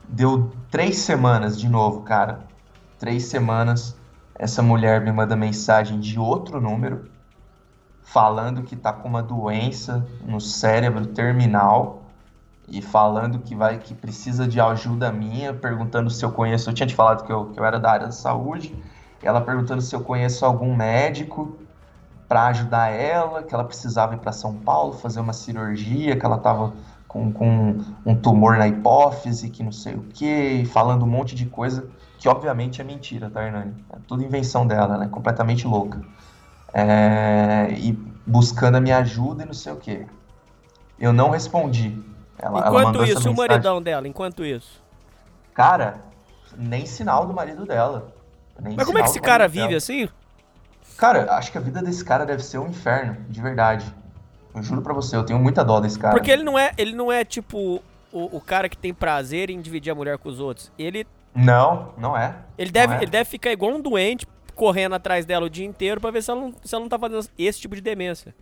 Deu três semanas de novo, cara. Três semanas. Essa mulher me manda mensagem de outro número, falando que tá com uma doença no cérebro terminal e falando que vai que precisa de ajuda minha, perguntando se eu conheço. Eu tinha te falado que eu, que eu era da área da saúde. Ela perguntando se eu conheço algum médico para ajudar ela, que ela precisava ir para São Paulo fazer uma cirurgia, que ela tava com, com um tumor na hipófise, que não sei o que, falando um monte de coisa que obviamente é mentira, tá, Hernani? É tudo invenção dela, ela é completamente louca. É, e buscando a minha ajuda e não sei o que. Eu não respondi. Ela, ela Enquanto essa isso, e o maridão dela, enquanto isso. Cara, nem sinal do marido dela. Mas como é que esse cara vive dela. assim? Cara, acho que a vida desse cara deve ser um inferno, de verdade. Eu juro pra você, eu tenho muita dó desse cara. Porque ele não é, ele não é tipo o, o cara que tem prazer em dividir a mulher com os outros. Ele, Não, não é. ele, deve, é. ele deve ficar igual um doente, correndo atrás dela o dia inteiro pra ver se ela não, se ela não tá fazendo esse tipo de demência.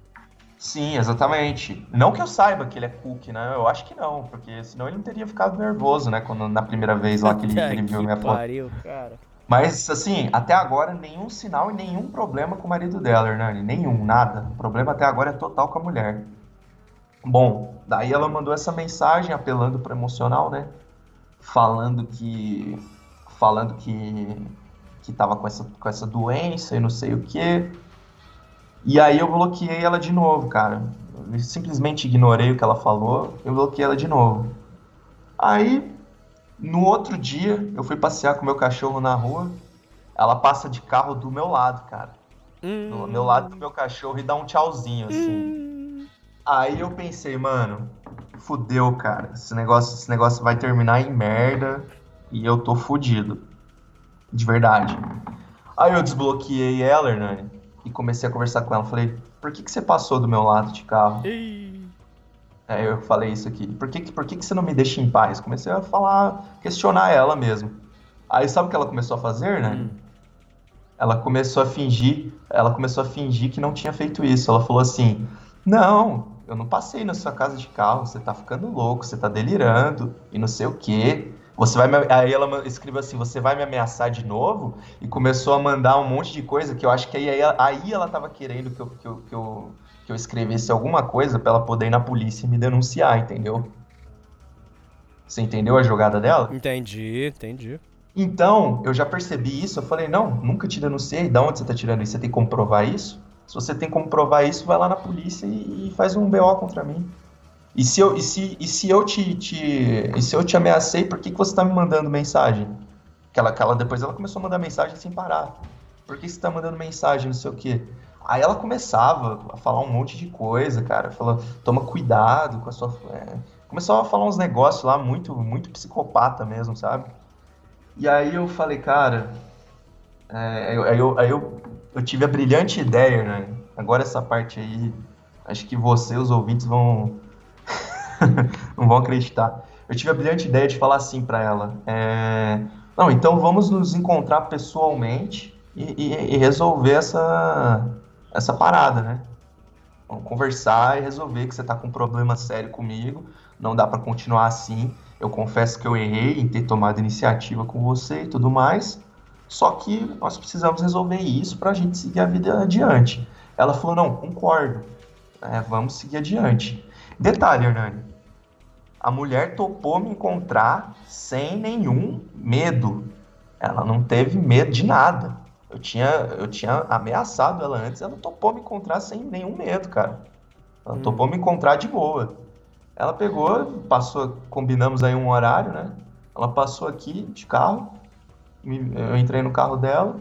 Sim, exatamente. Não que eu saiba que ele é cookie, né? Eu acho que não, porque senão ele não teria ficado nervoso, né? Quando, na primeira vez lá que ele, que ele viu minha foto. pariu, cara. Mas, assim, até agora, nenhum sinal e nenhum problema com o marido dela, Hernani. Nenhum, nada. O problema até agora é total com a mulher. Bom, daí ela mandou essa mensagem apelando pro emocional, né? Falando que. Falando que. Que tava com essa, com essa doença e não sei o quê. E aí eu bloqueei ela de novo, cara. Eu simplesmente ignorei o que ela falou, eu bloqueei ela de novo. Aí, no outro dia, eu fui passear com meu cachorro na rua. Ela passa de carro do meu lado, cara. Do meu lado do meu cachorro e dá um tchauzinho, assim. Aí eu pensei, mano, fudeu, cara. Esse negócio, esse negócio vai terminar em merda e eu tô fudido. De verdade. Aí eu desbloqueei ela, Hernani, e comecei a conversar com ela. Falei, por que, que você passou do meu lado de carro? Aí eu falei isso aqui. Por que, por que, que você não me deixa em paz? Comecei a falar, questionar ela mesmo. Aí sabe o que ela começou a fazer, né? Ela começou a fingir, ela começou a fingir que não tinha feito isso. Ela falou assim: "Não, eu não passei na sua casa de carro, você tá ficando louco, você tá delirando e não sei o quê. Você vai me... Aí ela escreveu assim: "Você vai me ameaçar de novo?" E começou a mandar um monte de coisa que eu acho que aí, aí, aí ela tava querendo que eu, que eu, que eu, que eu escrevesse alguma coisa pra ela poder ir na polícia e me denunciar, entendeu? Você entendeu a jogada dela? Entendi, entendi. Então, eu já percebi isso, eu falei, não, nunca te denunciei, da onde você tá tirando isso? Você tem como provar isso? Se você tem como provar isso, vai lá na polícia e, e faz um BO contra mim. E se eu, e se, e se eu te, te- e se eu te ameacei, por que, que você tá me mandando mensagem? Que ela, que ela- depois ela começou a mandar mensagem sem parar. Por que você tá mandando mensagem, não sei o quê? Aí ela começava a falar um monte de coisa, cara. Falou, toma cuidado com a sua. é, Começou a falar uns negócios lá muito, muito psicopata mesmo, sabe? E aí eu falei, cara, é, eu- aí, eu, aí eu, eu tive a brilhante ideia, né? Agora essa parte aí, acho que você, os ouvintes, vão não vão acreditar. Eu tive a brilhante ideia de falar assim pra ela, é, não, então vamos nos encontrar pessoalmente e, e- e resolver essa essa parada, né? Vamos conversar e resolver que você tá com um problema sério comigo, não dá pra continuar assim. Eu confesso que eu errei em ter tomado iniciativa com você e tudo mais. Só que nós precisamos resolver isso pra gente seguir a vida adiante. Ela falou: não, concordo. É, vamos seguir adiante. Detalhe, Hernani. A mulher topou me encontrar sem nenhum medo. Ela não teve medo de nada. Eu tinha, eu tinha ameaçado ela antes, ela topou me encontrar sem nenhum medo, cara. Ela topou me encontrar de boa. Ela pegou, passou, combinamos aí um horário, né? Ela passou aqui de carro, eu entrei no carro dela,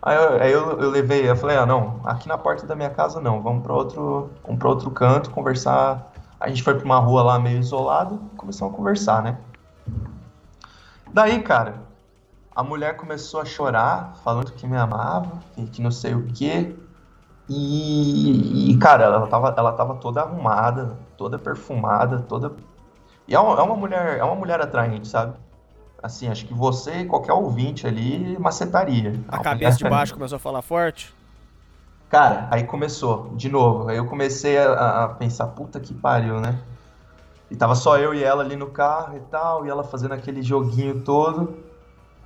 aí eu, aí eu, eu levei, eu falei, ah, não, aqui na porta da minha casa não, vamos para outro, vamos para outro canto conversar. A gente foi para uma rua lá meio isolado e começamos a conversar, né? Daí, cara, a mulher começou a chorar, falando que me amava, que, não sei o quê. E, e, cara, ela tava, ela tava toda arrumada, toda perfumada, toda. E é uma, é uma mulher, é uma mulher atraente, sabe? Assim, acho que você e qualquer ouvinte ali macetaria. A cabeça de baixo começou a falar forte? Cara, aí começou, de novo. Aí eu comecei a, a pensar, puta que pariu, né? E tava só eu e ela ali no carro e tal, e ela fazendo aquele joguinho todo.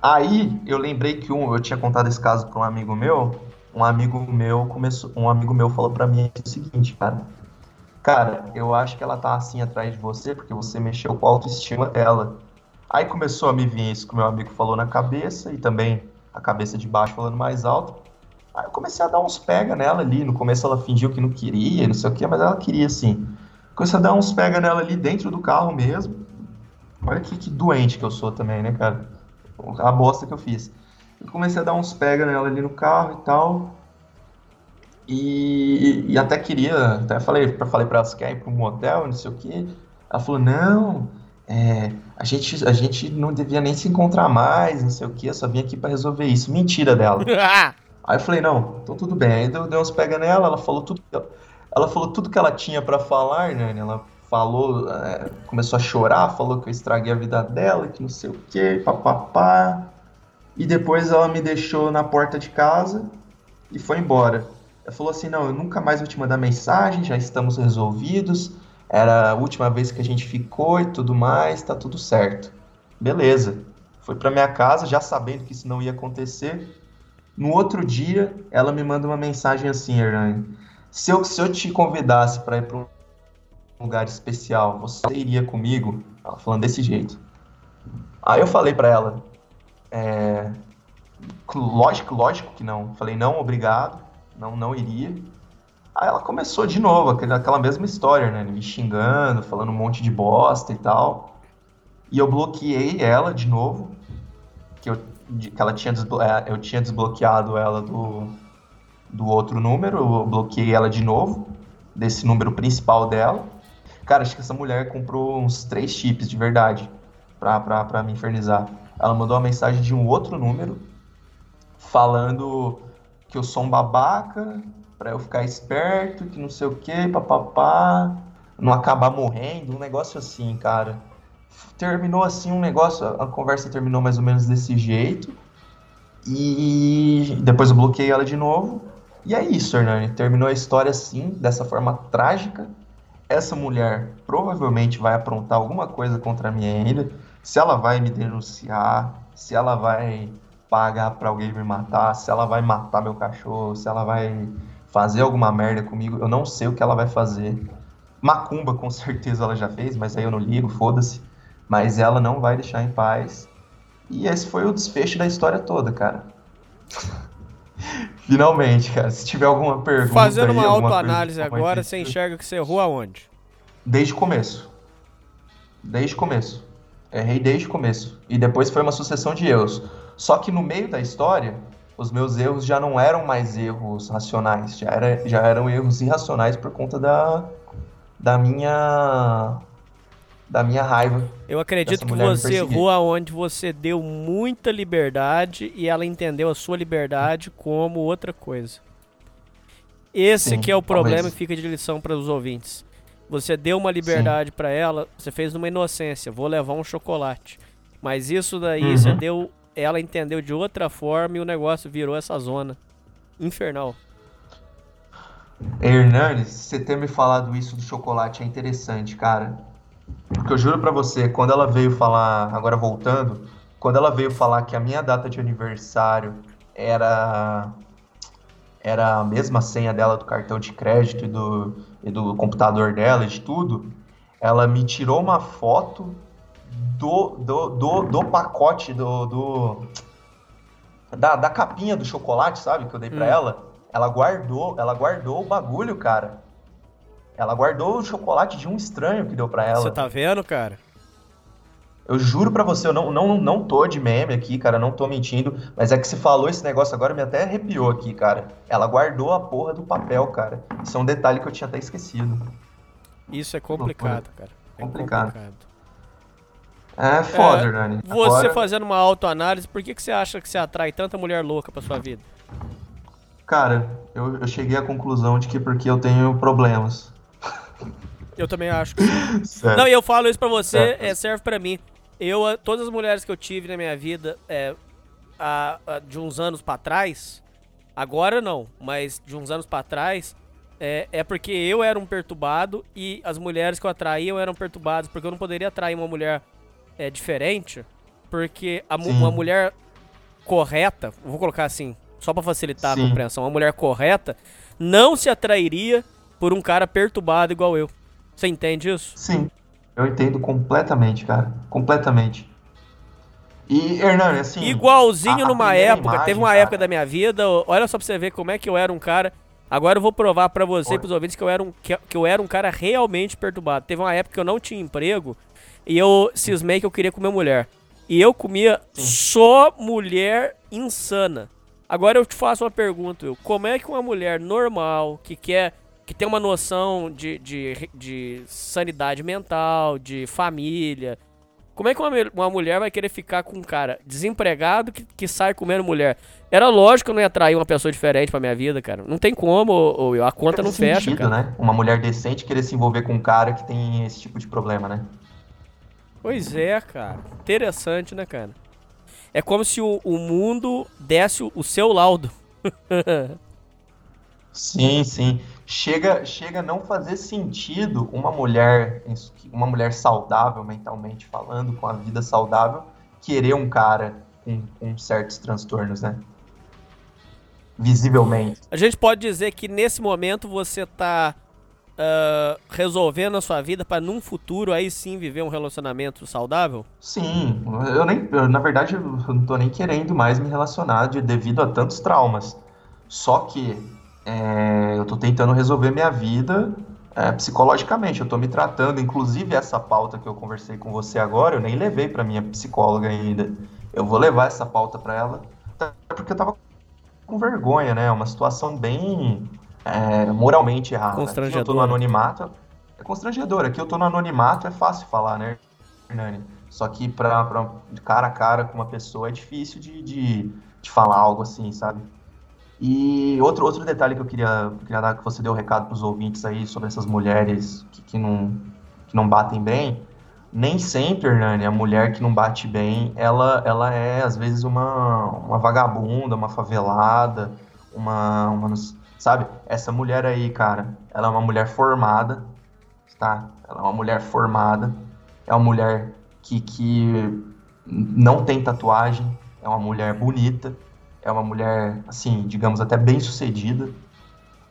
Aí eu lembrei que um, eu tinha contado esse caso pra um amigo meu. Um amigo meu começou, um amigo meu falou pra mim o seguinte, cara. Cara, eu acho que ela tá assim atrás de você porque você mexeu com a autoestima dela. Aí começou a me vir isso que o meu amigo falou na cabeça e também a cabeça de baixo falando mais alto. Aí eu comecei a dar uns pega nela ali. No começo ela fingiu que não queria, não sei o que, mas ela queria sim. Comecei a dar uns pega nela ali dentro do carro mesmo. Olha que, que doente que eu sou também, né, cara? A bosta que eu fiz. Eu comecei a dar uns pega nela ali no carro e tal. E, e até queria, até falei, falei pra ela, quer ir pra um motel, não sei o que. Ela falou, não, é, a, gente, a gente não devia nem se encontrar mais, não sei o que, eu só vim aqui pra resolver isso. Mentira dela. Aí eu falei, não, então tudo bem. Aí deu, deu uns pega nela, ela falou tudo, que ela- ela falou tudo que ela tinha pra falar, né? Ela falou, é, começou a chorar, falou que eu estraguei a vida dela, que não sei o que, papapá. E depois ela me deixou na porta de casa e foi embora. Ela falou assim: não, eu nunca mais vou te mandar mensagem, já estamos resolvidos. Era a última vez que a gente ficou e tudo mais, tá tudo certo. Beleza. Foi pra minha casa, já sabendo que isso não ia acontecer. No outro dia, ela me manda uma mensagem assim, Hernani. Se eu, se eu te convidasse para ir para um lugar especial, você iria comigo? Ela falando desse jeito. Aí eu falei para ela, é, lógico, lógico que não. Falei, não, obrigado, não, não iria. Aí ela começou de novo, aquela, mesma história, né? Me xingando, falando um monte de bosta e tal. E eu bloqueei ela de novo, que eu, que ela tinha, é, eu tinha desbloqueado ela do, do outro número, eu bloqueei ela de novo, desse número principal dela. Cara, acho que essa mulher comprou uns três chips de verdade pra, pra, pra me infernizar. Ela mandou uma mensagem de um outro número falando que eu sou um babaca, pra eu ficar esperto, que não sei o que, papapá, não acabar morrendo, um negócio assim, cara. Terminou assim um negócio, a conversa terminou mais ou menos desse jeito. E depois eu bloqueei ela de novo. E é isso, Hernani. Terminou a história assim, dessa forma trágica. Essa mulher provavelmente vai aprontar alguma coisa contra mim ainda. Se ela vai me denunciar, se ela vai pagar pra alguém me matar, se ela vai matar meu cachorro, se ela vai fazer alguma merda comigo, eu não sei o que ela vai fazer. Macumba com certeza ela já fez, mas aí eu não ligo, foda-se. Mas ela não vai deixar em paz. E esse foi o desfecho da história toda, cara. Finalmente, cara. Se tiver alguma pergunta. Fazendo uma autoanálise agora, você enxerga que você errou aonde? Desde o começo. Desde o começo. Errei desde o começo. E depois foi uma sucessão de erros. Só que no meio da história, os meus erros já não eram mais erros racionais. Já, era, já eram erros irracionais por conta da, da minha. Da minha raiva. Eu acredito que você errou aonde você deu muita liberdade e ela entendeu a sua liberdade como outra coisa. Esse Sim, que é o problema talvez. e fica de lição para os ouvintes. Você deu uma liberdade para ela, você fez numa inocência, vou levar um chocolate. Mas isso daí Uhum. você deu, ela entendeu de outra forma e o negócio virou essa zona infernal. Hernani, você ter me falado isso do chocolate é interessante, cara. Porque eu juro pra você, quando ela veio falar, agora voltando, quando ela veio falar que a minha data de aniversário era era a mesma senha dela do cartão de crédito e do, e do computador dela e de tudo, ela me tirou uma foto do, do, do, do pacote do, do da, da capinha do chocolate, sabe, que eu dei pra Hum. ela. Ela guardou, ela guardou o bagulho, cara. Ela guardou o chocolate de um estranho que deu pra ela. Você tá vendo, cara? Eu juro pra você, eu não, não, não tô de meme aqui, cara, não tô mentindo, mas é que você falou esse negócio agora, me até arrepiou aqui, cara. Ela guardou a porra do papel, cara. Isso é um detalhe que eu tinha até esquecido. Isso é complicado, cara. É Complicado. É foda, É, Hernani. Você Agora- fazendo uma autoanálise, por que, que você acha que você atrai tanta mulher louca pra sua vida? Cara, eu, eu cheguei à conclusão de que porque eu tenho problemas. Eu também acho. Não, e eu falo isso pra você, é, serve pra mim. Eu, todas as mulheres que eu tive na minha vida, é, a- a- de uns anos pra trás, agora não, mas de uns anos pra trás, é, é porque eu era um perturbado e as mulheres que eu atraía eram perturbadas, porque eu não poderia atrair uma mulher é, diferente, porque a uma mulher correta, vou colocar assim, só pra facilitar Sim. a compreensão, uma mulher correta não se atrairia por um cara perturbado igual eu. Você entende isso? Sim, eu entendo completamente, cara. Completamente. E, Hernani, assim. Igualzinho a- a numa época, imagem, teve uma cara, época da minha vida, olha só pra você ver como é que eu era um cara. Agora eu vou provar pra você e pros ouvintes que eu, era um, que, que eu era um cara realmente perturbado. Teve uma época que eu não tinha emprego e eu cismei que eu queria comer mulher. E eu comia só mulher insana. Agora eu te faço uma pergunta, Will. Como é que uma mulher normal, que quer. Que tem uma noção de, de, de sanidade mental, de família, como é que uma, uma mulher vai querer ficar com um cara desempregado que, que sai comendo mulher? Era lógico que eu não ia atrair uma pessoa diferente pra minha vida, cara. Não tem como, ô, ô, a conta não fecha, sentido, cara. né? Uma mulher decente querer se envolver com um cara que tem esse tipo de problema, né? Pois é, cara. Interessante, né, cara? É como se o, o mundo desse o, o seu laudo. Sim, sim. Chega, chega a não fazer sentido uma mulher, uma mulher saudável mentalmente falando, com a vida saudável, querer um cara com, com certos transtornos, né? Visivelmente. A gente pode dizer que nesse momento você tá ah, resolvendo a sua vida para num futuro aí sim viver um relacionamento saudável? Sim, eu nem, eu, na verdade, eu não tô nem querendo mais me relacionar de, devido a tantos traumas. Só que é, eu tô tentando resolver minha vida é, psicologicamente. Eu tô me tratando, inclusive essa pauta que eu conversei com você agora, eu nem levei para minha psicóloga ainda. Eu vou levar essa pauta para ela, até porque eu tava com vergonha, né? É uma situação bem é, moralmente errada. Aqui eu tô no Constrangedora. anonimato. É constrangedor. Aqui eu tô no anonimato, é fácil falar, né, Hernani? Só que pra, pra cara a cara com uma pessoa é difícil de, de, de falar algo assim, sabe? E outro, outro detalhe que eu queria, queria dar, que você deu recado pros ouvintes aí sobre essas mulheres que, que, não, que não batem bem. Nem sempre, Hernani, a mulher que não bate bem, ela, ela é, às vezes, uma, uma vagabunda, uma favelada, uma, uma. Sabe? Essa mulher aí, cara, ela é uma mulher formada, tá? Ela é uma mulher formada, é uma mulher que, que não tem tatuagem, é uma mulher bonita, é uma mulher, assim, digamos, até bem sucedida.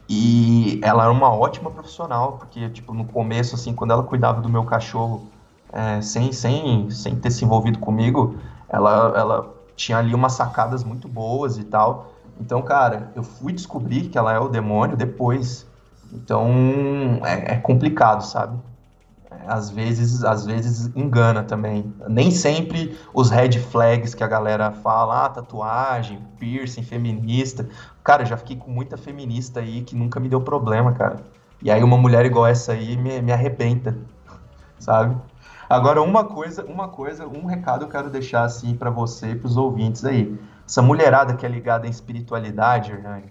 E ela é uma ótima profissional, porque, tipo, no começo, assim, quando ela cuidava do meu cachorro, é, sem, sem, sem ter se envolvido comigo, ela, ela tinha ali umas sacadas muito boas e tal. Então, cara, eu fui descobrir que ela é o demônio depois. Então, é, é complicado, sabe? Às vezes, às vezes engana também. Nem sempre os red flags que a galera fala, ah, tatuagem, piercing, feminista. Cara, já fiquei com muita feminista aí que nunca me deu problema, cara. E aí uma mulher igual essa aí me, me arrebenta, sabe? Agora, uma coisa, uma coisa, um recado eu quero deixar assim para você e pros ouvintes aí. Essa mulherada que é ligada em espiritualidade, Hernani,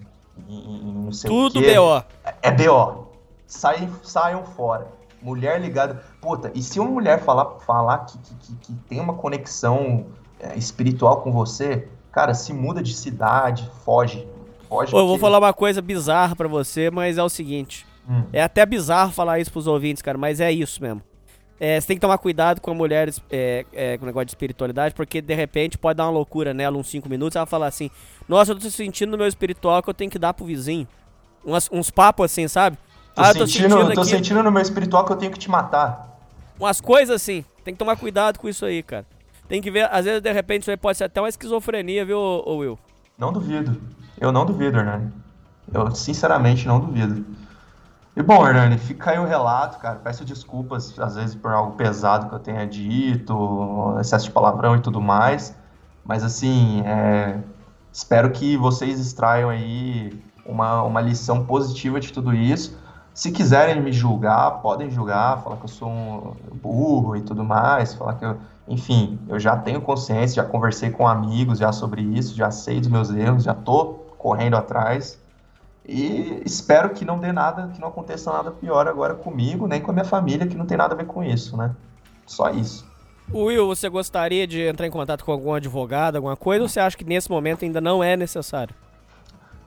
em, em não sei Tudo o quê, BO. É BO. Saiam, saiam fora. Mulher ligada. Puta, e se uma mulher falar, falar que, que, que- tem uma conexão é, espiritual com você, cara, se muda de cidade, foge. Foge. Ô, eu vou falar uma coisa bizarra pra você, mas é o seguinte. Hum. É até bizarro falar isso pros ouvintes, cara, mas é isso mesmo. É, você tem que tomar cuidado com a mulher é, é, com o negócio de espiritualidade, porque de repente pode dar uma loucura nela uns 5 minutos. Ela fala assim: Nossa, eu tô sentindo no meu espiritual que eu tenho que dar pro vizinho. Umas- uns papos assim, sabe? Tô, ah, eu tô sentindo, sentindo tô aqui. sentindo no meu espiritual que eu tenho que te matar. Umas coisas assim. Tem que tomar cuidado com isso aí, cara. Tem que ver, às vezes de repente isso aí pode ser até uma esquizofrenia, viu, Will? Não duvido. Eu não duvido, Hernani. Eu sinceramente não duvido. E bom, Hernani, fica aí o relato, cara. Peço desculpas, às vezes, por algo pesado que eu tenha dito, excesso de palavrão e tudo mais. Mas, assim, é, espero que vocês extraiam aí uma, uma lição positiva de tudo isso. Se quiserem me julgar, podem julgar, falar que eu sou um burro e tudo mais, falar que eu, enfim, eu já tenho consciência, já conversei com amigos já sobre isso, já sei dos meus erros, já tô correndo atrás. E espero que não dê nada, que não aconteça nada pior agora comigo, nem com a minha família, que não tem nada a ver com isso, né? Só isso. Will, você gostaria de entrar em contato com algum advogado, alguma coisa, ou você acha que nesse momento ainda não é necessário?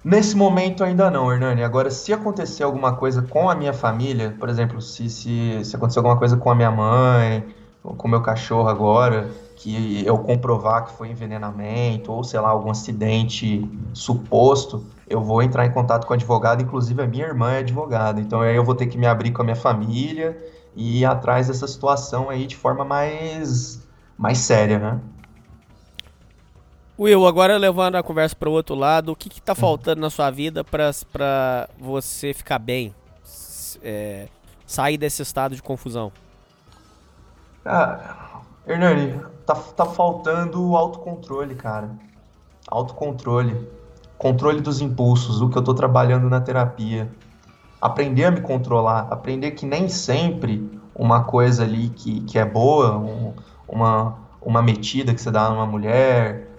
Nesse momento ainda não, Hernani. Agora, se acontecer alguma coisa com a minha família, por exemplo, se, se, se acontecer alguma coisa com a minha mãe, com o meu cachorro agora, que eu comprovar que foi envenenamento, ou sei lá, algum acidente suposto, eu vou entrar em contato com o advogado, inclusive a minha irmã é advogada. Então aí eu vou ter que me abrir com a minha família e ir atrás dessa situação aí de forma mais, mais séria, né? Will, agora levando a conversa para o outro lado, o que, que tá faltando na sua vida pra pra você ficar bem? É, sair desse estado de confusão? Ah, Hernani, tá, tá faltando autocontrole, cara. Autocontrole. Controle dos impulsos, o que eu tô trabalhando na terapia. Aprender a me controlar. Aprender que nem sempre uma coisa ali que, que é boa, um- uma, uma metida que você dá numa mulher,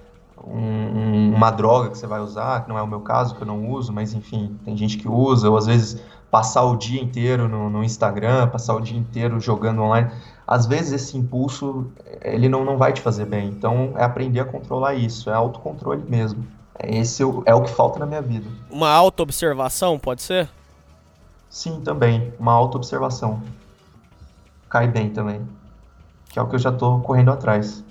um- um- uma droga que você vai usar, que não é o meu caso, que eu não uso, mas enfim, tem gente que usa, ou às vezes passar o dia inteiro no, no Instagram, passar o dia inteiro jogando online. Às vezes esse impulso, ele não, não vai te fazer bem. Então é aprender a controlar isso, é autocontrole mesmo. Esse é o que falta na minha vida. Uma auto-observação, pode ser? Sim, também. Uma auto-observação. Cai bem também. Que é o que eu já tô correndo atrás.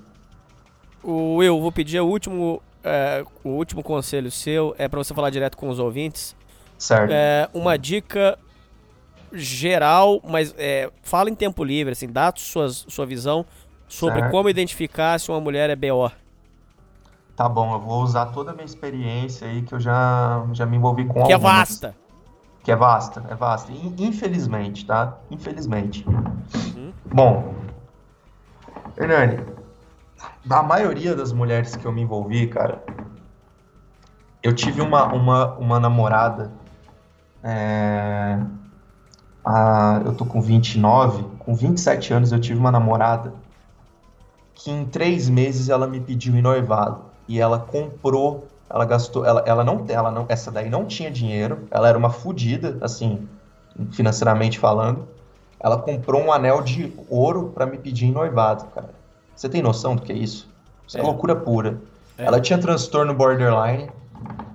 O Will, vou pedir o último, é, o último conselho seu, é para você falar direto com os ouvintes. Certo. É, uma dica geral, mas é, fala em tempo livre, assim, dá suas, sua visão sobre Certo. como identificar se uma mulher é BO. Tá bom, eu vou usar toda a minha experiência aí que eu já, já me envolvi com Que é algumas. vasta. Que é vasta, é vasta. In- Infelizmente, tá? Infelizmente. Bom, Hernani, da maioria das mulheres que eu me envolvi, cara, eu tive uma, uma, uma namorada. é, a- eu tô com 29, com 27 anos eu tive uma namorada que em três meses ela me pediu em noivado e ela comprou, ela gastou, ela, ela não, ela não, essa daí não tinha dinheiro, ela era uma fodida, assim, financeiramente falando. Ela comprou um anel de ouro pra me pedir em noivado, cara. Você tem noção do que é isso? Isso é, É. loucura pura. É. Ela tinha transtorno borderline.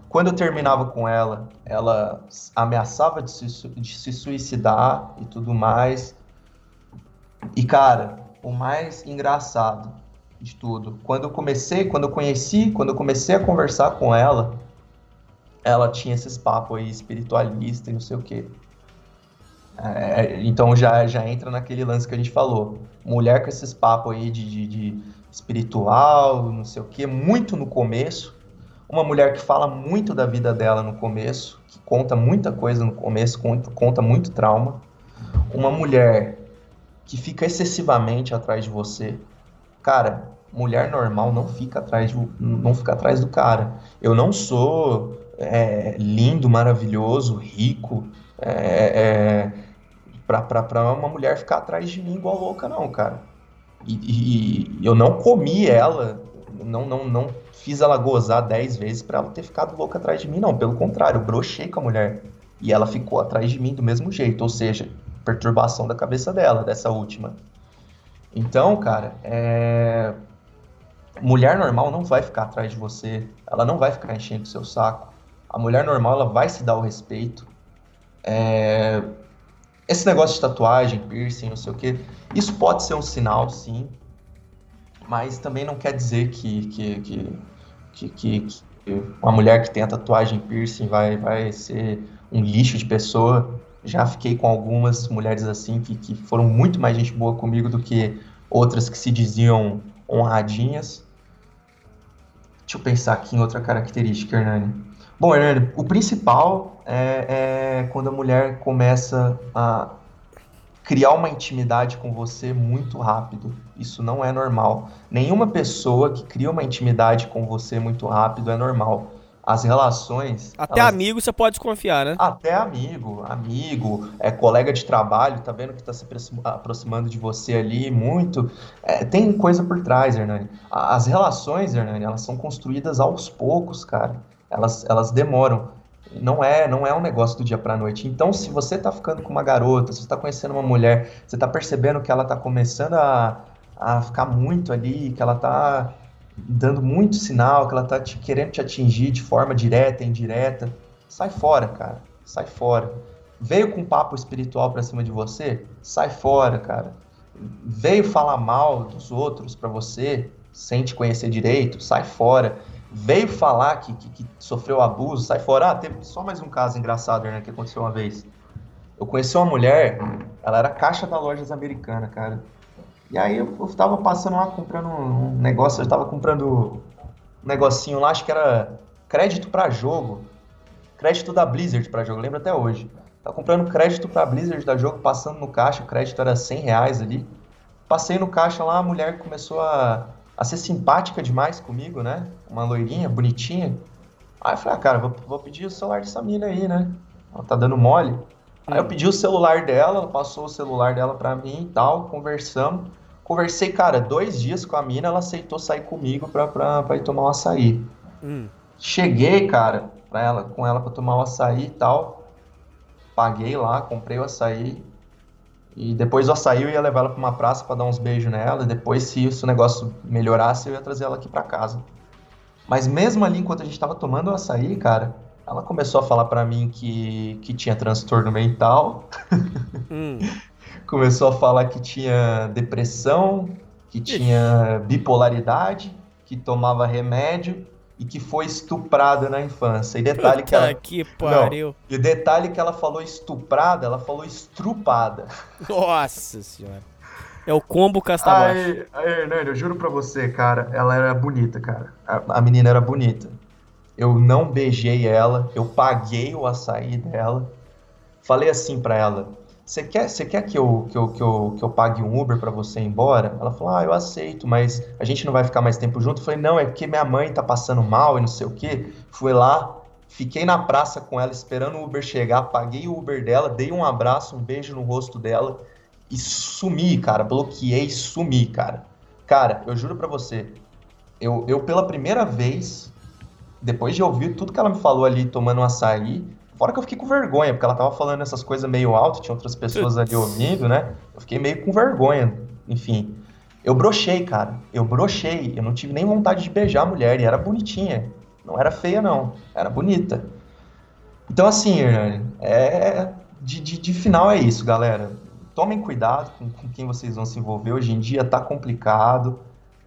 Quando eu terminava com ela, ela ameaçava de se, de se suicidar e tudo mais. E, cara, o mais engraçado de tudo, quando eu comecei, quando eu conheci, quando eu comecei a conversar com ela, ela tinha esses papos aí espiritualista e não sei o quê. É, então já, já entra naquele lance que a gente falou. Mulher com esses papos aí de, de, de espiritual, não sei o quê, muito no começo. Uma mulher que fala muito da vida dela no começo, que conta muita coisa no começo, conta, conta muito trauma. Uma mulher que fica excessivamente atrás de você. Cara, mulher normal não fica atrás, de, não fica atrás do cara. Eu não sou é, lindo, maravilhoso, rico, é, é, pra, pra, pra uma mulher ficar atrás de mim igual louca, não, cara. E, e- eu não comi ela, não, não, não fiz ela gozar 10 vezes pra ela ter ficado louca atrás de mim, não. Pelo contrário, eu brochei com a mulher. E ela ficou atrás de mim do mesmo jeito, ou seja, perturbação da cabeça dela, dessa última. Então, cara, é... mulher normal não vai ficar atrás de você, ela não vai ficar enchendo o seu saco. A mulher normal, ela vai se dar o respeito. É, Esse negócio de tatuagem, piercing, não sei o que, isso pode ser um sinal, sim, mas também não quer dizer que, que, que, que, que- uma mulher que tenha tatuagem piercing vai, vai ser um lixo de pessoa. Já fiquei com algumas mulheres assim que, que foram muito mais gente boa comigo do que outras que se diziam honradinhas. Deixa eu pensar aqui em outra característica, Hernani. Bom, Hernani, o principal é, é quando a mulher começa a criar uma intimidade com você muito rápido. Isso não é normal. Nenhuma pessoa que cria uma intimidade com você muito rápido é normal. As relações. Até elas- amigo você pode desconfiar, né? até amigo, amigo, é colega de trabalho, tá vendo que tá se aproxim- aproximando de você ali muito. É, tem coisa por trás, Hernani. As relações, Hernani, elas são construídas aos poucos, cara. Elas, elas demoram. Não é, não é um negócio do dia pra noite. Então, se você tá ficando com uma garota, se você tá conhecendo uma mulher, você tá percebendo que ela tá começando a, a ficar muito ali, que ela tá dando muito sinal, que ela tá te, querendo te atingir de forma direta, indireta, sai fora, cara. Sai fora. Veio com papo espiritual pra cima de você? Sai fora, cara. Veio falar mal dos outros pra você, sem te conhecer direito? Sai fora. Veio falar que, que, que sofreu abuso? Sai fora. Ah, teve só mais um caso engraçado, né, que aconteceu uma vez. Eu conheci uma mulher, ela era caixa da lojas americana, cara. E aí eu, eu tava passando lá comprando um negócio, eu tava comprando um negocinho lá, acho que era crédito pra jogo. Crédito da Blizzard pra jogo, lembro até hoje. Tava comprando crédito pra Blizzard da jogo, passando no caixa, o crédito era 100 reais ali. Passei no caixa lá, a mulher começou a, a ser simpática demais comigo, né? Uma loirinha, bonitinha. Aí eu falei, ah, cara, vou, vou pedir o celular dessa mina aí, né? Ela tá dando mole. Aí eu pedi o celular dela, ela passou o celular dela pra mim e tal, conversamos. Conversei, cara, dois dias com a mina, ela aceitou sair comigo pra, pra, pra ir tomar um açaí. Hum. Cheguei, cara, pra ela, com ela pra tomar o açaí e tal. Paguei lá, comprei o açaí. E depois do açaí eu ia levar ela pra uma praça pra dar uns beijos nela. E depois, se, se o negócio melhorasse, eu ia trazer ela aqui pra casa. Mas mesmo ali, enquanto a gente tava tomando o açaí, cara, ela começou a falar pra mim que, que tinha transtorno mental. Hum. começou a falar que tinha depressão, que tinha bipolaridade, que tomava remédio e que foi estuprada na infância. E detalhe que Puta ela. que pariu. Não, e detalhe que ela falou estrupada, ela falou estrupada. Nossa senhora. É o combo castabaixo. Ai, ai, Hernani, eu juro pra você, cara, ela era bonita, cara. A, a menina era bonita. Eu não beijei ela, eu paguei o açaí dela. Falei assim pra ela: Você quer, você quer que, eu, que, eu, que, eu, que eu pague um Uber pra você ir embora? Ela falou: Ah, eu aceito, mas a gente não vai ficar mais tempo junto. Eu falei: Não, é porque minha mãe tá passando mal e não sei o quê. Fui lá, fiquei na praça com ela esperando o Uber chegar, paguei o Uber dela, dei um abraço, um beijo no rosto dela e sumi, cara. Bloqueei, sumi, cara. Cara, eu juro pra você, eu, eu pela primeira vez, depois de ouvir tudo que ela me falou ali tomando um açaí, fora que eu fiquei com vergonha, porque ela tava falando essas coisas meio alto, tinha outras pessoas ali ouvindo, né? Eu fiquei meio com vergonha, enfim. Eu brochei, cara. Eu brochei. Eu não tive nem vontade de beijar a mulher. E era bonitinha. Não era feia, não. Era bonita. Então, assim, é... de, de, de final é isso, galera. Tomem cuidado com, com quem vocês vão se envolver. Hoje em dia tá complicado.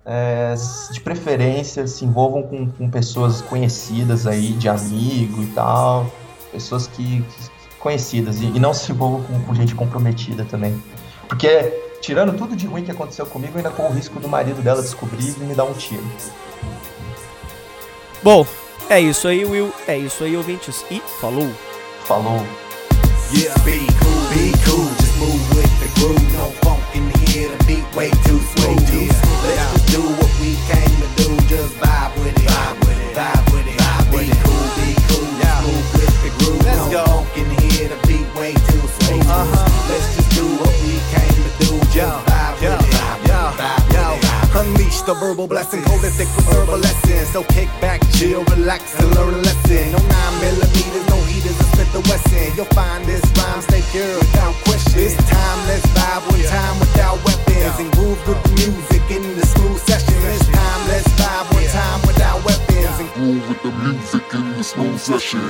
É, de preferência, se envolvam com, com pessoas conhecidas aí, de amigo e tal. Pessoas que, que- conhecidas. E, e não se envolvam com, com gente comprometida também. Porque, tirando tudo de ruim que aconteceu comigo, ainda corro o risco do marido dela descobrir e me dar um tiro. Bom, é isso aí, Will. É isso aí, ouvintes. E falou. Falou. Yeah, be cool, be cool, move with the groove. No funk in here, the beat way too smooth. Let's just do what we came to do, just vibe with it, vibe with it, vibe with it. Vibe with Be cool, be cool, just move with the groove. Let's no go. funk in here, the beat way too smooth. Uh-huh. Let's just do what we came to do, just vibe with it, vibe with it, vibe with it. Unleash the verbal blessing, cold and thick with herbal essence. So kick back, chill, relax, and learn a lesson. No nine millimeters, no spit the Wesson. You'll find this rhyme stay pure without question. This time, let's vibe one time without weapons and groove with the music in the smooth session. This time, let's vibe one time without weapons and groove with the music in the smooth session.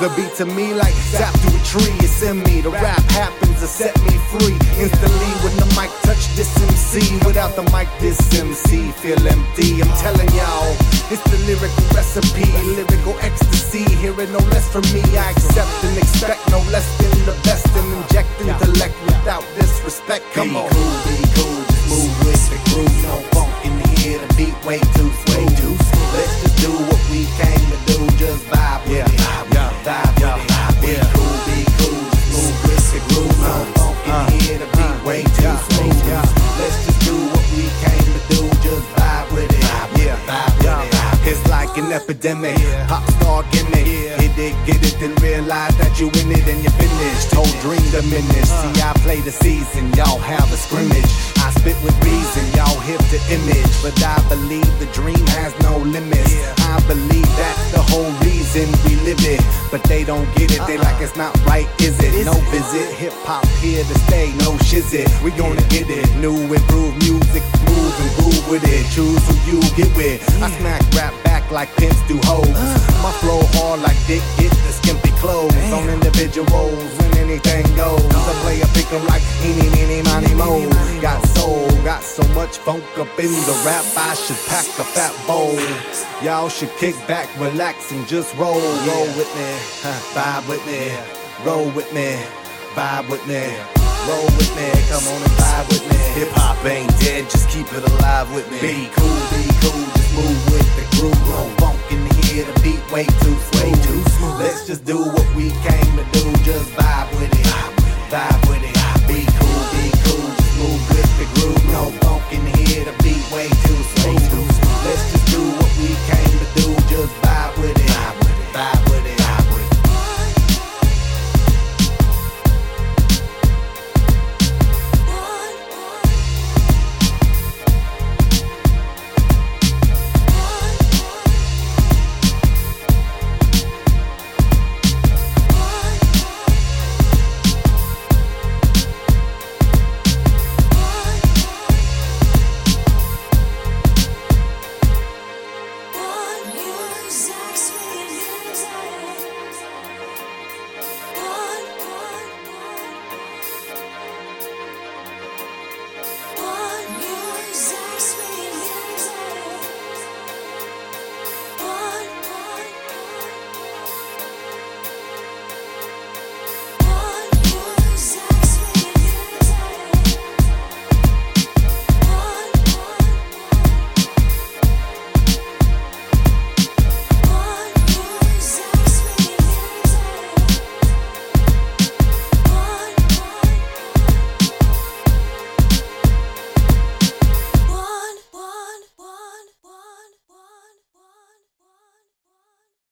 The beat to me like zap to a tree, it's in me. The rap happens to set me free instantly when the mic touch this MC. Without the mic, this MC feel empty. I'm telling y'all, it's the lyrical recipe, lyrical ecstasy. Hearing no less from me, I accept and expect no less than the best and inject intellect without disrespect. Come on. Be cool, be cool, just move with the groove. No funk in here, the beat way too smooth. Let's just do what we came to do, just vibe with it, an epidemic, pop star gimmick. Hit it, get it, then realize that you in it and you finished. Whole dream diminished. See, I play the season, y'all have a scrimmage. I spit with reason, y'all hip the image. But I believe the dream has no limits. I believe that's the whole reason we live it. But they don't get it, they uh-uh. like it's not right, is it? No visit, hip hop here to stay, no shizit. We gonna get it, new improved music, move and groove with it. Choose who you get with. I smack rap back like pimps do hoes. Uh. My flow hard like dick get the skimpy clothes on individuals when anything goes. I play a pick 'em like eeny, meeny, miny, mo. Got soul, got so much funk up in the rap, I should pack a fat bowl. Y'all should kick back, relax, and just roll. Oh, roll with me, vibe with me, roll with me, vibe with me. Roll with me, come on and vibe with me. Hip hop ain't dead, just keep it alive with me. Be cool, be cool, move with the groove. No funk in the air, the beat way too sway too smooth. Let's just do what we came to do. Just vibe with it, vibe with it. Be cool, be cool. Move with the groove. No funk in the air, the beat way too sway too smooth. Let's just do what we came to do. Just vibe with it, vibe with it.